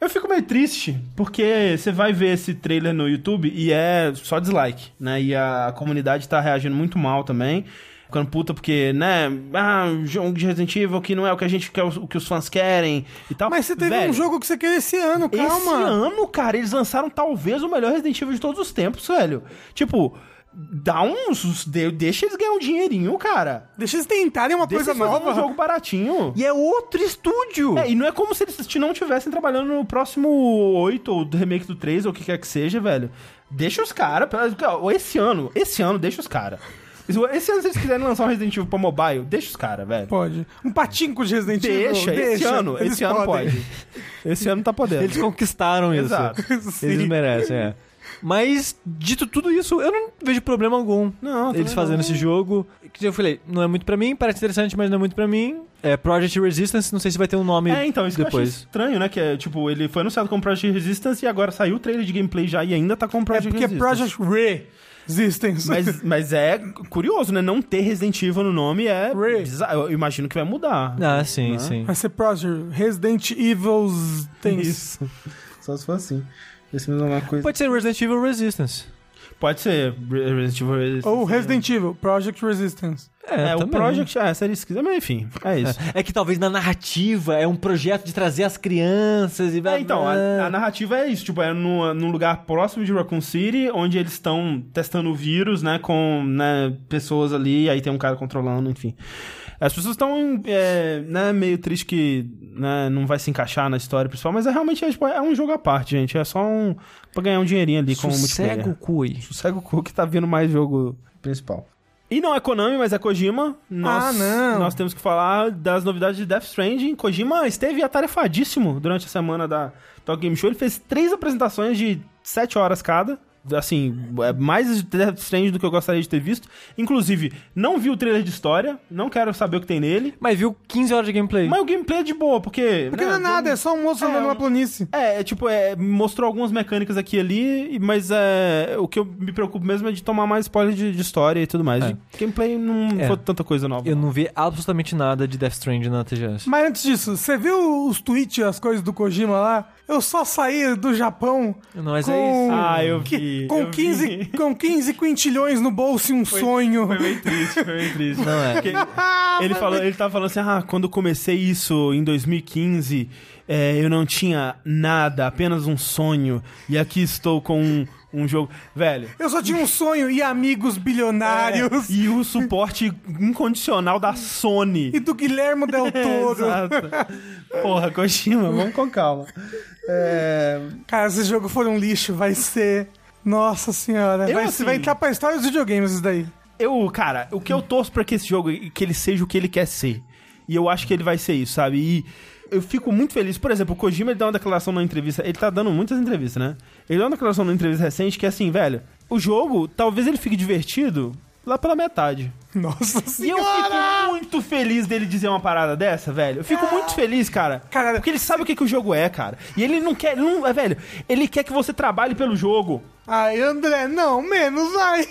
Eu fico meio triste, porque você vai ver esse trailer no YouTube e é só dislike, né? E a comunidade tá reagindo muito mal também. Ficando puta porque, né? Ah, um jogo de Resident Evil que não é o que a gente quer, o que os fãs querem e tal. Mas você teve Velho, um jogo que você quer esse ano, calma. Esse ano, cara, eles lançaram talvez o melhor Resident Evil de todos os tempos, velho. Tipo, dá uns. de- Deixa eles ganhar um dinheirinho, cara. Deixa eles tentarem uma Deixa coisa nova. um jogo baratinho. E é outro estúdio! É, e não é como se eles não estivessem trabalhando no próximo 8 ou do remake do 3 ou o que quer que seja, velho. Deixa os caras. Esse ano, esse ano, deixa os caras. Esse ano, se eles quiserem lançar um Resident Evil pra mobile, deixa os caras, velho. Pode. Um patinco de Resident Evil. Deixa, esse ano, eles esse ano podem. pode. Esse ano tá podendo. Eles conquistaram isso. Exato. Eles merecem, é. Mas, dito tudo isso, eu não vejo problema algum. Não, Eles fazendo não. esse jogo. Que eu falei, não é muito pra mim, parece interessante, mas não é muito pra mim. É Project Resistance, não sei se vai ter um nome É, então, isso que eu depois. estranho, né? Que é, tipo, ele foi anunciado como Project Resistance e agora saiu o trailer de gameplay já e ainda tá com É Project porque Resistance. Project Resistance. Mas, mas é curioso, né? Não ter Resident Evil no nome é Re. bizarro. Eu imagino que vai mudar. Ah, sim, Né? sim. Vai ser Project Resident Evil's Things. Isso. Só se for assim. Esse mesmo é uma coisa. Pode ser Resident Evil Resistance. Pode ser Re- Resident Evil Resistance. Ou Resident Evil, Project Resistance. É, o também. Project, é, seria se quiser, mas enfim, é isso. É que talvez na narrativa é um projeto de trazer as crianças e... É, então, a, a narrativa é isso, tipo, é num, num lugar próximo de Raccoon City, onde eles estão testando o vírus, né, com né, pessoas ali, aí tem um cara controlando, enfim. As pessoas estão, é, né, meio triste que né, não vai se encaixar na história principal, mas é realmente é, tipo, é um jogo à parte, gente, é só um, pra ganhar um dinheirinho ali com o multiplayer. o cui. Sossega o cu que tá vindo mais jogo principal. E não é Konami, mas é Kojima. Nós, Ah, não. Nós temos que falar das novidades de Death Stranding. Kojima esteve atarefadíssimo durante a semana da Talk Game Show. Ele fez três apresentações de sete horas cada. Assim, é mais Death Stranding do que eu gostaria de ter visto. Inclusive, não vi o trailer de história. Não quero saber o que tem nele. Mas viu 15 horas de gameplay. Mas o gameplay é de boa, porque... Porque né, não é nada, é só um moço É, andando na planície. é, é, tipo, é, mostrou algumas mecânicas aqui e ali, mas é, o que eu me preocupo mesmo é de tomar mais spoiler de, de história e tudo mais. É. Gameplay não É. foi tanta coisa nova. Eu não vi absolutamente nada de Death Stranding na TGS. Mas antes disso, você viu os tweets, as coisas do Kojima lá? Eu só saí do Japão Não, mas com, é isso. Ah, eu vi, com, eu 15, vi. com 15 quintilhões no bolso e um sonho. Foi bem triste, foi bem triste. Não é. Porque ele, falou, ele tava falando assim, ah, quando eu comecei isso em 2015, é, eu não tinha nada, apenas um sonho, e aqui estou com um, um jogo... Velho... Eu só tinha um sonho e amigos bilionários. é, e o suporte incondicional da Sony. E do Guilhermo Del É, Toro. exato. Porra, Kojima, vamos com calma. É, Cara, esse jogo for um lixo, vai ser. Nossa senhora. Eu, vai, assim- vai entrar pra história dos videogames isso daí. Eu, cara, o que eu torço pra que esse jogo, que ele seja o que ele quer ser. E eu acho que ele vai ser isso, sabe? E eu fico muito feliz. Por exemplo, o Kojima, ele dá uma declaração numa entrevista. Ele tá dando muitas entrevistas, né? Ele dá uma declaração numa entrevista recente que é assim, velho, o jogo, talvez ele fique divertido lá pela metade. Nossa E eu senhora! fico muito feliz dele dizer uma parada dessa, velho. Eu fico muito feliz, cara. Cara, porque ele sabe o que, que o jogo é, cara. E ele não quer. Ele não, é, velho, ele quer que você trabalhe pelo jogo. Ai, André, não, menos, ai.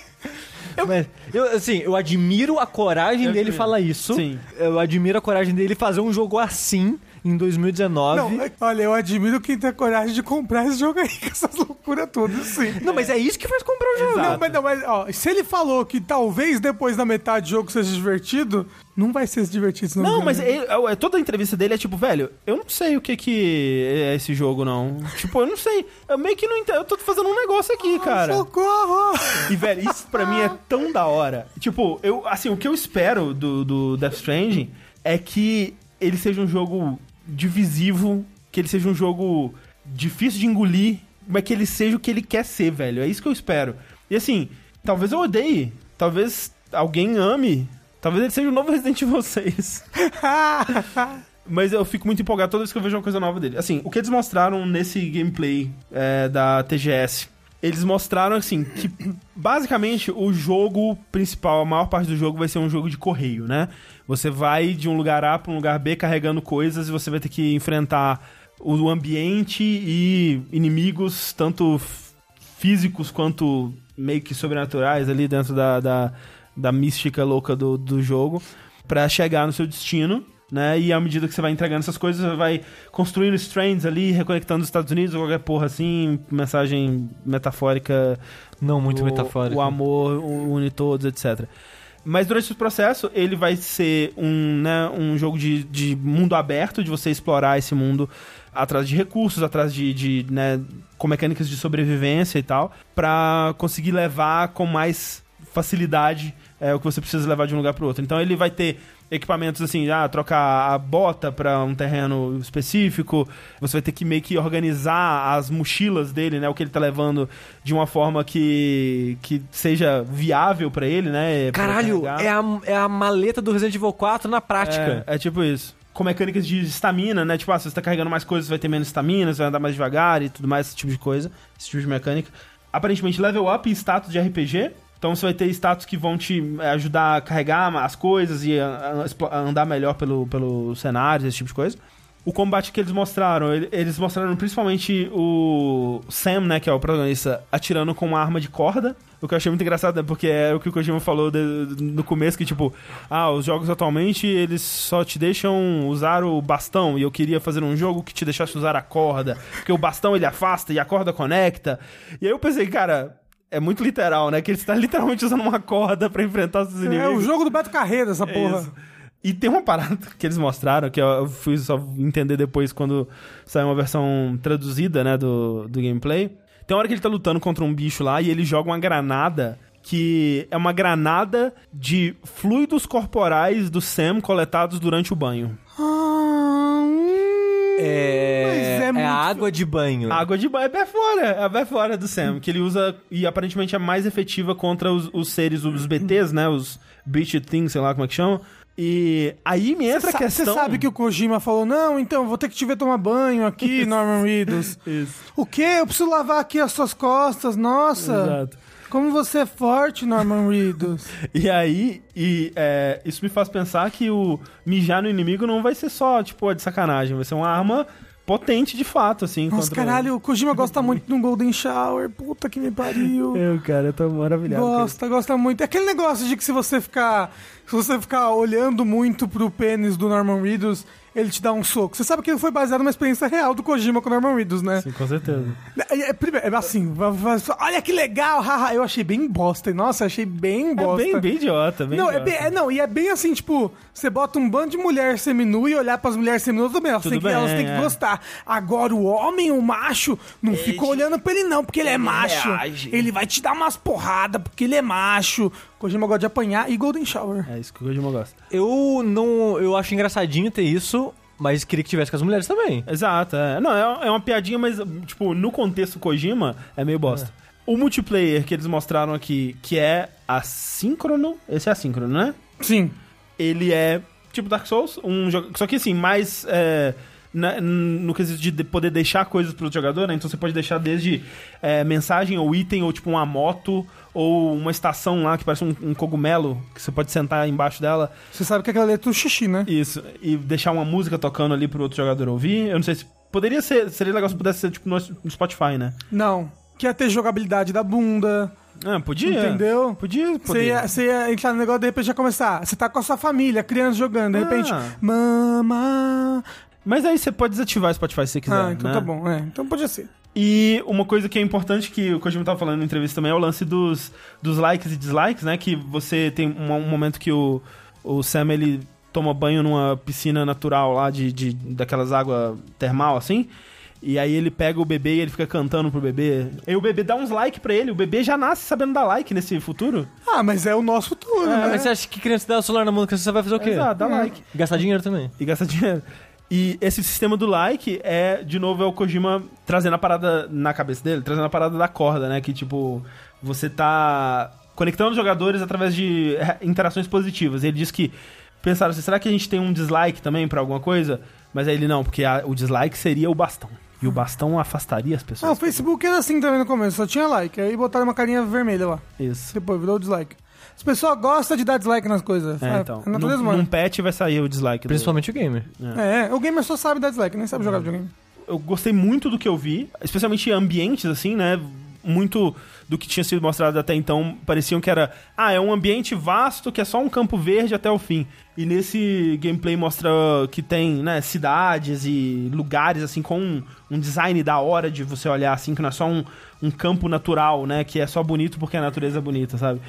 Mas, eu, assim, eu admiro a coragem Eu dele também. falar isso. Sim. Eu admiro a coragem dele fazer um jogo assim em 2019. Não, é- olha, eu admiro quem tem coragem de comprar esse jogo aí, com essas loucuras todas, sim. Não, mas é isso que faz comprar o jogo. Não, mas, não, mas ó, se ele falou que talvez depois da metade do jogo seja divertido, não vai ser divertido. senão Não, vai- mas ele- é- toda a entrevista dele é tipo, velho, eu não sei o que que é esse jogo, não. tipo, eu não sei. Eu meio que não entendo. Eu tô fazendo um negócio aqui, cara. Socorro! E, velho, isso pra mim é tão da hora. Tipo, eu, assim, o que eu espero do, do Death Stranding é que ele seja um jogo divisivo, que ele seja um jogo difícil de engolir, mas que ele seja o que ele quer ser, velho. É isso que eu espero. E assim, talvez eu odeie, talvez alguém ame, talvez ele seja o novo Resident Evil 6. Mas eu fico muito empolgado toda vez que eu vejo uma coisa nova dele. Assim, o que eles mostraram nesse gameplay é, da TGS, eles mostraram, assim, que basicamente o jogo principal, a maior parte do jogo vai ser um jogo de correio, né? Você vai de um lugar A para um lugar B carregando coisas e você vai ter que enfrentar o ambiente e inimigos, tanto físicos quanto meio que sobrenaturais ali dentro da, da, da mística louca do, do jogo, pra chegar no seu destino. Né? E à medida que você vai entregando essas coisas, você vai construindo strands ali, reconectando os Estados Unidos, ou qualquer porra assim, mensagem metafórica Não, muito o, metafórico. O amor o- une todos, etc. Mas durante esse processo, ele vai ser um, né, um jogo de, de mundo aberto, de você explorar esse mundo atrás de recursos, atrás de, de né, com mecânicas de sobrevivência e tal, pra conseguir levar com mais facilidade é, o que você precisa levar de um lugar pro outro. Então ele vai ter equipamentos assim, ah, trocar a bota pra um terreno específico, você vai ter que meio que organizar as mochilas dele, né, o que ele tá levando de uma forma que, que seja viável pra ele, né? Caralho, é a, é a maleta do Resident Evil 4 na prática. É, é tipo isso. Com mecânicas de estamina, né? Tipo, ah, se você tá carregando mais coisas, vai ter menos estamina, você vai andar mais devagar e tudo mais, esse tipo de coisa. Esse tipo de mecânica. Aparentemente, level up e status de RPG. Então você vai ter status que vão te eh, ajudar a carregar as coisas e a, a a andar melhor pelo, pelo cenário, esse tipo de coisa. O combate que eles mostraram, ele- eles mostraram principalmente o Sam, né, que é o protagonista, atirando com uma arma de corda. O que eu achei muito engraçado, né, porque é o que o Kojima falou de- no começo, que tipo, ah, os jogos atualmente, eles só te deixam usar o bastão, e eu queria fazer um jogo que te deixasse usar a corda, porque o bastão ele afasta e a corda conecta. E aí eu pensei, cara... É muito literal, né? Que ele está literalmente usando uma corda pra enfrentar os inimigos. É o jogo do Beto Carreira, essa porra. Isso. E tem uma parada que eles mostraram, que eu fui só entender depois quando saiu uma versão traduzida, né, do, do gameplay. Tem uma hora que ele tá lutando contra um bicho lá e ele joga uma granada que é uma granada de fluidos corporais do Sam coletados durante o banho. Ah, hum, É, é é muito- a água de banho. Água de banho é fora, é pé fora do Sam, que ele usa e aparentemente é mais efetiva contra os, os seres, os BTs, né, os Beach Things, sei lá como é que chama. E aí me entra a Você questão... sabe que o Kojima falou, não, então, vou ter que te ver tomar banho aqui, Norman Reedus. Isso, O quê? Eu preciso lavar aqui as suas costas, nossa. exato. Como você é forte, Norman Reedus. E aí, e, é, isso me faz pensar que o mijar no inimigo não vai ser só, tipo, de sacanagem, vai ser uma arma potente de fato, assim. Nossa, caralho, o Kojima gosta muito de um Golden Shower. Puta que me pariu. Eu, cara, eu tô maravilhado. Gosta, gosta muito. É aquele negócio de que se você ficar. Se você ficar olhando muito pro pênis do Norman Reedus, ele te dá um soco. Você sabe que ele foi baseado numa experiência real do Kojima com o Norman Reedus, né? Sim, com certeza. É, é, primeiro, é assim, olha que legal, haha. Eu achei bem bosta. Nossa, achei bem É bosta. bem, bem idiota, bem não, é idiota. bem, é, não, e é bem assim, tipo, você bota um bando de mulher seminua e olhar pras mulheres seminuas também. Elas, Tudo têm que, bem, elas têm que é. gostar. Agora, o homem, o macho, não fica olhando pra ele, não, porque ele é macho. reage. Ele vai te dar umas porradas, porque ele é macho. Kojima gosta de apanhar e Golden Shower. É isso que o Kojima gosta. Eu não. Eu acho engraçadinho ter isso, mas queria que tivesse com as mulheres também. Exato, é. Não, é, é uma piadinha, mas, tipo, no contexto Kojima, é meio bosta. O multiplayer que eles mostraram aqui, que é assíncrono, esse é assíncrono, né? Sim. ele é tipo Dark Souls, um jogo. Só que assim, mais. é, na- no quesito de de poder deixar coisas pro jogador, né? Então você pode deixar desde é, mensagem ou item, ou tipo uma moto, ou uma estação lá que parece um, um cogumelo, que você pode sentar embaixo dela. Você sabe que aquela letra é xixi, né? Isso. E deixar uma música tocando ali pro outro jogador ouvir. Eu não sei se. Poderia ser. Seria legal se pudesse ser tipo no Spotify, né? Não. Quer ter jogabilidade da bunda, Ah, podia. entendeu? Podia, podia. ia, você ia entrar no negócio, de repente já começar. Você tá com a sua família, criança jogando, de repente. Ah. Mama. Mas aí você pode desativar o Spotify se você quiser. ah, então né? tá bom. É, então podia ser. E uma coisa que é importante que o Kojima tava falando na entrevista também é o lance dos, dos likes e dislikes, né? Que você tem um, um momento que o, o Sam ele toma banho numa piscina natural lá de, de daquelas águas termal assim. E aí ele pega o bebê e ele fica cantando pro bebê. E o bebê dá uns likes pra ele. O bebê já nasce sabendo dar like nesse futuro. Ah, mas é o nosso futuro, Ah, né? mas você acha que criança dá o celular na mão criança, você vai fazer o quê? Exato, dá like. Gastar dinheiro também. e gasta dinheiro. E esse sistema do like é, de novo, é o Kojima trazendo a parada na cabeça dele, trazendo a parada da corda, né? Que tipo, você tá conectando os jogadores através de interações positivas. Ele diz que pensaram assim, será que a gente tem um dislike também pra alguma coisa? Mas aí ele não, porque a- o dislike seria o bastão. E o bastão afastaria as Ah, o pessoas. Facebook era assim também no começo, só tinha like. Aí botaram uma carinha vermelha lá. Isso. Depois virou dislike. As pessoas gostam de dar dislike nas coisas. É, então. A natureza Num, num patch vai sair o dislike. do- Principalmente o gamer. É, o gamer só sabe dar dislike, nem sabe jogar videogame. eu gostei muito do que eu vi, especialmente ambientes, assim, né? Muito do que tinha sido mostrado até então pareciam que era, ah, é um ambiente vasto que é só um campo verde até o fim. E nesse gameplay mostra que tem, né, cidades e lugares, assim, com um, um design da hora de você olhar, assim, que não é só um, um campo natural, né, que é só bonito porque a natureza é bonita, sabe?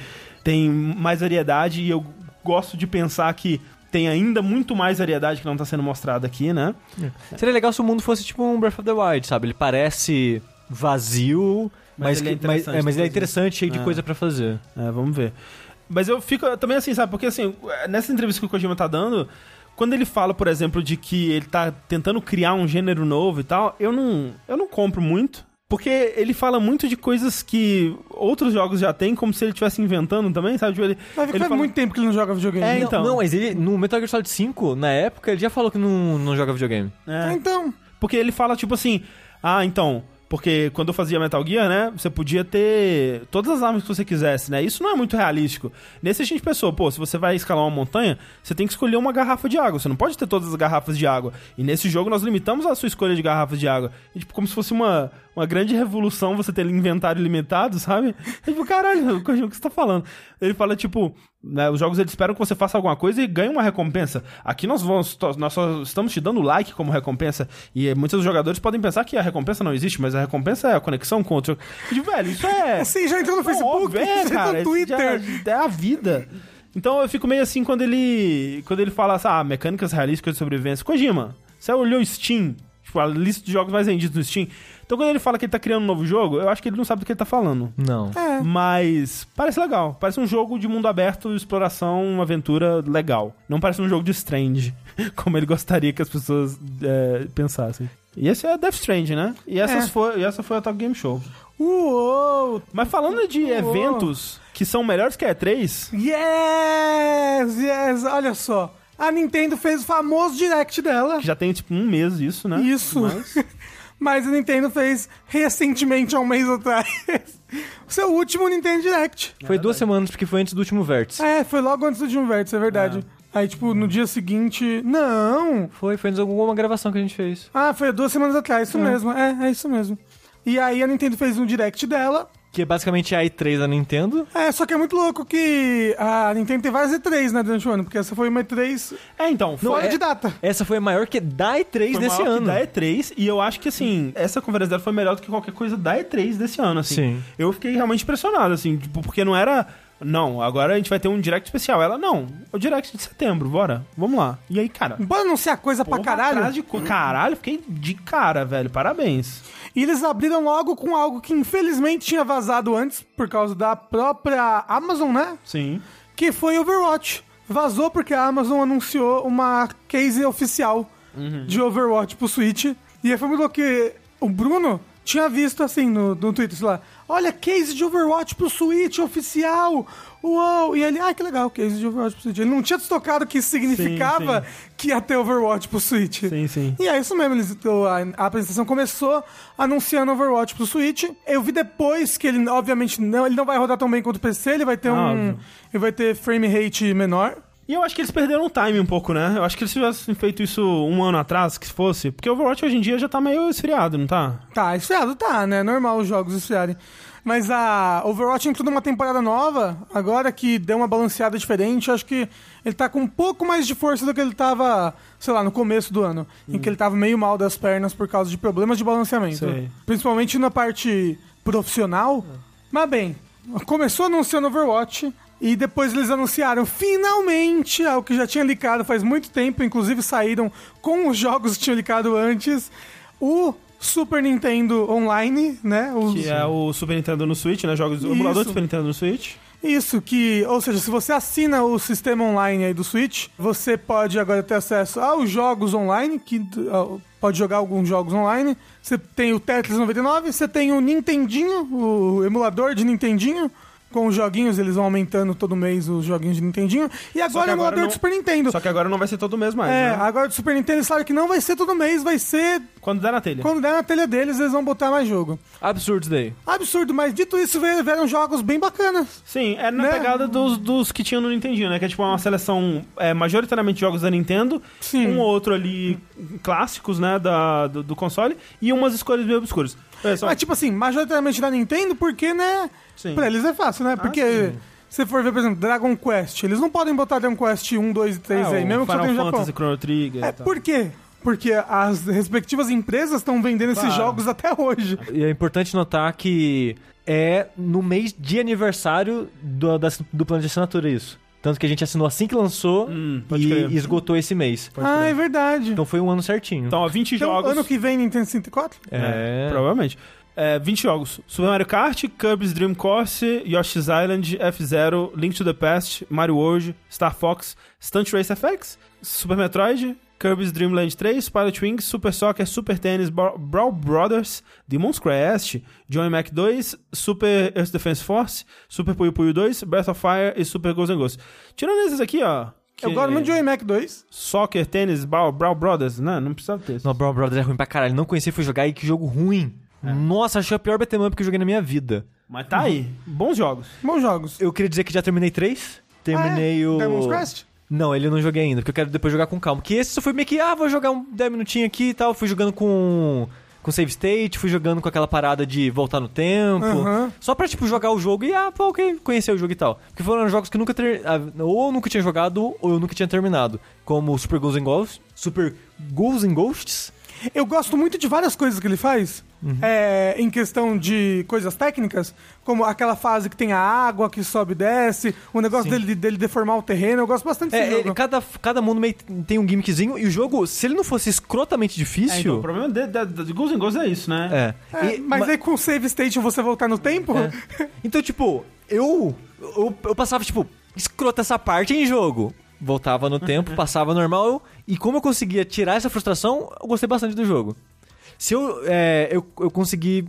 Tem mais variedade e eu gosto de pensar que tem ainda muito mais variedade que não tá sendo mostrada aqui, né? Seria legal se o mundo fosse tipo um Breath of the Wild, sabe? Ele parece vazio, Mas mas, ele é que- mas, interessante é, mas ele é fazer. interessante, cheio de É. coisa pra fazer. É, vamos ver. Mas eu fico também assim, sabe? Porque assim, nessa entrevista que o Kojima tá dando, quando ele fala, por exemplo, de que ele tá tentando criar um gênero novo e tal, eu não, eu não compro muito. Porque ele fala muito de coisas que outros jogos já têm, como se ele estivesse inventando também, sabe? Tipo, ele, Mas ele faz fala- muito tempo que ele não joga videogame. É, não, então. não, mas ele, no Metal Gear Solid 5, na época, ele já falou que não, não joga videogame. É. Então, Porque ele fala, tipo assim, ah, então, porque quando eu fazia Metal Gear, né, você podia ter todas as armas que você quisesse, né? Isso não é muito realístico. Nesse a gente pensou, pô, se você vai escalar uma montanha, você tem que escolher uma garrafa de água, você não pode ter todas as garrafas de água. E nesse jogo nós limitamos a sua escolha de garrafas de água. E, tipo, como se fosse uma, uma grande revolução você ter inventário limitado, sabe? E, tipo, caralho, Kojima, o que você tá falando? Ele fala, tipo, né, os jogos eles esperam que você faça alguma coisa e ganhe uma recompensa. Aqui nós vamos, nós só estamos te dando like como recompensa. E muitos dos jogadores podem pensar que a recompensa não existe, mas a recompensa é a conexão com outro. E, velho, isso é. assim, já entrou no Facebook, óbvio, já é, entrou cara, no Twitter. já- é a vida. Então eu fico meio assim quando ele. Quando ele fala assim, ah, mecânicas realísticas de sobrevivência. Kojima, você olhou Steam, tipo, a lista de jogos mais vendidos no Steam. Então quando ele fala que ele tá criando um novo jogo, eu acho que ele não sabe do que ele tá falando. Não. É. Mas parece legal. Parece um jogo de mundo aberto, exploração, uma aventura legal. Não parece um jogo de Strange, como ele gostaria que as pessoas é, pensassem. E esse é Death Strange, né? E, essas É. foi, e essa foi a Top Game Show. Uou! Mas falando de Uou. eventos que são melhores que a E3, Yes! Yes! Olha só. A Nintendo fez o famoso direct dela. que já tem tipo um mês isso, né? Isso. Mas, Mas a Nintendo fez recentemente, há um mês atrás, o seu último Nintendo Direct. Foi duas semanas, porque foi antes do último vértice. É, foi logo antes do último vértice, é verdade. Aí, tipo, no dia seguinte. Não! Foi, foi antes de alguma gravação que a gente fez. Ah, foi duas semanas atrás, isso mesmo. É, é isso mesmo. E aí a Nintendo fez um direct dela. Que é basicamente a E3 da Nintendo. É, só que é muito louco que a Nintendo tem várias E3, né, durante o ano, porque essa foi uma E3 é, então, foi, fora é- de data. Essa foi a maior que da E3 foi desse maior ano. que da E3, e eu acho que, assim, essa conferência dela foi melhor do que qualquer coisa da E3 desse ano, assim. Sim. Eu fiquei realmente impressionado, assim, tipo, porque não era... Não, agora a gente vai ter um direct especial. Ela, não, o direct de setembro, bora, vamos lá. E aí, cara... Bora anunciar coisa pra porra caralho? atrás de co- Caralho, fiquei de cara, velho, parabéns. E eles abriram logo com algo que infelizmente tinha vazado antes, por causa da própria Amazon, né? Sim. Que foi Overwatch. Vazou porque a Amazon anunciou uma case oficial de Overwatch pro Switch. E aí foi muito que o Bruno tinha visto assim no, no Twitter, sei lá, olha, case de Overwatch pro Switch oficial. Uou! E ele, ah, que legal, case de Overwatch pro Switch. Ele não tinha tocado que significava que ia ter Overwatch pro Switch. Sim, sim. E é isso mesmo, eles, a, a apresentação começou anunciando Overwatch pro Switch. Eu vi depois que ele, obviamente, não, ele não vai rodar tão bem quanto o PC, ele vai ter um. Óbvio. Ele vai ter frame rate menor. E eu acho que eles perderam o time um pouco, né? Eu acho que eles tivessem feito isso um ano atrás, que fosse. Porque o Overwatch hoje em dia já tá meio esfriado, não tá? Tá, esfriado tá, né? Normal os jogos esfriarem. Mas a Overwatch entrou numa temporada nova, agora que deu uma balanceada diferente, eu acho que ele tá com um pouco mais de força do que ele tava, sei lá, no começo do ano, em que ele tava meio mal das pernas por causa de problemas de balanceamento. Sei. Principalmente na parte profissional. Mas bem, começou anunciando Overwatch. E depois eles anunciaram finalmente algo que já tinha licado faz muito tempo, inclusive saíram com os jogos que tinham licado antes, o Super Nintendo Online, né? Os- Que é o Super Nintendo no Switch, né? Jogos do emulador do. Super Nintendo no Switch. Isso, que, ou seja, se você assina o sistema online aí do Switch, você pode agora ter acesso aos jogos online, que ah, pode jogar alguns jogos online. Você tem o Tetris 99, você tem o Nintendinho, o emulador de Nintendinho. Com os joguinhos, eles vão aumentando todo mês os joguinhos de Nintendinho. E agora que o emulador não- do Super Nintendo. Só que agora não vai ser todo mês mais, É, né? agora do Super Nintendo falaram que não vai ser todo mês, vai ser Quando der na telha. quando der na telha deles, eles vão botar mais jogo. Absurdo isso daí. Absurdo, mas dito isso, vieram jogos bem bacanas. Sim, é na Né? pegada dos, dos que tinham no Nintendinho, né? Que é tipo uma seleção é, majoritariamente jogos da Nintendo, Sim. um ou outro ali clássicos, né, da, do, do console, e umas escolhas meio obscuras. É, só- Mas, tipo assim, majoritariamente da Nintendo, porque, né? Sim. Pra eles é fácil, né? Porque sim. se for ver, por exemplo, Dragon Quest, eles não podem botar Dragon Quest 1, 2 e 3 Ah, aí, mesmo que só Final tem no Japão. Fantasy, Chrono Trigger É, e tal. por quê? Porque as respectivas empresas estão vendendo esses Claro. jogos até hoje. E é importante notar que é no mês de aniversário do, da- do plano de assinatura isso. Tanto que a gente assinou assim que lançou Hum, e crer. esgotou esse mês. Pode ah, crer. é verdade. Então foi um ano certinho. Então, ó, 20 Então, jogos. ano que vem, Nintendo 64? é. Provavelmente. É, 20 jogos. Super Mario Kart, Kirby's Dream Course, Yoshi's Island, F-Zero, Link to the Past, Mario World, Star Fox, Stunt Race FX, Super Metroid, Kirby's Dream Land 3, Pilot Wings, Super Soccer, Super Tennis, Bra- Brawl Brothers, Demon's Crest, Johnny Mac 2, Super Earth Defense Force, Super Puyo Puyo 2, Breath of Fire e Super Ghosts and Ghosts. Tirando esses aqui, ó. Eu que- gosto muito de Joy Mac 2. Soccer, tênis, Brawl, Brawl Brothers, né? Não precisava ter. Não, Brawl Brothers é ruim pra caralho. Não conheci, fui jogar e que jogo ruim. Nossa, achei o pior beat'em up que eu joguei na minha vida. Mas tá aí. Bons jogos. Bons jogos. Eu queria dizer que já terminei três. Terminei Ah, é? o. Demon's Crest? Não, ele eu não joguei ainda, porque eu quero depois jogar com calma. Que esse só foi meio que, ah, vou jogar um 10 minutinhos aqui e tal. Fui jogando com. Com save state, fui jogando com aquela parada de voltar no tempo. Aham. Só pra, tipo, jogar o jogo e, ah, pô, ok, conhecer o jogo e tal. Porque foram jogos que eu nunca ter... ah, ou eu nunca tinha jogado, ou eu nunca tinha terminado. Como Super Ghosts and Ghosts. Super Ghosts and Ghosts. Eu gosto muito de várias coisas que ele faz. Uhum. É, em questão de coisas técnicas, como aquela fase que tem a água que sobe e desce, o negócio dele, dele deformar o terreno, eu gosto bastante desse É, jogo. ele- cada, cada mundo meio tem um gimmickzinho. E o jogo, se ele não fosse escrotamente É, então, difícil... o problema de, de, de Ghosts é isso, né? É. É, E- mas ma- aí com o save state você voltar no tempo, Então, tipo, eu, eu. eu passava, tipo, escrota essa parte em jogo. Voltava no tempo, passava normal. e como eu conseguia tirar essa frustração, eu gostei bastante do jogo. Se eu, é, eu, eu consegui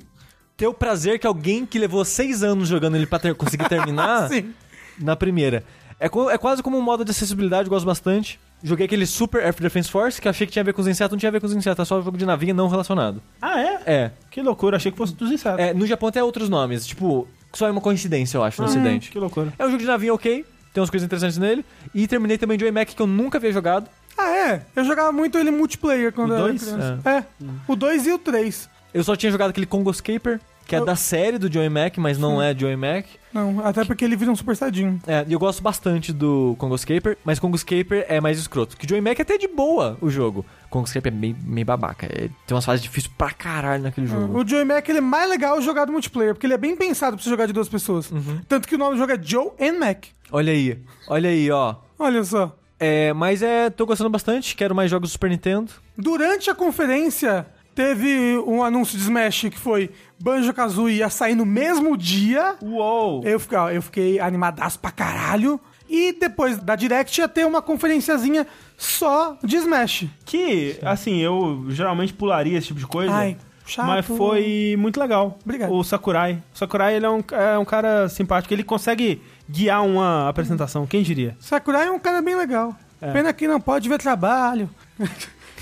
ter o prazer que alguém que levou seis anos jogando ele pra ter, conseguir terminar sim. na primeira. É, co- é quase como um modo de acessibilidade, eu gosto bastante. Joguei aquele Super Air Defense Force, que achei que tinha a ver com os insetos, não tinha a ver com os insetos, é só um jogo de navinha não relacionado. Ah, é? É, Que loucura, achei que fosse dos insetos. é no Japão tem outros nomes, tipo, só é uma coincidência, eu acho, no ocidente. Que loucura. É um jogo de navinha ok, tem umas coisas interessantes nele. E terminei também Joy Mac, que eu nunca havia jogado. Ah, é? Eu jogava muito ele multiplayer quando O eu era criança. É. O 2 e o 3. Eu só tinha jogado aquele Congo Scaper, que é Eu- da série do Joy Mac, mas não é Joy Mac. Não, até porque ele vira um super sadinho. É, e eu gosto bastante do Congo Scaper, mas Congo Scaper é mais escroto. Que Joy Mac é até de boa o jogo. Congo Scaper é meio, meio babaca. é- tem umas fases difíceis pra caralho naquele jogo. O Joey Mac ele é mais legal jogado multiplayer, porque ele é bem pensado pra você jogar de duas pessoas. Uhum. Tanto que o nome do jogo é Joe and Mac. Olha aí, olha aí, ó. Olha só. É, mas é, tô gostando bastante, quero mais jogos do Super Nintendo. Durante a conferência, teve um anúncio de Smash que foi Banjo-Kazooie ia sair no mesmo dia. Uou! Eu fiquei, ó, eu fiquei animadaço pra caralho. E depois da Direct ia ter uma conferenciazinha só de Smash. Que, assim, eu geralmente pularia esse tipo de coisa. Ai, chato. Mas foi muito legal. Obrigado. O Sakurai. O Sakurai, ele é um, é um cara simpático. Ele consegue guiar uma apresentação. Quem diria? Sakurai é um cara bem legal. É. Pena que não pode ver trabalho.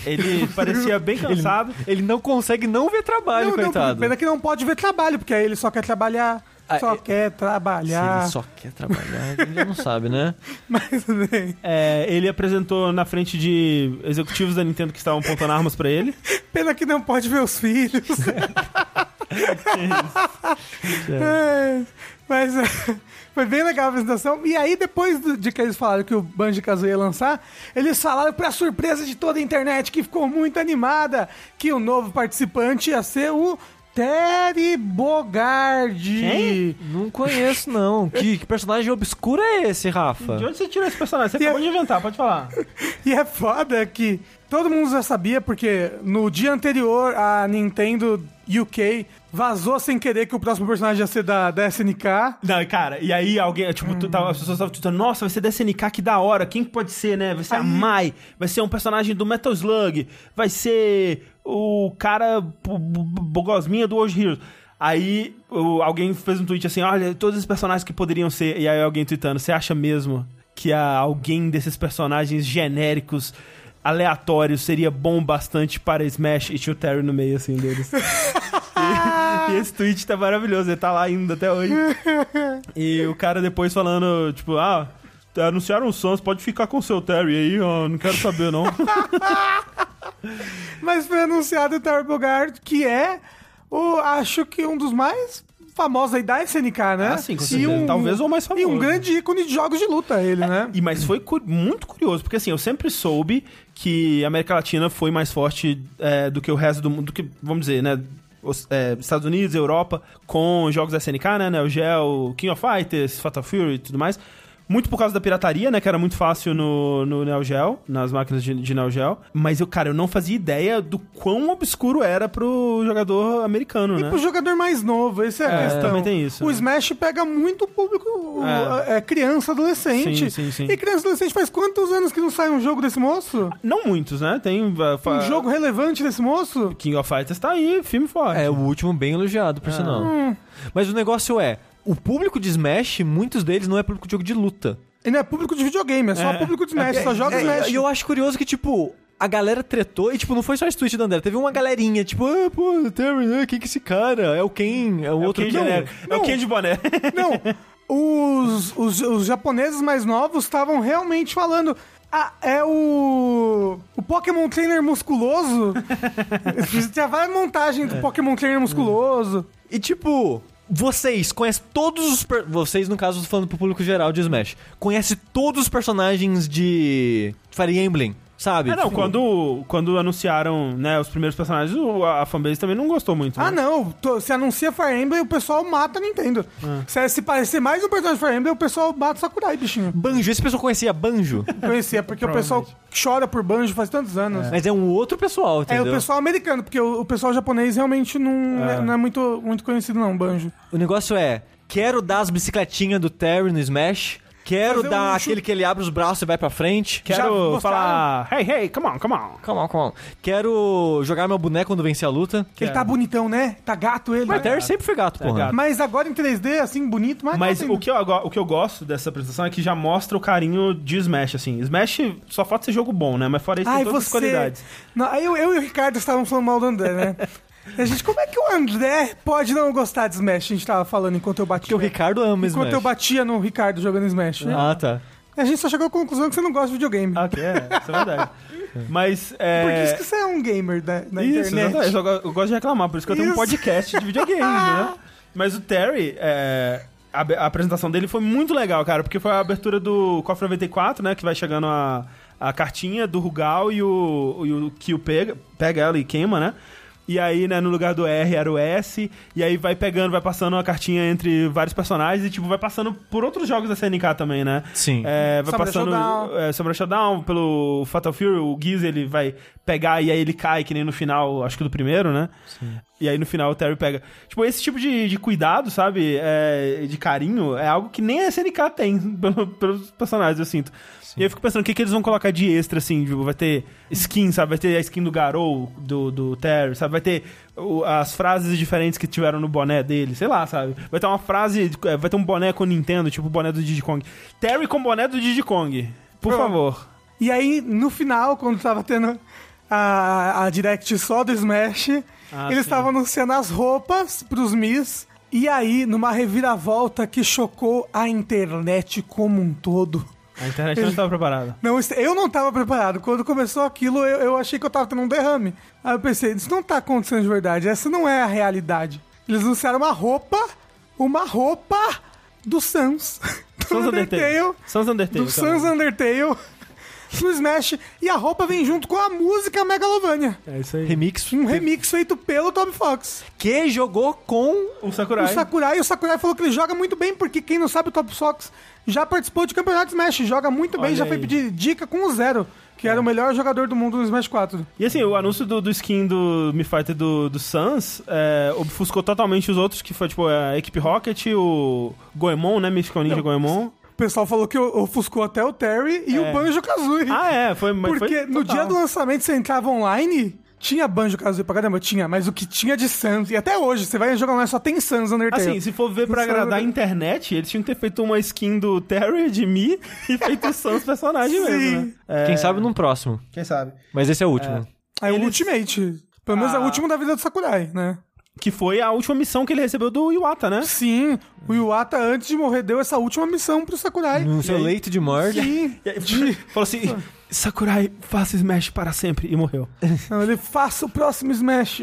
Ele parecia bem cansado. Ele não consegue não ver trabalho, não, não, coitado. pena que não pode ver trabalho, porque aí ele só quer trabalhar. Ah, só é- quer Se trabalhar. ele só quer trabalhar, ele já não sabe, né? Mas bem, É, ele apresentou na frente de executivos da Nintendo que estavam apontando armas pra ele. pena que não pode ver os filhos. É, mas é, foi bem legal a apresentação. E aí, depois do- de que eles falaram que o Banjo Kazooie ia lançar, eles falaram, pra surpresa de toda a internet, que ficou muito animada, que o novo participante ia ser o Terry Bogard. Quem? Não conheço, não. Que, que personagem obscuro é esse, Rafa? De onde você tirou esse personagem? Você E acabou é- de inventar, pode falar. E é foda que todo mundo já sabia, porque no dia anterior a Nintendo UK vazou sem querer que o próximo personagem ia ser da, da SNK. Não, cara, e aí alguém, tipo, tu tava, as pessoas estavam tweetando, nossa, vai ser da SNK, que da hora, quem que pode ser, né? Vai ser a Aí- Mai, vai ser um personagem do Metal Slug, vai ser o cara bogosminha do World Heroes. Aí alguém fez um tweet assim, olha, todos os personagens que poderiam ser, e aí alguém tweetando, você acha mesmo que a, alguém desses personagens genéricos, aleatórios, seria bom bastante para Smash? E tinha o Terry no meio, assim, deles. E esse tweet tá maravilhoso, ele tá lá ainda até hoje. E o cara depois falando, tipo, ah, anunciaram o Sons, pode ficar com o seu Terry aí, ó, não quero saber não. Mas foi anunciado o Terry Bogard, que é, o, acho que um dos mais famosos aí da SNK, né? Ah, sim, com E certeza. Talvez o mais E famoso. um grande ícone de jogos de luta, ele, né? E, mas foi cu- muito curioso, porque assim, eu sempre soube que a América Latina foi mais forte é, do que o resto do mundo, do que, vamos dizer, né, os, é, Estados Unidos, Europa, com jogos da SNK, né, Neo Geo, King of Fighters, Fatal Fury e tudo mais. Muito por causa da pirataria, né? Que era muito fácil no, no Neo Geo, nas máquinas de, de Neo Geo. Mas eu, cara, eu não fazia ideia do quão obscuro era pro jogador americano, E né? pro jogador mais novo, essa é a É, questão. também tem isso, O né? Smash pega muito o público, É. é, criança, adolescente. Sim, sim, sim. E criança adolescente faz quantos anos que não sai um jogo desse moço? Não muitos, né? Tem. uh, fa- Um jogo relevante desse moço? King of Fighters tá aí, filme forte. É, o último bem elogiado, por sinal. Hum. Mas o negócio é, o público de Smash, muitos deles não é público de jogo de luta. Ele não é público de videogame, é só É. público de Smash, só joga É, Smash. E eu acho curioso que, tipo, a galera tretou e, tipo, não foi só esse tweet do André. Teve uma galerinha, tipo, ah, pô, Terry, né? Quem que é esse cara? É o Ken, é o É o outro Ken não. genérico. É o não. Ken de boné. Não, os, os, os japoneses mais novos estavam realmente falando. Ah, é o. O Pokémon Trainer musculoso. Tinha várias montagens do Pokémon Trainer musculoso. E, tipo, vocês conhecem todos os... per- Vocês, no caso, falando pro público geral de Smash. Conhece todos os personagens de Fire Emblem, sabe? Ah, não, Tipo, quando, quando anunciaram né, os primeiros personagens, o- a fanbase também não gostou muito. Ah, né? não. tô- Se anuncia Fire Emblem, o pessoal mata a Nintendo. Se, se parecer mais um personagem de Fire Emblem, o pessoal mata o Sakurai, bichinho. Banjo, esse pessoal conhecia Banjo? Conhecia, porque o pessoal chora por banjo faz tantos anos. Mas é um outro pessoal, É, entendeu? o pessoal americano, porque o, o pessoal japonês realmente não é, não é muito, muito conhecido, não, banjo. O negócio é, quero dar as bicicletinhas do Terry no Smash, quero Fazer dar um aquele chute- que ele abre os braços e vai pra frente. Quero falar, hey, hey, come on, come on. Calma, calma. Quero jogar meu boneco quando vencer a luta. Ele tá bonitão, né? Tá gato ele. Mas o Terry sempre foi gato, porra. gato. Mas agora em 3D, assim, bonito, mas. Mas gato o que, eu, ago- o que eu gosto dessa apresentação é que já mostra o carinho de Smash, assim. Smash só falta ser jogo bom, né? Mas fora isso, Ai, tem todas as você. qualidades. Não, aí eu, eu e o Ricardo estávamos falando mal do André, né? A gente, como é que o André pode não gostar de Smash? A gente tava falando enquanto eu batia. Porque o Ricardo ama Enquanto Smash. eu batia no Ricardo jogando Smash. né? Ah, tá. A gente só chegou à conclusão que você não gosta de videogame. Ah, que é, isso é verdade. Mas, é... Por isso que você é um gamer da, na Isso, internet. exatamente. Eu, eu gosto de reclamar, por isso que eu tenho um Isso. podcast de videogame, né? Mas o Terry, é, a, a apresentação dele foi muito legal, cara, porque foi a abertura do KOF 94, né? Que vai chegando a, a cartinha do Rugal e o, e o Kill pega, pega ela e queima, né? E aí, né, no lugar do R era o S, e aí vai pegando, vai passando a cartinha entre vários personagens e, tipo, vai passando por outros jogos da SNK também, né? Sim. É, vai Samurai passando Showdown. é, Samurai Showdown, pelo Fatal Fury, o Giz ele vai pegar e aí ele cai, que nem no final, acho que do primeiro, né? E aí no final o Terry pega. Tipo, esse tipo de, de cuidado, sabe? É, de carinho, é algo que nem a SNK tem pelo- pelos personagens, eu sinto. E eu fico pensando, o que, que eles vão colocar de extra, assim? Tipo, vai ter skin, sabe? Vai ter a skin do Garou, do, do Terry, sabe? Vai ter as frases diferentes que tiveram no boné dele, sei lá, sabe? Vai ter uma frase, é, vai ter um boné com Nintendo, tipo o boné do Diddy Kong. Terry com boné do Diddy Kong. Por Pronto. favor. E aí, no final, quando tava tendo a, a direct só do Smash, Ah, eles estavam anunciando as roupas pros Mis. E aí, numa reviravolta que chocou a internet como um todo. A internet não estava preparada. Não, eu não tava preparado. Quando começou aquilo, eu, eu achei que eu tava tendo um derrame. Aí eu pensei, isso não tá acontecendo de verdade. Essa não é a realidade. Eles anunciaram uma roupa, uma roupa do Sans. Do Sans Undertale. Undertale. Sans Undertale. Do então. Sans Undertale. No Smash. E a roupa vem junto com a música Megalovania. É isso aí. Remix. Um remix feito pelo Toby Fox. Que jogou com. O Sakurai. O Sakurai, o Sakurai falou que ele joga muito bem, porque quem não sabe, o Toby Fox já participou de campeonato Smash. Joga muito bem, Olha já foi pedir dica com o Zero, que era o melhor jogador do mundo no Smash 4. E assim, o anúncio do, do skin do Mi Fighter do, do Sans é, obfuscou totalmente os outros, que foi tipo a equipe Rocket, o Goemon, né? Mystical Ninja Goemon. O pessoal falou que ofuscou até o Terry e É. o Banjo-Kazooie. Ah, é, foi mas porque foi no total. dia do lançamento você entrava online, tinha Banjo-Kazooie pra caramba, tinha, mas o que tinha de Sans, e até hoje, você vai jogar online, só tem Sans Undertale. Assim, se for ver pra agradar a internet, eles tinham que ter feito uma skin do Terry, de Mi, e feito o Sans personagem Sim. mesmo, né? É, Quem sabe num próximo. Quem sabe? Mas esse é o último. Aí o eles- Ultimate. Pelo menos é Ah. o último da vida do Sakurai, né? Que foi a última missão que ele recebeu do Iwata, né? Sim, o Iwata, antes de morrer, deu essa última missão pro Sakurai. No seu aí? leito de morte. Sim. E aí, Falou assim, Sakurai, faça Smash para sempre, e morreu. Não, ele faça o próximo Smash.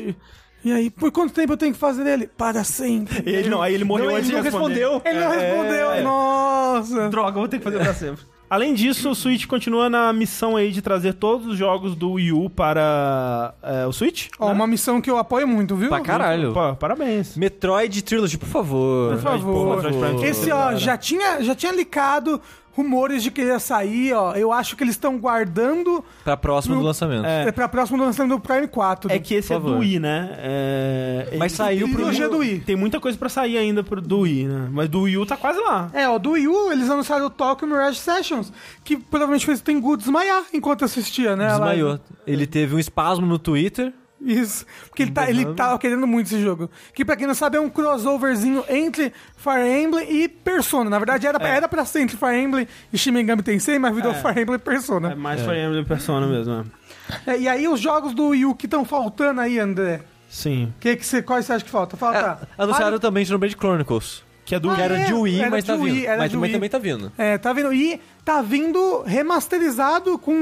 E aí, por quanto tempo eu tenho que fazer ele? Para sempre. E ele, não, aí ele morreu Não, antes ele de não responder. respondeu. Ele não É, respondeu. Nossa. Droga, vou ter que fazer pra sempre. Além disso, o Switch continua na missão aí de trazer todos os jogos do Wii U para é, o Switch. Ó, né? uma missão que eu apoio muito, viu? Pra caralho. Pô, parabéns. Metroid Trilogy, por favor. Por favor. Metroid Prime. Esse, ó, já tinha, já tinha licado rumores de que ia sair, ó. Eu acho que eles estão guardando Pra próximo do No- lançamento. É. é. pra próximo lançamento do Prime 4. É que esse é do. Wii, né? É... Mas ele- saiu pro trilogia do Wii. Tem muita coisa pra sair ainda pro, do Wii, né? Mas do Wii U tá quase lá. É, ó, do Wii U, eles anunciaram o Tokyo Mirage Sessions, que provavelmente fez o Tengu desmaiar enquanto assistia, né? Desmaiou. Ele teve um espasmo no Twitter. Isso. Porque ele, tá, ele tava querendo muito esse jogo. Que pra quem não sabe é um crossoverzinho entre Fire Emblem e Persona. Na verdade era, pra- era pra ser entre Fire Emblem e Shin Megami Tensei, mas virou É. Fire Emblem e Persona. É mais Fire Emblem Persona mesmo, né? É, e aí os jogos do Wii U que estão faltando aí, André? Sim. Que que você, quais você acha que falta? Falta. É, anunciaram também Xenoblade Chronicles. Que é do Ah, Que era é? de Wii, Era mas de tá Wii, vindo. era Mas de também, Wii. também tá vindo. É, tá vindo. E tá vindo remasterizado com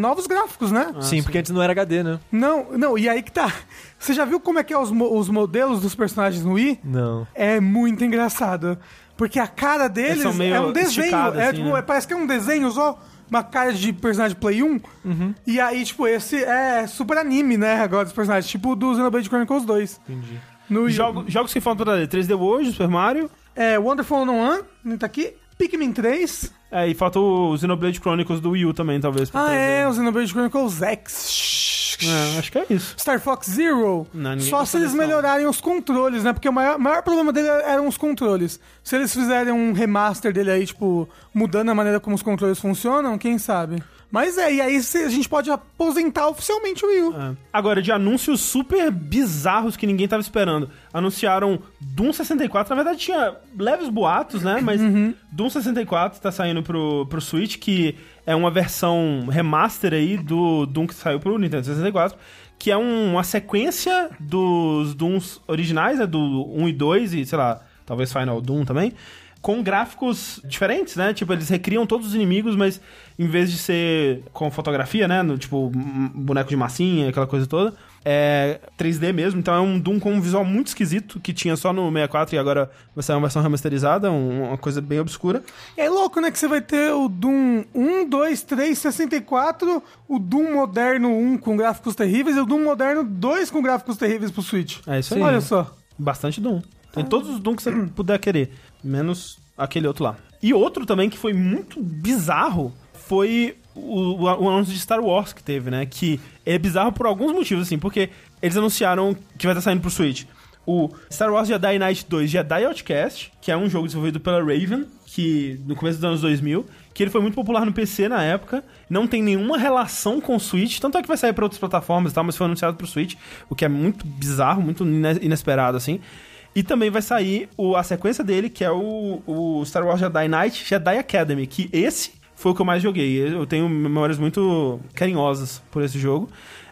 novos gráficos, né? sim, porque antes não era HD, né? Não, não, e aí que tá. Você já viu como é que é os, mo- os modelos dos personagens no Wii? Não. É muito engraçado. Porque a cara deles é um desenho. É, assim, tipo, né? é- parece que é um desenho só. Uma cara de personagem Play 1. Uhum. E aí, tipo, esse é super anime, né? Agora dos personagens. Tipo o do Xenoblade Chronicles 2. Entendi. No Jogo, jogos que faltam pra 3D World, Super Mario. É, Wonderful 101, não tá aqui. Pikmin 3. É, e falta o Xenoblade Chronicles do Wii U também, talvez. Ah, trazer. é, o Xenoblade Chronicles X. É, acho que é isso. Star Fox Zero. Não, Só se eles melhorarem os controles, né? Porque o maior, maior problema dele eram os controles. Se eles fizerem um remaster dele aí, tipo, mudando a maneira como os controles funcionam, quem sabe? Mas é, e aí a gente pode aposentar oficialmente o Wii U. É. Agora, de anúncios super bizarros que ninguém tava esperando. Anunciaram Doom 64. Na verdade, tinha leves boatos, né? Mas Doom 64 tá saindo pro, pro Switch, que é uma versão remaster aí do Doom que saiu pro Nintendo 64. Que é um- uma sequência dos Dooms originais, né? Do 1 e 2 e, sei lá, talvez Final Doom também. Com gráficos diferentes, né? Tipo, eles recriam todos os inimigos, mas em vez de ser com fotografia, né? No, tipo, boneco de massinha, aquela coisa toda. É 3D mesmo, então é um Doom com um visual muito esquisito, que tinha só no 64 e agora vai sair uma versão remasterizada, um- uma coisa bem obscura. É louco, né? Que você vai ter o Doom 1, 2, 3, 64, o Doom Moderno 1 com gráficos terríveis e o Doom Moderno 2 com gráficos terríveis pro Switch. É isso aí. Olha só. Bastante Doom. Tem todos os Doom que você puder querer, menos aquele outro lá. E outro também que foi muito bizarro foi o, o, anúncio de Star Wars que teve, né? Que é bizarro por alguns motivos, assim, porque eles anunciaram que vai estar saindo pro Switch o Star Wars Jedi Knight 2 Jedi Outcast, que é um jogo desenvolvido pela Raven, que no começo dos anos 2000, que ele foi muito popular no PC na época, não tem nenhuma relação com o Switch, tanto é que vai sair para outras plataformas e tal, mas foi anunciado pro Switch, o que é muito bizarro, muito inesperado assim. E também vai sair o, a sequência dele, que é o, o Star Wars Jedi Knight Jedi Academy, que esse foi o que eu mais joguei. Eu tenho memórias muito carinhosas por esse jogo.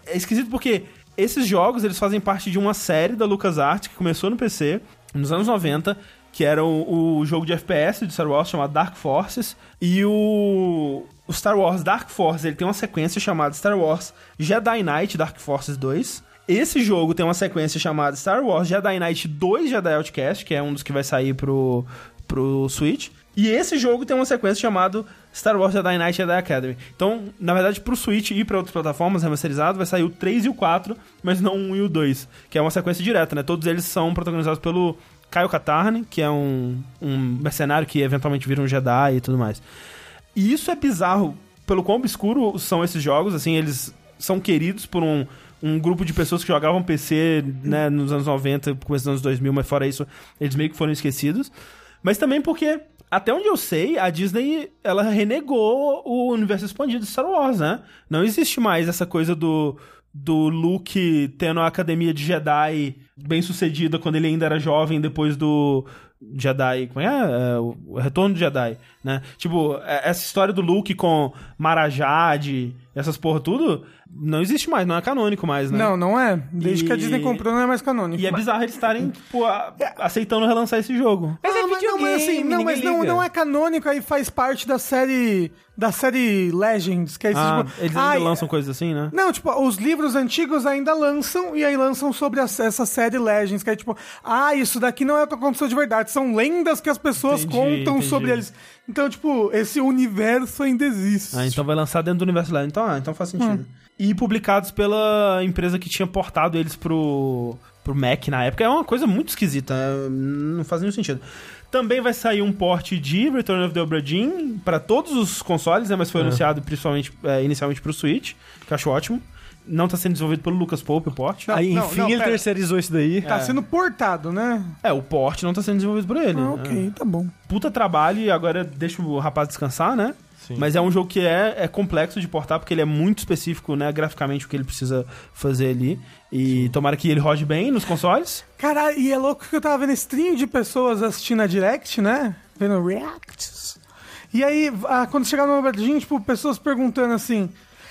É esquisito porque esses jogos, eles fazem parte de uma série da LucasArts que começou no PC nos anos 90, que era o, o jogo de FPS de Star Wars chamado Dark Forces, e o, o Star Wars Dark Forces, ele tem uma sequência chamada Star Wars Jedi Knight Dark Forces 2. Esse jogo tem uma sequência chamada Star Wars Jedi Knight 2 Jedi Outcast, que é um dos que vai sair pro, pro Switch. E esse jogo tem uma sequência chamada Star Wars Jedi Knight Jedi Academy. Então, na verdade, pro Switch e para outras plataformas remasterizado, vai sair o 3 e o 4, mas não o 1 e o 2, que é uma sequência direta, né? Todos eles são protagonizados pelo Kyle Katarn, que é um, um mercenário que eventualmente vira um Jedi e tudo mais. E isso é bizarro pelo quão obscuro são esses jogos, assim, eles são queridos por um, um grupo de pessoas que jogavam PC, né, nos anos 90, começo dos anos 2000, mas fora isso, eles meio que foram esquecidos. Mas também porque até onde eu sei, a Disney ela renegou o universo expandido de Star Wars, né? Não existe mais essa coisa do do Luke tendo a academia de Jedi bem sucedida quando ele ainda era jovem depois do Jedi, como é? é o Retorno do Jedi, né? Tipo, é, essa história do Luke com Marajade, essas porra tudo, não existe mais, não é canônico mais, né? Não, não é. Desde E- que a Disney comprou, não é mais canônico. E é bizarro eles estarem, tipo, a- aceitando relançar esse jogo. Mas é Ah, mas não, mas assim, videogame, não, mas não, não é canônico, aí faz parte da série da série Legends, que é esse, Ah, tipo, eles ainda ah, lançam coisas assim, né? Não, tipo, os livros antigos ainda lançam e aí lançam sobre a- essa série Legends, que é tipo, ah, isso daqui não é o que aconteceu de verdade, são lendas que as pessoas Entendi, contam entendi. sobre eles. Então, tipo, esse universo ainda existe. Ah, então vai lançar dentro do universo lá. Então, ah, então faz sentido. E publicados pela empresa que tinha portado eles pro, pro Mac na época. É uma coisa muito esquisita. é, Não faz nenhum sentido. Também vai sair um port de Return of the Obra Dinn para todos os consoles, né? Mas foi anunciado principalmente, é, inicialmente pro Switch, que eu acho ótimo. Não tá sendo desenvolvido pelo Lucas Pope, o port. Não, Aí, não, enfim, não, ele pera. terceirizou isso daí. Tá sendo portado, né? É, o port não tá sendo desenvolvido por ele. Ah, É. ok, tá bom. puta trabalho e agora deixa o rapaz descansar, né? Sim. Mas é um jogo que é, é complexo de portar, porque ele é muito específico, né, graficamente, o que ele precisa fazer ali. E tomara que ele rode bem nos consoles. Caralho, e é louco que eu tava vendo stream de pessoas assistindo a Direct, né? Vendo reacts. E aí, quando chegar no Obradinho, tipo, pessoas perguntando assim...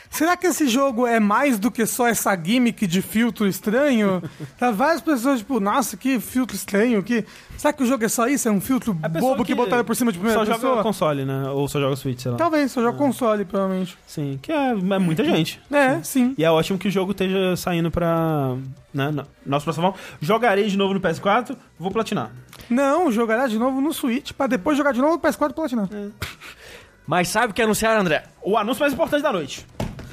Será que esse jogo é mais do que só essa gimmick de filtro estranho? tá várias pessoas, tipo, nossa, que filtro estranho, que... Será que o jogo é só isso? É um filtro bobo que, botaram por cima de primeira Só pessoa? joga console, né? Ou só joga Switch, sei lá. Talvez, só joga console, provavelmente. Sim, que é, é muita gente. É, sim. E é ótimo que o jogo esteja saindo pra... Né, no- nossa próxima mão. Jogarei de novo no PS4, vou platinar. Não, jogará de novo no Switch, pra depois jogar de novo no PS4 e platinar. Mas sabe o que anunciaram, André? O anúncio mais importante da noite.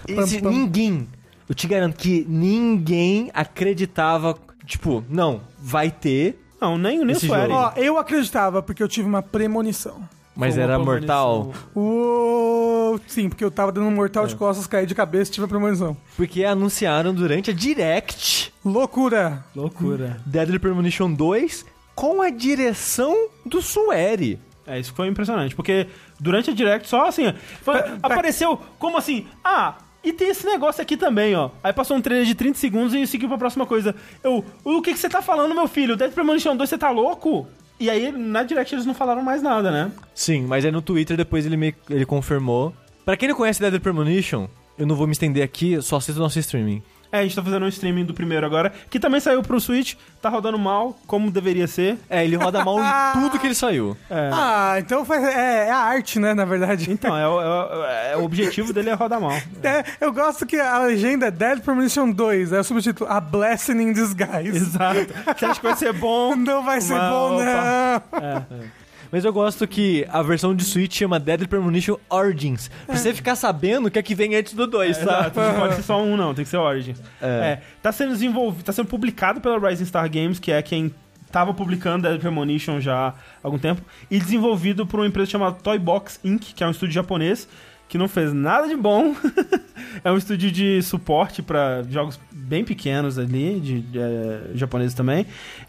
Esse, ninguém, eu te garanto que ninguém acreditava, tipo, não, vai ter, Não, nem, nem o jogo. Ó, eu acreditava, porque eu tive uma premonição. mas era mortal. Uou, sim, porque eu tava dando um mortal de costas, caí de cabeça e tive a premonição. Porque anunciaram durante a Direct Loucura. Loucura. Deadly Premonition 2 com a direção do Sueri. É, isso foi impressionante, porque durante a Direct só assim, foi- apareceu como assim, ah, e tem esse negócio aqui também, ó. Aí passou um trailer de 30 segundos e seguiu pra próxima coisa. Eu, o que que você tá falando, meu filho? Dead Premonition 2, você tá louco? E aí, na Direct, eles não falaram mais nada, né? Sim, mas aí no Twitter depois ele, me, ele confirmou. Pra quem não conhece Deadly Premonition, eu não vou me estender aqui, só assista o nosso streaming. É, a gente tá fazendo um streaming do primeiro agora, que também saiu pro Switch, tá rodando mal, como deveria ser. É, ele roda mal em tudo que ele saiu. É. Ah, então faz, é, é a arte, né, na verdade. Então, é, o- é o- é o objetivo dele é rodar mal. É, eu gosto que a legenda é Dead Premonition 2, é o subtítulo A Blessing in Disguise. Exato. Você acha que vai ser bom? Não vai ser Uma- bom, opa. não. Mas eu gosto que a versão de Switch chama Deadly Premonition Origins. Pra você ficar sabendo o que é que vem antes do 2, sabe? Exato, não pode ser só um, não, tem que ser Origin. É. É. tá sendo desenvolvido, tá sendo publicado pela Rising Star Games, que é quem tava publicando Dead Premonition já há algum tempo, e desenvolvido por uma empresa chamada Toy Box Inc., que é um estúdio japonês, que não fez nada de bom. é um estúdio de suporte pra jogos bem pequenos ali, de, de eh, japoneses também.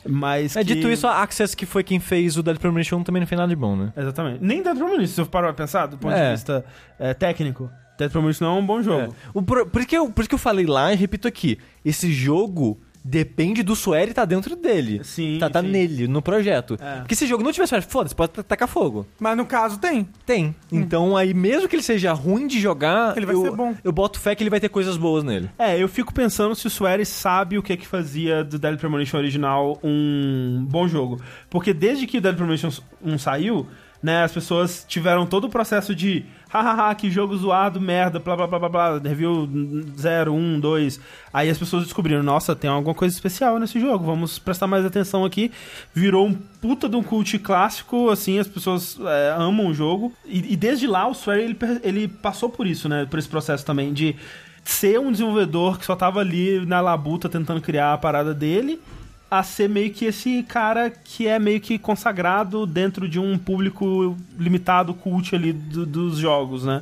Mas. É, que- dito isso, a Access, que foi quem fez o Dead Premonition, também não fez nada de bom, né? Exatamente. Nem Dead Premonition, se eu parar pra pensar, do ponto É. de vista eh, técnico. Dead Premonition não é um bom jogo. É. O por, isso que eu, por isso que eu falei lá e repito aqui. Esse jogo depende do Sueri tá dentro dele. Sim, Tá, tá sim. nele, no projeto. É. Porque se o jogo não tivesse foda-se, pode tacar fogo. Mas no caso tem. Tem. Então aí, mesmo que ele seja ruim de jogar, Ele vai eu, ser bom. eu boto fé que ele vai ter coisas boas nele. É, eu fico pensando se o Swery sabe o que é que fazia do Dead Premonition original um bom jogo. Porque desde que o Dead Premonition 1 saiu, né, as pessoas tiveram todo o processo de hahaha, que jogo zoado, merda, blá blá blá blá blá, review 0, 1, 2. Aí as pessoas descobriram, nossa, tem alguma coisa especial nesse jogo, vamos prestar mais atenção aqui. Virou um puta de um cult clássico, assim, as pessoas é, amam o jogo. E, e desde lá o Swery, ele, ele passou por isso, né, por esse processo também de ser um desenvolvedor que só tava ali na labuta tentando criar a parada dele, a ser meio que esse cara que é meio que consagrado dentro de um público limitado, cult ali do- dos jogos, né?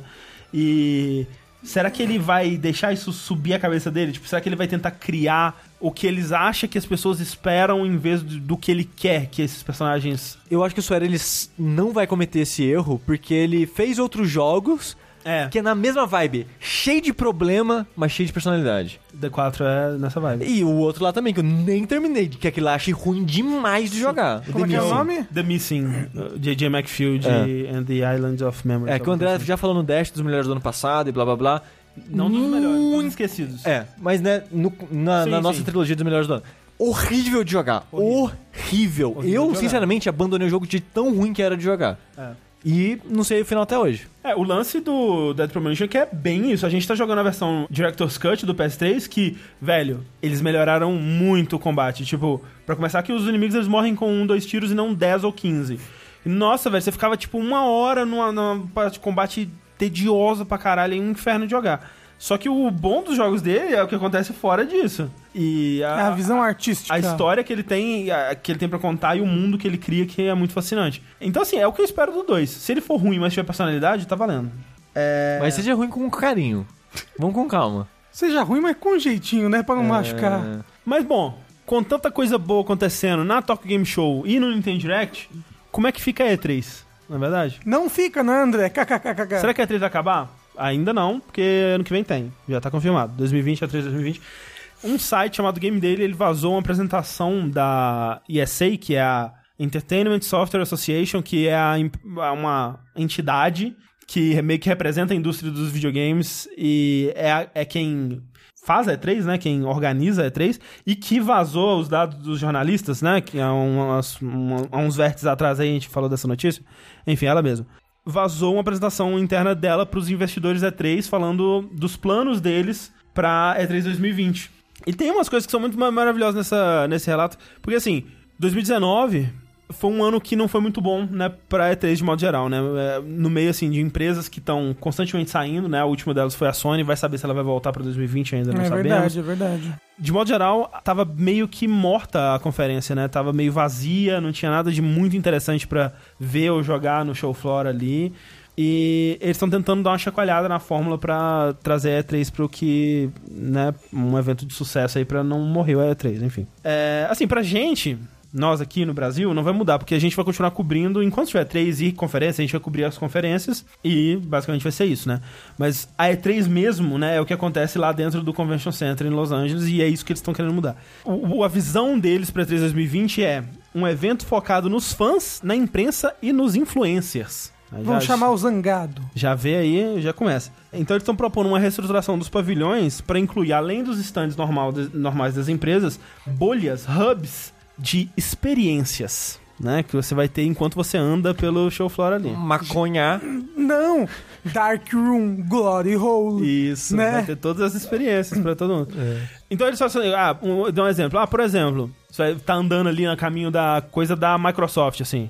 E será que ele vai deixar isso subir a cabeça dele? Tipo, será que ele vai tentar criar o que eles acham que as pessoas esperam em vez do, do que ele quer que esses personagens Eu acho que o Sueri ele não vai cometer esse erro, porque ele fez outros jogos É, que é na mesma vibe, cheio de problema, mas cheio de personalidade. D4 é nessa vibe. E o outro lá também, que eu nem terminei, que aquele lá achei ruim demais de jogar. Como é que é o nome? The Missing, J.J. McField É. and the Islands of Memory. É, que o André já falou no Dash dos melhores do ano passado e blá blá blá. Não dos melhores, Muito- esquecidos. É, mas né, no- na, Sim, na nossa sim. trilogia dos melhores do ano. Horrível de jogar. Horrível. Horrível de Eu, jogar. sinceramente, abandonei o jogo de tão ruim que era de jogar. É. E não sei o final até hoje. É, o lance do Dead Premonition é que é bem isso. A gente tá jogando a versão Director's Cut do PS3 que, velho, eles melhoraram muito o combate. Tipo, pra começar que os inimigos eles morrem com um, dois tiros e não 10 ou 15. E, Nossa, velho, você ficava tipo uma hora numa, numa parte de combate tediosa pra caralho, é um inferno de jogar. Só que o bom dos jogos dele é o que acontece fora disso. E É a visão artística. a história que ele tem, a- que ele tem para contar e o mundo que ele cria que é muito fascinante. Então assim, é o que eu espero do 2. Se ele for ruim, mas tiver personalidade, tá valendo. É... Mas seja ruim com carinho. Vamos com calma. Seja ruim, mas com jeitinho, né? Pra não machucar. É, Mas bom, com tanta coisa boa acontecendo na Tokyo Game Show e no Nintendo Direct, como é que fica a E3? Não é verdade? Não fica, né, André? KKKK. Será que a E3 vai acabar? Ainda não, porque ano que vem tem. Já tá confirmado. 2020, a 3 2020. Um site chamado Game Daily, ele vazou uma apresentação da ESA, que é a Entertainment Software Association, que é a imp- uma entidade que meio que representa a indústria dos videogames e é, a- é quem faz a E3, né? Quem organiza a E3 e que vazou os dados dos jornalistas, né? Que há, umas, um- há uns vértices atrás aí a gente falou dessa notícia. Enfim, ela mesma. Vazou uma apresentação interna dela para os investidores E3 falando dos planos deles para E3 2020. E tem umas coisas que são muito ma- maravilhosas nessa, nesse relato, porque assim, 2019 foi um ano que não foi muito bom, né, pra E3 de modo geral, né? É, No meio, assim, de empresas que estão constantemente saindo, né? A última delas foi a Sony, vai saber se ela vai voltar pra 2020 ainda, não É sabemos. verdade, é verdade. De modo geral, tava meio que morta a conferência, né? Tava meio vazia, não tinha nada de muito interessante pra ver ou jogar no show floor ali. E eles estão tentando dar uma chacoalhada na fórmula pra trazer a E3 pro que, né, um evento de sucesso aí pra não morrer a E3, enfim. É, assim, pra gente, nós aqui no Brasil, não vai mudar, porque a gente vai continuar cobrindo, enquanto tiver E3 e conferência, a gente vai cobrir as conferências e basicamente vai ser isso, né? Mas a E3 mesmo, né, é o que acontece lá dentro do Convention Center em Los Angeles e é isso que eles estão querendo mudar. O, a visão deles pra E3 2020 é um evento focado nos fãs, na imprensa e nos influencers. Vamos já- chamar o Zangado. já vê aí, já começa. Então eles estão propondo uma reestruturação dos pavilhões para incluir, além dos stands normal, normais das empresas, bolhas, hubs de experiências, né? Que você vai ter enquanto você anda pelo show floor ali. Maconha. Não! Dark Room, Glory Hole. Isso, Né? vai ter todas as experiências para todo mundo. Então eles fazem, ah, um, dá um exemplo. Ah, por exemplo, você vai tá andando ali no caminho da coisa da Microsoft, assim.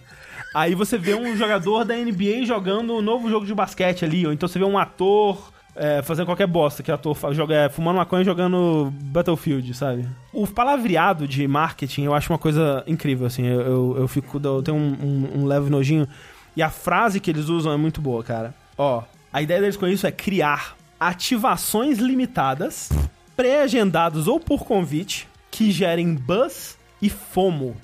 Aí você vê um jogador da NBA jogando um novo jogo de basquete ali, ou então você vê um ator é, fazendo qualquer bosta que o ator joga, é, fumando maconha e jogando Battlefield, sabe? O palavreado de marketing eu acho uma coisa incrível, assim. Eu, eu, eu fico. Eu tenho um, um, um leve nojinho. E a frase que eles usam é muito boa, cara. Ó, A ideia deles com isso é criar ativações limitadas, pré-agendados ou por convite, que gerem buzz e FOMO.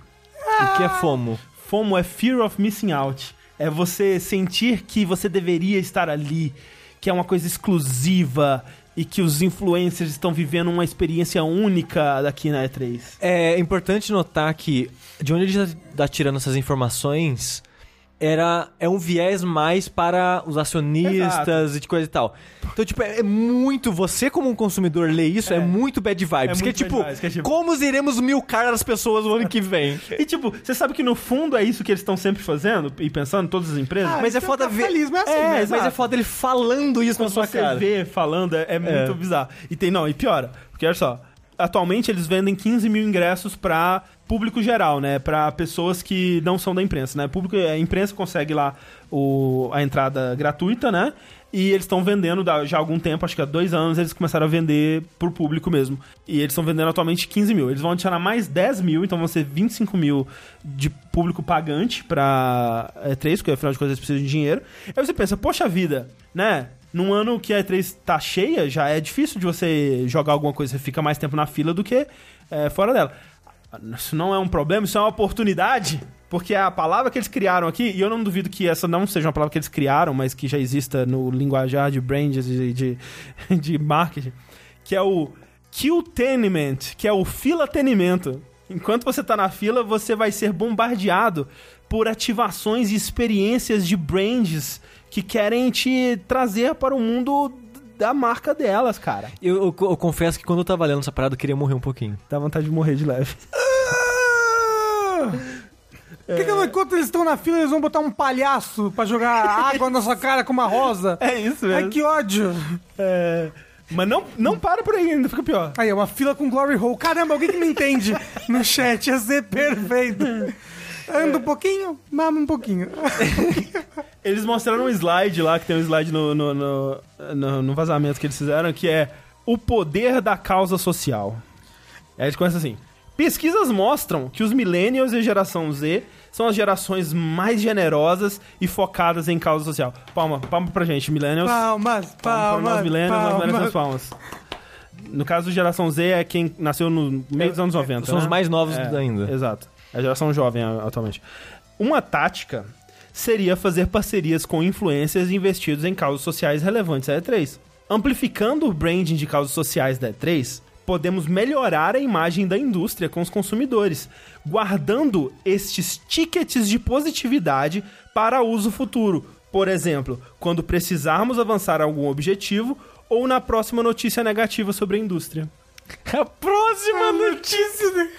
O que é FOMO? FOMO é Fear of Missing Out. É você sentir que você deveria estar ali, que é uma coisa exclusiva e que os influencers estão vivendo uma experiência única daqui na E3. É importante notar que de onde ele está tirando essas informações era é um viés mais para os acionistas e de coisa e tal. Então, tipo, é, é muito. Você, como um consumidor, ler isso é, É. muito bad vibes. É que, é tipo, vibes, que é tipo- como iremos milcar as pessoas no ano que vem? E tipo, você sabe que no fundo é isso que eles estão sempre fazendo e pensando, todas as empresas? Ah, mas é então foda ver. é assim, é, né? mas é Exato. foda ele falando isso na Quando sua você cara. vê falando, é, é muito bizarro. E tem, não, e piora. Porque olha só, atualmente eles vendem 15 mil ingressos pra público geral, né? Pra pessoas que não são da imprensa, né? Público, a imprensa consegue lá o, a entrada gratuita, né? E eles estão vendendo já há algum tempo, acho que há dois anos, eles começaram a vender pro público mesmo. E eles estão vendendo atualmente 15 mil. Eles vão adicionar mais 10 mil, então vão ser 25 mil de público pagante pra E3, porque afinal de contas eles precisam de dinheiro. Aí você pensa, poxa vida, né? Num ano que a E3 tá cheia, já é difícil de você jogar alguma coisa, você fica mais tempo na fila do que é, fora dela. Isso não é um problema, isso é uma oportunidade. Porque a palavra que eles criaram aqui, e eu não duvido que essa não seja uma palavra que eles criaram, mas que já exista no linguajar de brands e de, de marketing, que é o Q-Teniment, que é o filatenimento. Enquanto você tá na fila, você vai ser bombardeado por ativações e experiências de brands que querem te trazer para o mundo da marca delas, cara. Eu, eu- eu confesso que quando eu tava lendo essa parada, eu queria morrer um pouquinho. Dá vontade de morrer de leve. Ah! Por que, que enquanto eles estão na fila, eles vão botar um palhaço pra jogar água na sua cara com uma rosa? É isso Ai, mesmo. que ódio. É, Mas não, não para por aí, ainda fica pior. Aí, é uma fila com glory hole. Caramba, alguém que me entende no chat ia ser perfeito. Anda um pouquinho, mama um pouquinho. Eles mostraram um slide lá, que tem um slide no, no, no, no- no vazamento que eles fizeram, que é o poder da causa social. Aí eles começam assim. Pesquisas mostram que os millennials e a geração Z são as gerações mais generosas e focadas em causa social. Palma, palma pra gente, millennials. Palmas, Palma pra nós palmas, millennials, palmas. palmas. No caso do geração Z é quem nasceu no meio dos anos 90, São né? os mais novos É, ainda. Exato. É a geração jovem atualmente. Uma tática seria fazer parcerias com influencers investidos em causas sociais relevantes da E3. Amplificando o branding de causas sociais da E3, podemos melhorar a imagem da indústria com os consumidores, guardando estes tickets de positividade para uso futuro. Por exemplo, quando precisarmos avançar algum objetivo ou na próxima notícia negativa sobre a indústria. A próxima notícia.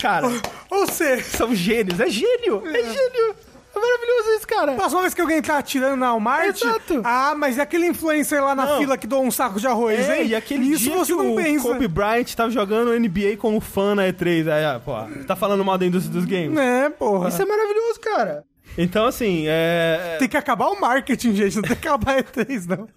Cara, Ou seja, são gênios. É gênio. É, gênio. É maravilhoso isso, cara. próxima vez que alguém tá atirando na Walmart, Exato. ah, mas é aquele influencer lá na Não. fila que doa um saco de arroz, É, hein? e aquele Isso dia você que não o pensa. Kobe Bryant tava jogando NBA como fã na E3. Aí, ah, pô, tá falando mal da indústria dos games. É, porra. Isso é maravilhoso, cara. Então, assim, é... Tem que acabar o marketing, gente. Não tem que acabar a E3, não.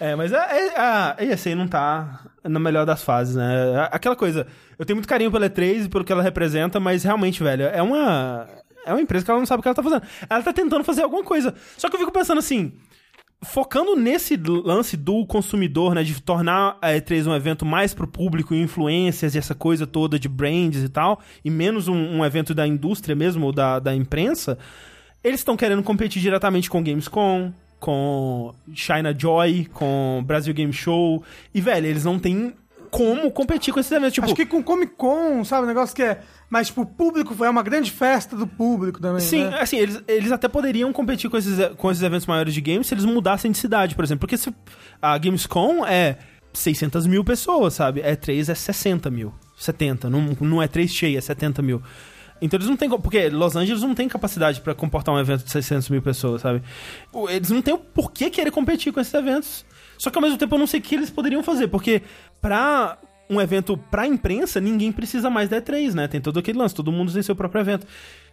É, mas é, é, a ESA não tá na melhor das fases, né? Aquela coisa, eu tenho muito carinho pela E3 e pelo que ela representa, mas realmente, velho, é uma. É uma empresa que ela não sabe o que ela tá fazendo. Ela tá tentando fazer alguma coisa. Só que eu fico pensando assim. Focando nesse lance do consumidor, né? De tornar a E3 um evento mais pro público, influências e essa coisa toda de brands e tal, e menos um, um evento da indústria mesmo, ou da, da imprensa, eles estão querendo competir diretamente com Gamescom, com China Joy, com Brasil Game Show. E, velho, eles não têm como competir com esses eventos. Tipo, Acho que com Comic Con, sabe? Um negócio que é. Mas, tipo, o público é uma grande festa do público também. Sim, né? assim, eles, eles até poderiam competir com esses, com esses eventos maiores de games se eles mudassem de cidade, por exemplo. Porque se a Gamescom é 600 mil pessoas, sabe? É 3 é 60 mil. 70. Não, não é 3 cheia, é 70 mil. Então eles não têm. Porque Los Angeles não tem capacidade pra comportar um evento de 600 mil pessoas, sabe? O- Eles não têm o porquê querer competir com esses eventos. Só que ao mesmo tempo eu não sei o que eles poderiam fazer, porque pra um evento pra imprensa, ninguém precisa mais da E3, né? Tem todo aquele lance, todo mundo tem seu próprio evento.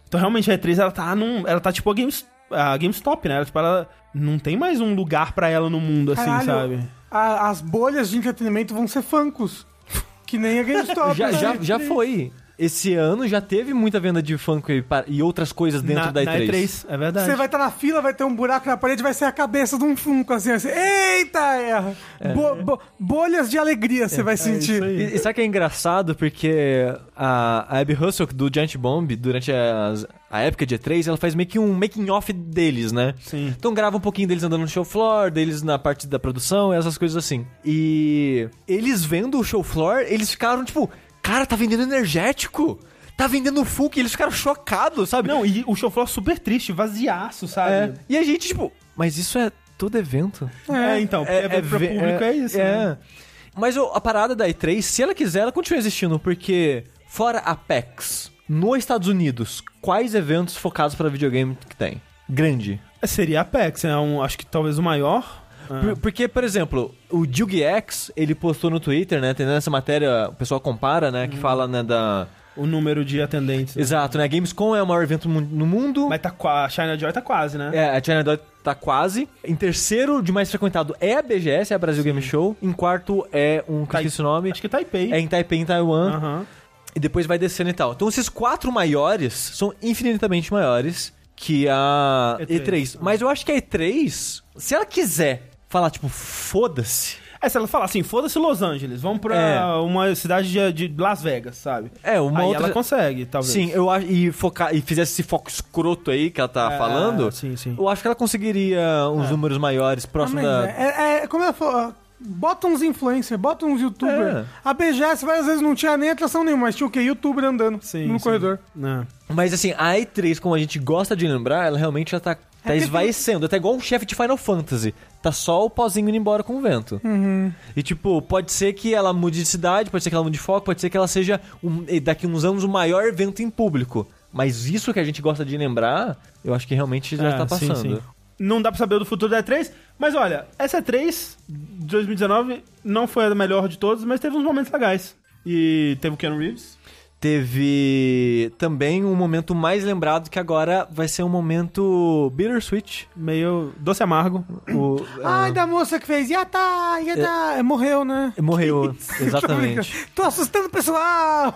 Então realmente a E3 ela tá num. Ela tá tipo a, Games, a GameStop, né? Ela, tipo, ela não tem mais um lugar pra ela no mundo, assim, Caralho, sabe? a- as bolhas de entretenimento vão ser funkos. Que nem a GameStop. Já, né? já, já foi. Esse ano já teve muita venda de Funko e, e outras coisas dentro na, da na E3. E3, é verdade. Você vai estar na fila, vai ter um buraco na parede, vai ser a cabeça de um Funko, assim, assim. Eita! erra. Bo- bo- bolhas de alegria você vai sentir. isso aí. E, e sabe que é engraçado? Porque a, a Abby Russell, do Giant Bomb, durante as- a época de E3, ela faz meio que um making-off deles, né? Sim. Então grava um pouquinho deles andando no show floor, deles na parte da produção, essas coisas assim. E eles vendo o show floor, eles ficaram tipo, cara, tá vendendo energético. Tá vendendo Funko, e eles ficaram chocados, sabe? Não, e o show floor super triste, vaziaço, É. sabe? E a gente, tipo, mas isso é todo evento. É, então, é, é, pra ve- público é, isso, É. né? Mas a parada da E3, se ela quiser, ela continua existindo, porque fora a PAX, nos Estados Unidos, quais eventos focados para videogame que tem? Grande. Seria a Apex, é um, acho que talvez o maior. Ah. Por- porque, por exemplo, o X ele postou no Twitter, né? Tem nessa matéria, o pessoal compara, né? Uhum. Que fala, né, da... O número de atendentes. Exato, né? Gamescom é o maior evento no mundo. Mas tá, a China Joy tá quase, né? É, a China Dot tá quase. Em terceiro de mais frequentado é a BGS, é a Brasil Game Show. Em quarto é um, que Tai- esqueci o nome, Acho que Taipei. é em Taipei, em Taiwan. Aham. E depois vai descendo e tal. Então esses quatro maiores são infinitamente maiores que a E3. E3. Mas eu acho que a E3, se ela quiser falar, tipo, foda-se. É, se ela falar assim, foda-se Los Angeles, vamos pra É. uma cidade de, de Las Vegas, sabe? É, uma Aí outra. ela consegue, talvez. Sim, eu acho. E, focar, e fizesse esse foco escroto aí que ela tá É, falando. Sim, sim. Eu acho que ela conseguiria uns números maiores Ah, próximo mas da. é, é- é- como ela falou, bota uns influencers, bota uns youtubers. É. A BGS várias vezes não tinha nem atração nenhuma, mas tinha o quê? Youtuber andando Sim, no sim. corredor. É. Mas assim, a E3, como a gente gosta de lembrar, ela realmente já tá, tá que- esvaecendo. Até igual um chefe de Final Fantasy. Tá só o pozinho indo embora com o vento. Uhum. E tipo, pode ser que ela mude de cidade, pode ser que ela mude de foco, pode ser que ela seja um- e daqui uns anos o maior evento em público. Mas isso que a gente gosta de lembrar, eu acho que realmente já É, tá sim, passando. sim. Não dá pra saber do futuro da E3, mas olha, essa E3 de 2019 não foi a melhor de todas, mas teve uns momentos legais. E teve o Keanu Reeves. Teve também um momento mais lembrado que agora vai ser um momento bittersweet. Meio doce amargo. O, Ai, da moça que fez, Yata, Yata, morreu, né? ah, morreu, exatamente. Tô assustando o pessoal!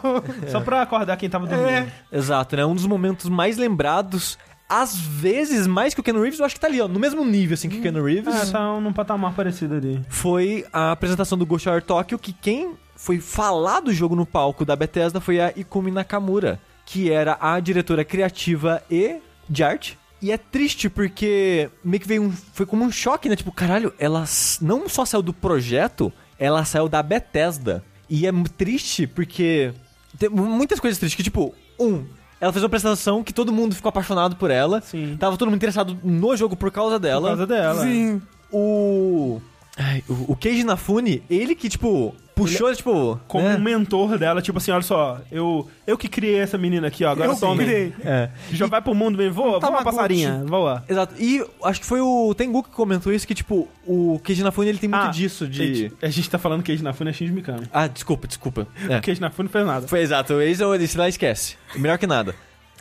Só pra acordar quem tava dormindo. É. Exato, né? Um dos momentos mais lembrados, às vezes mais que o Ken Reeves, eu acho que tá ali, ó, no mesmo nível assim que o Ken Reeves. É, tá num patamar parecido ali. Foi a apresentação do Ghostwire Tokyo, que quem foi falar do jogo no palco da Bethesda foi a Ikumi Nakamura, que era a diretora criativa e de arte. E é triste porque meio que veio um, foi como um choque, né? Tipo, caralho, ela não só saiu do projeto, ela saiu da Bethesda. E é triste porque tem muitas coisas tristes, que tipo, um, ela fez uma apresentação que todo mundo ficou apaixonado por ela. Sim. Tava todo mundo interessado no jogo por causa dela. Por causa dela. Sim. O. Ai, o, o Keiji Nafune, ele que, tipo, puxou, tipo. Como né? um mentor dela, tipo assim, olha só, eu, eu que criei essa menina aqui, ó, agora Eu tome. criei. É. Já vai pro mundo bem, voa, voa Tamagotchi. passarinha, voa. Exato. E acho que foi o Tengu que comentou isso, que, tipo, o Keiji Nafune, ele tem muito Ah, disso de. Gente, a gente tá falando que Age Nafune é Shinji Mikami. Ah, desculpa, desculpa. É. Porque Age Nafune não fez nada. Foi exato, esse disse lá esquece. Melhor que nada.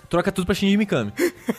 Troca tudo pra Shinji Mikami.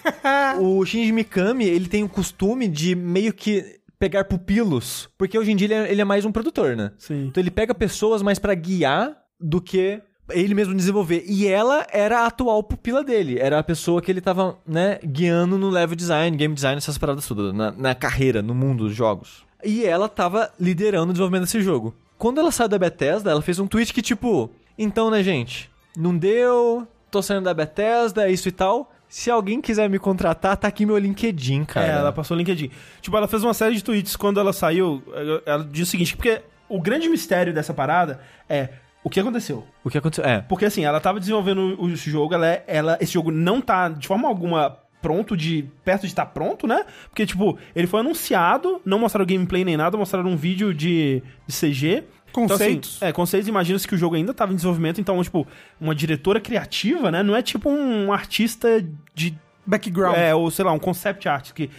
o Shinji Mikami, ele tem o costume de meio que pegar pupilos, porque hoje em dia ele é, ele é mais um produtor, né? Sim. Então ele pega pessoas mais pra guiar do que ele mesmo desenvolver. E ela era a atual pupila dele. Era a pessoa que ele tava, né, guiando no level design, game design, essas paradas tudo, na, na carreira, no mundo dos jogos. E ela tava liderando o desenvolvimento desse jogo. Quando ela saiu da Bethesda, ela fez um tweet que, tipo, então, né, gente, não deu, tô saindo da Bethesda, isso e tal. Se alguém quiser me contratar, tá aqui meu LinkedIn, cara. É, ela passou o LinkedIn. Tipo, ela fez uma série de tweets quando ela saiu. Ela disse o seguinte, porque o grande mistério dessa parada é o que aconteceu. O que aconteceu? É. Porque assim, ela tava desenvolvendo o jogo, ela, é- ela esse jogo não tá de forma alguma pronto de perto de estar pronto, né? Porque tipo, ele foi anunciado, não mostraram gameplay nem nada, mostraram um vídeo de, de CG. Conceitos. Então, assim, é, conceitos, imagina-se que o jogo ainda tava em desenvolvimento, então, tipo, uma diretora criativa, né? Não é tipo um artista de Background. é, ou sei lá, um concept art que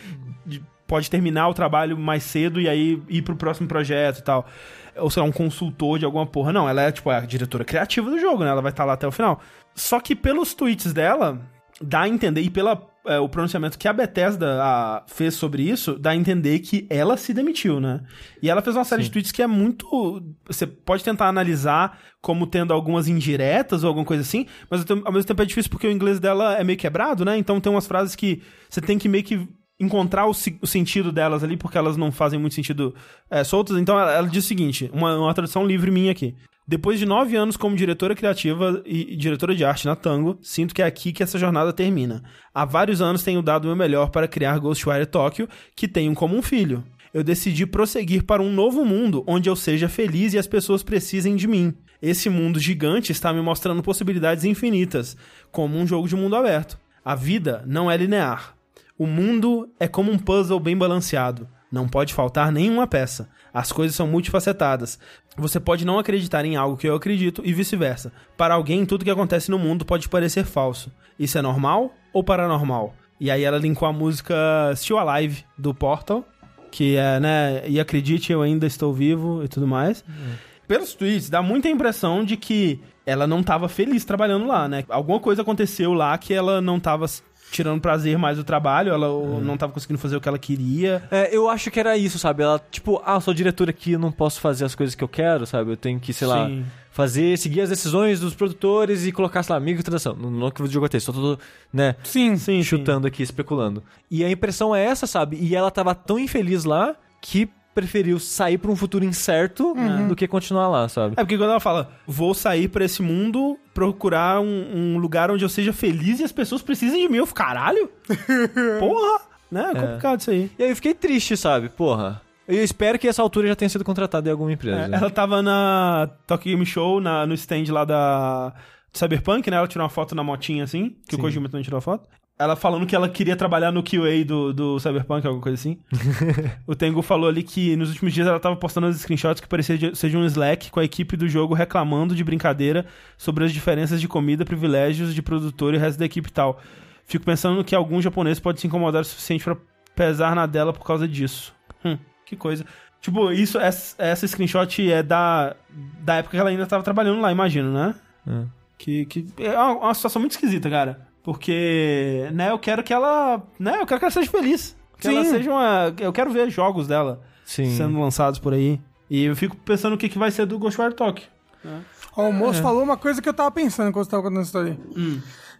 de- pode terminar o trabalho mais cedo e aí ir pro próximo projeto e tal. Ou sei lá, um consultor de alguma porra. Não, ela é tipo a diretora criativa do jogo, né? Ela vai estar lá até o final. Só que pelos tweets dela, dá a entender, e pela é, o pronunciamento que a Bethesda a, fez sobre isso, dá a entender que ela se demitiu, né? E ela fez uma série Sim. de tweets que é muito. Você pode tentar analisar como tendo algumas indiretas ou alguma coisa assim, mas ao mesmo tempo é difícil porque o inglês dela é meio quebrado, né? Então tem umas frases que você tem que meio que encontrar o, o sentido delas ali, porque elas não fazem muito sentido é, soltas. Então ela, ela diz o seguinte: uma, uma tradução livre minha aqui. Depois de nove anos como diretora criativa e, diretora de arte na Tango, sinto que é aqui que essa jornada termina. Há vários anos tenho dado o meu melhor para criar Ghostwire Tokyo, que tenho como um filho. Eu decidi prosseguir para um novo mundo onde eu seja feliz e as pessoas precisem de mim. Esse mundo gigante está me mostrando possibilidades infinitas, como um jogo de mundo aberto. A vida não é linear. O mundo é como um puzzle bem balanceado. Não pode faltar nenhuma peça. As coisas são multifacetadas. Você pode não acreditar em algo que eu acredito e vice-versa. Para alguém, tudo que acontece no mundo pode parecer falso. Isso é normal ou paranormal? E aí ela linkou a música Still Alive do Portal, que é, né, e acredite, eu ainda estou vivo e tudo mais. Pelos tweets, dá muita impressão de que ela não estava feliz trabalhando lá, né? Alguma coisa aconteceu lá que ela não estava tirando prazer mais do trabalho, ela ou não estava conseguindo fazer o que ela queria. É, eu acho que era isso, sabe? Ela, tipo, ah, sou diretora aqui, eu não posso fazer as coisas que eu quero, sabe? Eu tenho que, sei lá, Sim. fazer, seguir as decisões dos produtores e colocar, sei lá, microtransação. Não, não que o jogo até, só tô, né, Sim. Sim, chutando aqui, especulando. E a impressão é essa, sabe? E ela tava tão infeliz lá que preferiu sair pra um futuro incerto do que continuar lá, sabe? É porque quando ela fala, vou sair pra esse mundo, procurar um, um lugar onde eu seja feliz e as pessoas precisem de mim, eu fico, caralho? Porra! Né? É complicado isso aí. E aí eu fiquei triste, sabe? Porra. Eu espero que essa altura já tenha sido contratada em alguma empresa. É, ela tava na Tokyo Game Show, na, no stand lá da Cyberpunk, né? Ela tirou uma foto na motinha assim, que Sim. o Kojima também tirou a foto. Ela falando que ela queria trabalhar no QA do, do Cyberpunk, alguma coisa assim. o Tengu falou ali que nos últimos dias ela tava postando os screenshots que parecia de- seja um Slack com a equipe do jogo reclamando de brincadeira sobre as diferenças de comida, privilégios de produtor e o resto da equipe e tal. Fico pensando que algum japonês pode se incomodar o suficiente pra pesar na dela por causa disso. Hum, que coisa. Tipo, isso, essa, essa screenshot é da, da época que ela ainda tava trabalhando lá, imagino, né? É. Que, que é uma, uma situação muito esquisita, cara. Porque, né, eu quero que ela. Né, eu quero que ela seja feliz. Que ela Sim. seja uma. Eu quero ver jogos dela Sim. sendo lançados por aí. E eu fico pensando o que, que vai ser do Ghostwire Tokyo. Ó, o moço falou uma coisa que eu tava pensando quando você tava contando a história.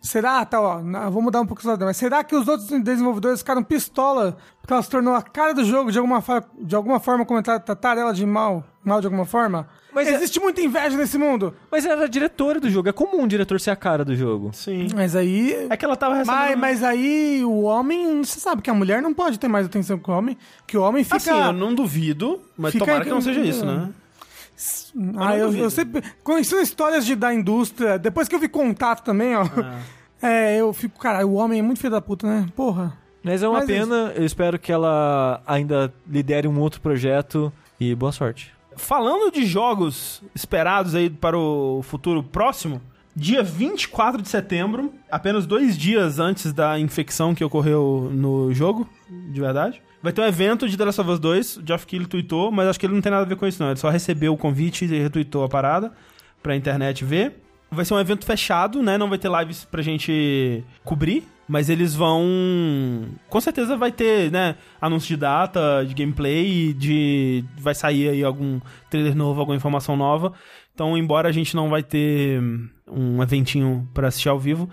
Será, tá, ó, na- vou mudar um pouco o mas será que os outros desenvolvedores ficaram pistola porque ela se tornou a cara do jogo de alguma, fa- de alguma forma, comentar, tratar ela de mal, mal de alguma forma? Mas é- Existe muita inveja nesse mundo. Mas ela era diretora do jogo. É comum um diretor ser a cara do jogo. Sim. Mas aí. É que ela tava recebendo. Mas, mas aí o homem, você sabe que a mulher não pode ter mais atenção que o homem, que o homem fica. Assim, eu não duvido, mas Fica tomara que não seja isso, né? Ah, eu, eu sempre. Conhecendo histórias de, da indústria, depois que eu vi contato também, ó. É, eu fico, cara, o homem é muito filho da puta, né? Porra. Mas é uma Mas pena. Eu espero que ela ainda lidere um outro projeto. E boa sorte. Falando de jogos esperados aí para o futuro próximo, dia 24 de setembro, apenas dois dias antes da infecção que ocorreu no jogo, de verdade, vai ter um evento de The Last of Us 2. O Geoff Keighley tweetou, mas acho que ele não tem nada a ver com isso, não. Ele só recebeu o convite e retweetou a parada pra internet ver. Vai ser um evento fechado, né? Não vai ter lives pra gente cobrir. Mas eles vão. Com certeza vai ter, né? Anúncio de data, de gameplay, de. Vai sair aí algum trailer novo, alguma informação nova. Então, embora a gente não vai ter um eventinho pra assistir ao vivo,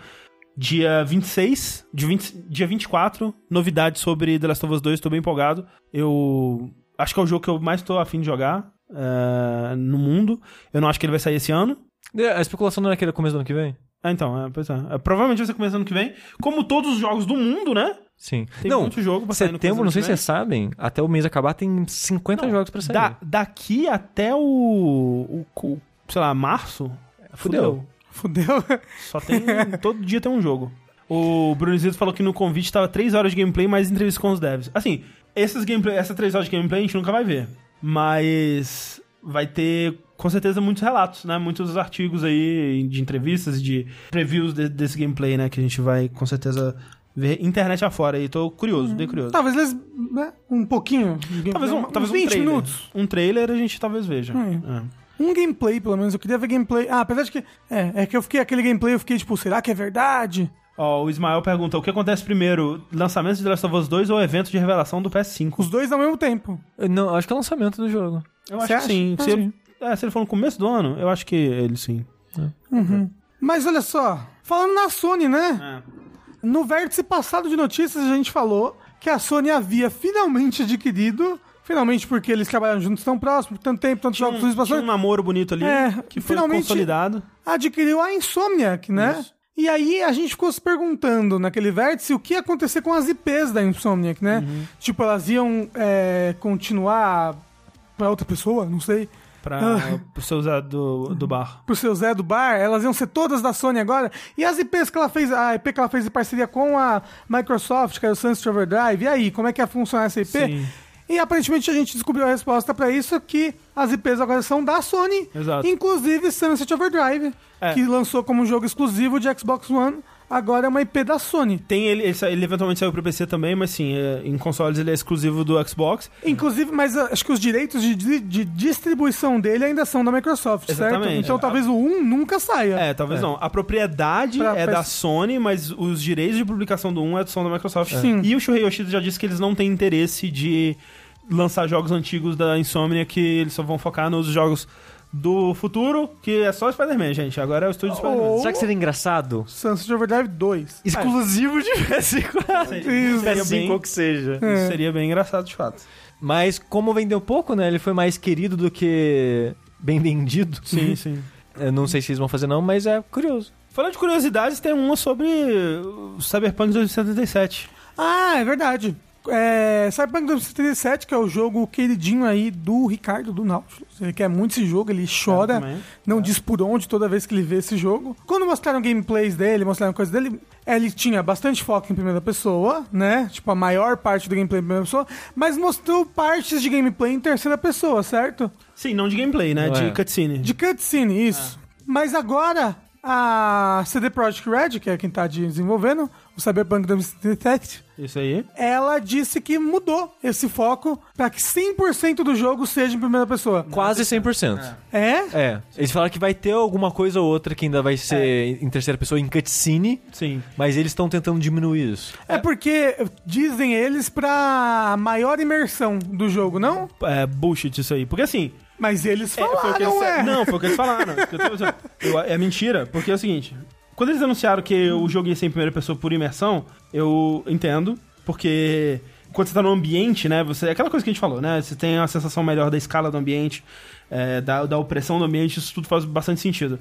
dia 26, de 20, dia 24, novidades sobre The Last of Us 2, tô bem empolgado. Eu acho que é o jogo que eu mais tô afim de jogar eh, no mundo. Eu não acho que ele vai sair esse ano. É, A especulação não é que era começo do ano que vem? Ah, então, é, pois é. É, Provavelmente vai ser começando ano que vem. Como todos os jogos do mundo, né? Sim. Tem não, muito jogo pra setembro, começo não do sei se vocês sabem, até o mês acabar tem 50 jogos pra sair. Da, daqui até o, o, o, sei lá, março, fudeu. Fudeu. Só tem. todo dia tem um jogo. O Bruno Zito falou que no convite tava 3 horas de gameplay mais entrevista com os devs. Assim, esses gameplay, essas 3 horas de gameplay a gente nunca vai ver. Mas vai ter com certeza muitos relatos, né? Muitos artigos aí de entrevistas, de previews de- desse gameplay, né? Que a gente vai com certeza ver internet afora aí. Tô curioso, bem curioso. Talvez eles. Né, um pouquinho. Talvez um, talvez uns um 20 trailer. minutos. Um trailer a gente talvez veja. É. É. Um gameplay, pelo menos. Eu queria ver gameplay. Ah, apesar de que. É, é que eu fiquei aquele gameplay, eu fiquei tipo, será que é verdade? Ó, o Ismael pergunta: o que acontece primeiro, lançamento de The Last of Us 2 ou evento de revelação do PS5? Os dois ao mesmo tempo. Eu Não, acho que é o lançamento do jogo. Eu Você acho que acha? sim. Ah, Se, sim. é, se ele for no começo do ano, eu acho que ele sim. Mas olha só, falando na Sony, né? No vértice passado de notícias, a gente falou que a Sony havia finalmente adquirido. Finalmente, porque eles trabalharam juntos tão próximo, por tanto tempo, tantos jogos um, exclusivos tinha um namoro bonito ali É, que foi finalmente- consolidado. adquiriu a Insomniac, né? Isso. E aí a gente ficou se perguntando naquele vértice o que ia acontecer com as IPs da Insomniac, né? Uhum. Tipo, elas iam é, continuar pra outra pessoa, não sei. Pra, Ah. pro seu Zé do, do bar. pro seu Zé do bar, elas iam ser todas da Sony agora. E as IPs que ela fez, a IP que ela fez em parceria com a Microsoft, que é o Sunset Overdrive, e aí, como é que ia funcionar essa IP? Sim. E aparentemente a gente descobriu a resposta pra isso, que as IPs agora são da Sony, Exato. inclusive Sunset Overdrive, É. que lançou como um jogo exclusivo de Xbox One, agora é uma IP da Sony. Tem ele, ele, ele eventualmente saiu pro PC também, mas sim, é, em consoles ele é exclusivo do Xbox. Inclusive, mas ah, acho que os direitos de, de- de distribuição dele ainda são da Microsoft, certo? Exatamente. Então É. talvez o 1 nunca saia. É, talvez não. A propriedade Pra- é pra- da Sony, mas os direitos de publicação do 1 é são da Microsoft. Sim. E o Shuhei Yoshida já disse que eles não têm interesse de lançar jogos antigos da Insomnia, que eles só vão focar nos jogos do futuro, que é só Spider-Man, gente. Agora é o estúdio Spider-Man. Ou Será que seria engraçado? Sunset Overdrive 2. Exclusivo de PS4. Seria Isso. ou que seja. É. Isso seria bem engraçado, de fato. Mas como vendeu pouco, né? Ele foi mais querido do que bem vendido. Sim, sim. Eu não sei se eles vão fazer não, mas é curioso. Falando de curiosidades, tem uma sobre o Cyberpunk 2077. Ah, é verdade. É, Cyberpunk 2077, que é o jogo queridinho aí do Ricardo, do Nautilus. Ele quer muito esse jogo, ele chora, não diz por onde toda vez que ele vê esse jogo. Quando mostraram gameplays dele, mostraram coisas dele, ele tinha bastante foco em primeira pessoa, né? Tipo, a maior parte do gameplay em primeira pessoa, mas mostrou partes de gameplay em terceira pessoa, certo? Sim, não de gameplay, né? De é. cutscene. De cutscene, isso. Mas agora, a CD Projekt Red, que é quem tá desenvolvendo, o Cyberpunk 2077, Isso aí. ela disse que mudou esse foco para que 100% do jogo seja em primeira pessoa. Quase 100%. É? É. Eles falaram que vai ter alguma coisa ou outra que ainda vai ser em terceira pessoa em cutscene, Sim. mas eles estão tentando diminuir isso. É porque dizem eles pra maior imersão do jogo, não? É bullshit isso aí. Porque assim, Mas eles É, foi o falaram, que eles, é. Não, foi o que eles falaram. Eu tô dizendo, eu- é mentira, porque é o seguinte: quando eles anunciaram que o jogo ia ser em primeira pessoa por imersão, eu entendo, porque quando você tá no ambiente, né? Você, é aquela coisa que a gente falou, né? Você tem a sensação melhor da escala do ambiente, é, da, da opressão do ambiente, isso tudo faz bastante sentido.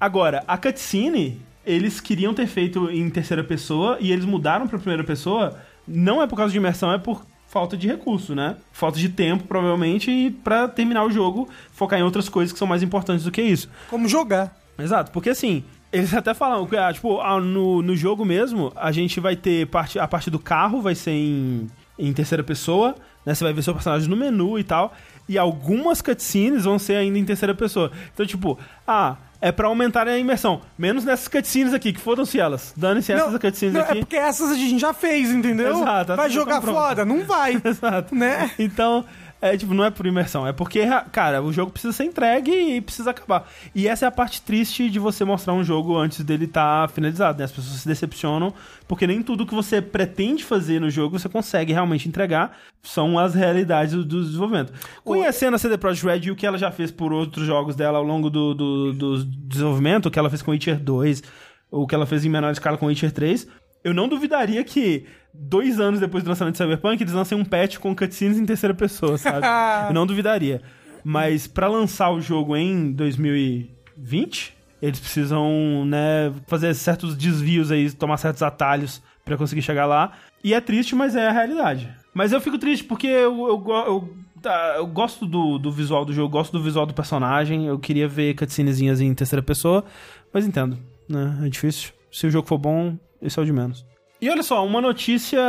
Agora, a cutscene, eles queriam ter feito em terceira pessoa e eles mudaram pra primeira pessoa, não é por causa de imersão, é por falta de recurso, né? Falta de tempo, provavelmente, e pra terminar o jogo, focar em outras coisas que são mais importantes do que isso. Como jogar. Exato, porque assim, eles até falam que, ah, tipo, ah, no, no jogo mesmo, a gente vai ter parte, a parte do carro vai ser em, em terceira pessoa, né? Você vai ver seu personagem no menu e tal. E algumas cutscenes vão ser ainda em terceira pessoa. Então, tipo, ah, é pra aumentar a imersão. Menos nessas cutscenes aqui, que fodam-se elas. Dane-se essas cutscenes não, aqui. é porque essas a gente já fez, entendeu? Exato, vai jogar fora? Não vai. Exato. né? Então, é tipo, não é por imersão, é porque, cara, o jogo precisa ser entregue e precisa acabar. E essa é a parte triste de você mostrar um jogo antes dele estar finalizado, né? As pessoas se decepcionam, porque nem tudo que você pretende fazer no jogo você consegue realmente entregar, são as realidades do, do desenvolvimento. Conhecendo a CD Projekt Red e o que ela já fez por outros jogos dela ao longo do, do, do desenvolvimento, o que ela fez com Witcher 2, o que ela fez em menor escala com Witcher 3, eu não duvidaria que dois anos depois do lançamento de Cyberpunk eles lancem um patch com cutscenes em terceira pessoa, sabe? eu não duvidaria. Mas pra lançar o jogo em 2020, eles precisam, né, fazer certos desvios aí, tomar certos atalhos pra conseguir chegar lá. E é triste, mas é a realidade. Mas eu fico triste porque eu, eu, eu, tá, eu gosto do, do visual do jogo, gosto do visual do personagem. Eu queria ver cutscenezinhas em terceira pessoa, mas entendo, né? É difícil. Se o jogo for bom, isso é o de menos. E olha só, uma notícia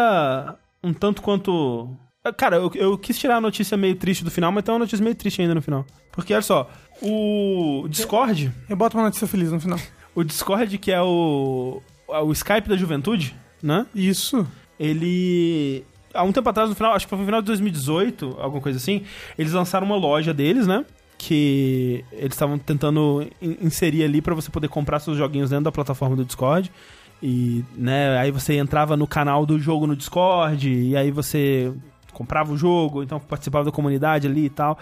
um tanto quanto. Cara, eu, eu quis tirar a notícia meio triste do final, mas tem uma notícia meio triste ainda no final. Porque olha só, o Discord, Eu boto uma notícia feliz no final. o Discord que é o o Skype da juventude, né? Isso. Ele há um tempo atrás, no final, acho que foi no final de 2018, alguma coisa assim, eles lançaram uma loja deles, né? Que eles estavam tentando in- inserir ali pra você poder comprar seus joguinhos dentro da plataforma do Discord. E, né, aí você entrava no canal do jogo no Discord, e aí você comprava o jogo, então participava da comunidade ali e tal.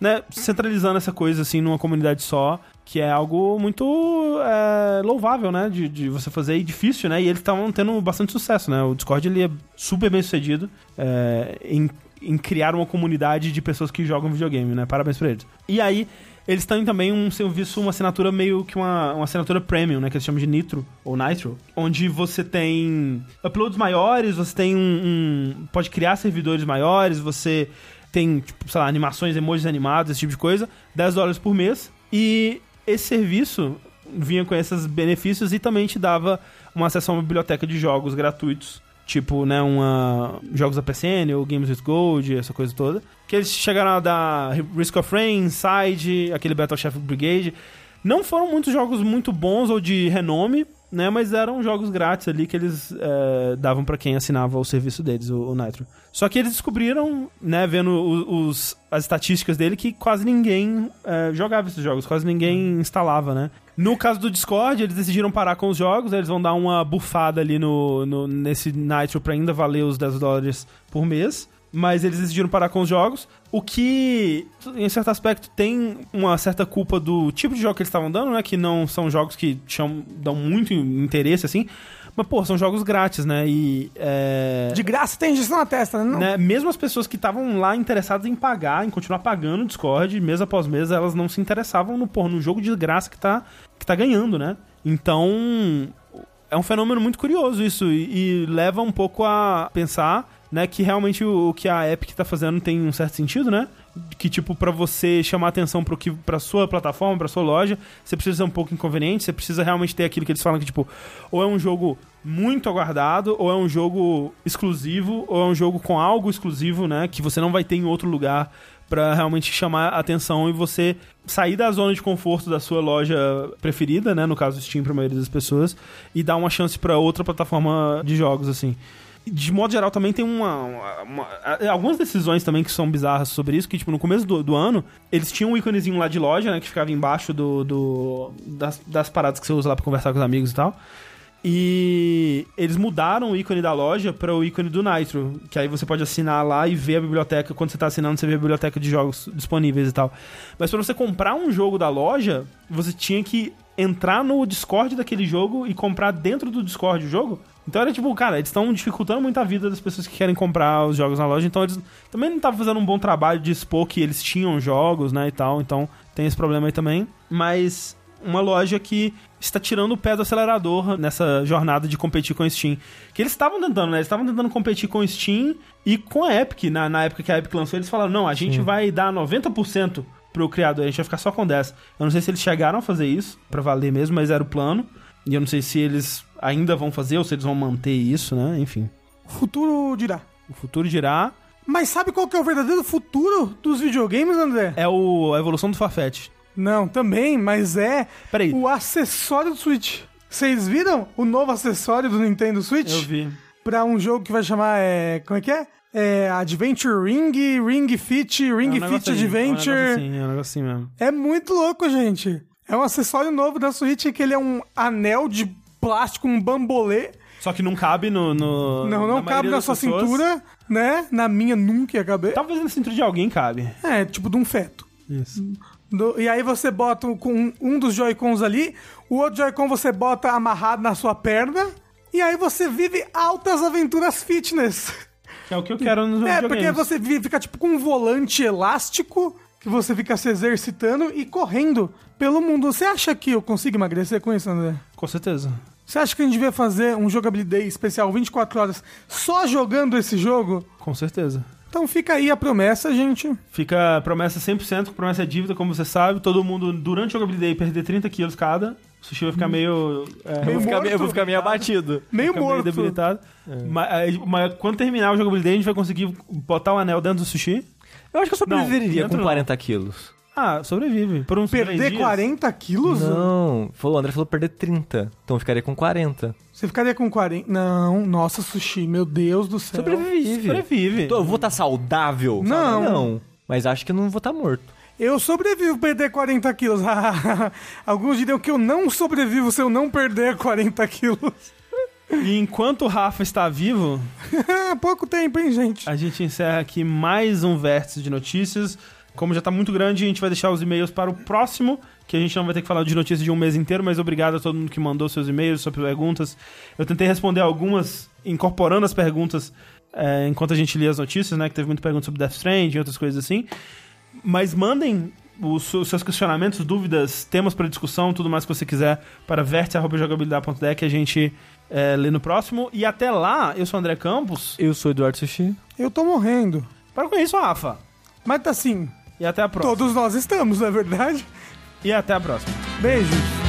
Né, centralizando essa coisa assim numa comunidade só, que é algo muito é, louvável, né, de, de você fazer e difícil, né, e eles estavam tendo bastante sucesso, né, o Discord ele é super bem sucedido é, em, em criar uma comunidade de pessoas que jogam videogame, né, parabéns pra eles. E aí, eles têm também um serviço, uma assinatura meio que uma, uma assinatura premium, né? Que eles chamam de Nitro, ou Nitro. Onde você tem uploads maiores, você tem um, um pode criar servidores maiores, você tem, tipo, sei lá, animações, emojis animados, esse tipo de coisa. 10 dólares por mês. E esse serviço vinha com esses benefícios e também te dava uma acesso a uma biblioteca de jogos gratuitos tipo, né, uma jogos da PSN ou Games with Gold, essa coisa toda. Que eles chegaram a dar Risk of Rain, Inside, aquele Battle Chef Brigade. Não foram muitos jogos muito bons ou de renome, né, mas eram jogos grátis ali que eles é, davam para quem assinava o serviço deles, o, o, Nitro. Só que eles descobriram, né, vendo os, as estatísticas dele, que quase ninguém é, jogava esses jogos, quase ninguém instalava, né. No caso do Discord, eles decidiram parar com os jogos, eles vão dar uma bufada ali no, no nesse Nitro pra ainda valer os 10 dólares por mês. Mas eles decidiram parar com os jogos, o que, em certo aspecto, tem uma certa culpa do tipo de jogo que eles estavam dando, né? Que não são jogos que chamam, dão muito interesse, assim. Mas, pô, são jogos grátis, né? E. É... De graça tem injeção na testa, né? Não. né? Mesmo as pessoas que estavam lá interessadas em pagar, em continuar pagando o Discord, mês após mês, elas não se interessavam no, pô, no jogo de graça que tá, que tá ganhando, né? Então. É um fenômeno muito curioso isso e, e leva um pouco a pensar né, que realmente o, o, que a Epic tá fazendo tem um certo sentido, né? Que, tipo, para você chamar atenção pro que, pra sua plataforma, pra sua loja, você precisa ser um pouco inconveniente, você precisa realmente ter aquilo que eles falam que, tipo, ou é um jogo muito aguardado, ou é um jogo exclusivo, ou é um jogo com algo exclusivo, né? Que você não vai ter em outro lugar para realmente chamar atenção e você sair da zona de conforto da sua loja preferida, né, no caso Steam para a maioria das pessoas, e dar uma chance para outra plataforma de jogos assim de modo geral, também tem uma, uma, uma, Algumas decisões também que são bizarras sobre isso, que, tipo, no começo do, do ano, eles tinham um íconezinho lá de loja, né? Que ficava embaixo do, do das, das paradas que você usa lá pra conversar com os amigos e tal. E eles mudaram o ícone da loja para o ícone do Nitro, que aí você pode assinar lá e ver a biblioteca. Quando você está assinando, você vê a biblioteca de jogos disponíveis e tal. Mas para você comprar um jogo da loja, você tinha que entrar no Discord daquele jogo e comprar dentro do Discord o jogo. Então era tipo, cara, eles estão dificultando muito a vida das pessoas que querem comprar os jogos na loja, então eles também não estavam fazendo um bom trabalho de expor que eles tinham jogos, né, e tal, então tem esse problema aí também. Mas uma loja que está tirando o pé do acelerador nessa jornada de competir com a Steam. Que eles estavam tentando, né? Eles estavam tentando competir com a Steam e com a Epic. Na, na época que a Epic lançou, eles falaram: não, a gente Sim. vai dar 90% pro criador, a gente vai ficar só com 10. Eu não sei se eles chegaram a fazer isso, para valer mesmo, mas era o plano. E eu não sei se eles ainda vão fazer ou se eles vão manter isso, né? Enfim. O futuro dirá. O futuro dirá. Mas sabe qual que é o verdadeiro futuro dos videogames, André? É o, a evolução do Farfetch. Não, também, mas é Peraí. o acessório do Switch. Vocês viram o novo acessório do Nintendo Switch? Eu vi. Pra um jogo que vai chamar. É, como é que é? É Adventure Ring, Ring Fit, Ring é um Fit assim, Adventure. É um negócio assim, é um negócio assim mesmo. É muito louco, gente. É um acessório novo da Switch que ele é um anel de plástico, um bambolê. Só que não cabe no. no não, não na cabe na sua pessoas. cintura, né? Na minha nunca ia caber. Talvez na cintura de alguém cabe. É, tipo de um feto. Isso. Do, e aí você bota com um dos Joy-Cons ali, o outro Joy-Con você bota amarrado na sua perna, e aí você vive altas aventuras fitness. É o que eu quero nos É, porque você fica tipo com um volante elástico que você fica se exercitando e correndo pelo mundo. Você acha que eu consigo emagrecer com isso, André? Com certeza. Você acha que a gente devia fazer um jogabilidade especial 24 horas só jogando esse jogo? Com certeza. Então fica aí a promessa, gente. Fica a promessa 100%, promessa é dívida, como você sabe. Todo mundo, durante o jogabilidade, perder 30 quilos cada. O sushi vai ficar meio. É, meio eu, vou ficar, eu, vou ficar, meio abatido. Meio morto. Meio debilitado. É. Mas, mas, quando terminar o jogabilidade, a gente vai conseguir botar o anel dentro do sushi. Eu acho que eu sobreviveria não, com 40 não. quilos. Ah, sobrevive. Por uns Perder 40 quilos? Não. Falou, o André falou perder 30. Então eu ficaria com 40. Você ficaria com 40? Não, nossa, sushi, meu Deus do céu. Sobrevive. Sobrevive. Então, eu vou estar tá saudável? Não. Não. Mas acho que eu não vou estar tá morto. Eu sobrevivo perder 40 quilos. Alguns diriam que eu não sobrevivo se eu não perder 40 quilos. E enquanto o Rafa está vivo, pouco tempo, hein, gente? a gente encerra aqui mais um vértice de notícias. Como já tá muito grande, a gente vai deixar os e-mails para o próximo, que a gente não vai ter que falar de notícias de um mês inteiro, mas obrigado a todo mundo que mandou seus e-mails, suas perguntas. Eu tentei responder algumas, incorporando as perguntas é, enquanto a gente lia as notícias, né? Que teve muita pergunta sobre Death Stranding e outras coisas assim. Mas mandem os, os seus questionamentos, dúvidas, temas para discussão, tudo mais que você quiser para vértice.jogabilidade.de que a gente é, lê no próximo. E até lá, eu sou o André Campos. Eu sou Eduardo Sushi. Eu tô morrendo. Para com isso, Rafa. Mas tá assim, E até a próxima. todos nós estamos, não é verdade? E até a próxima. Beijos.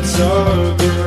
that's our good.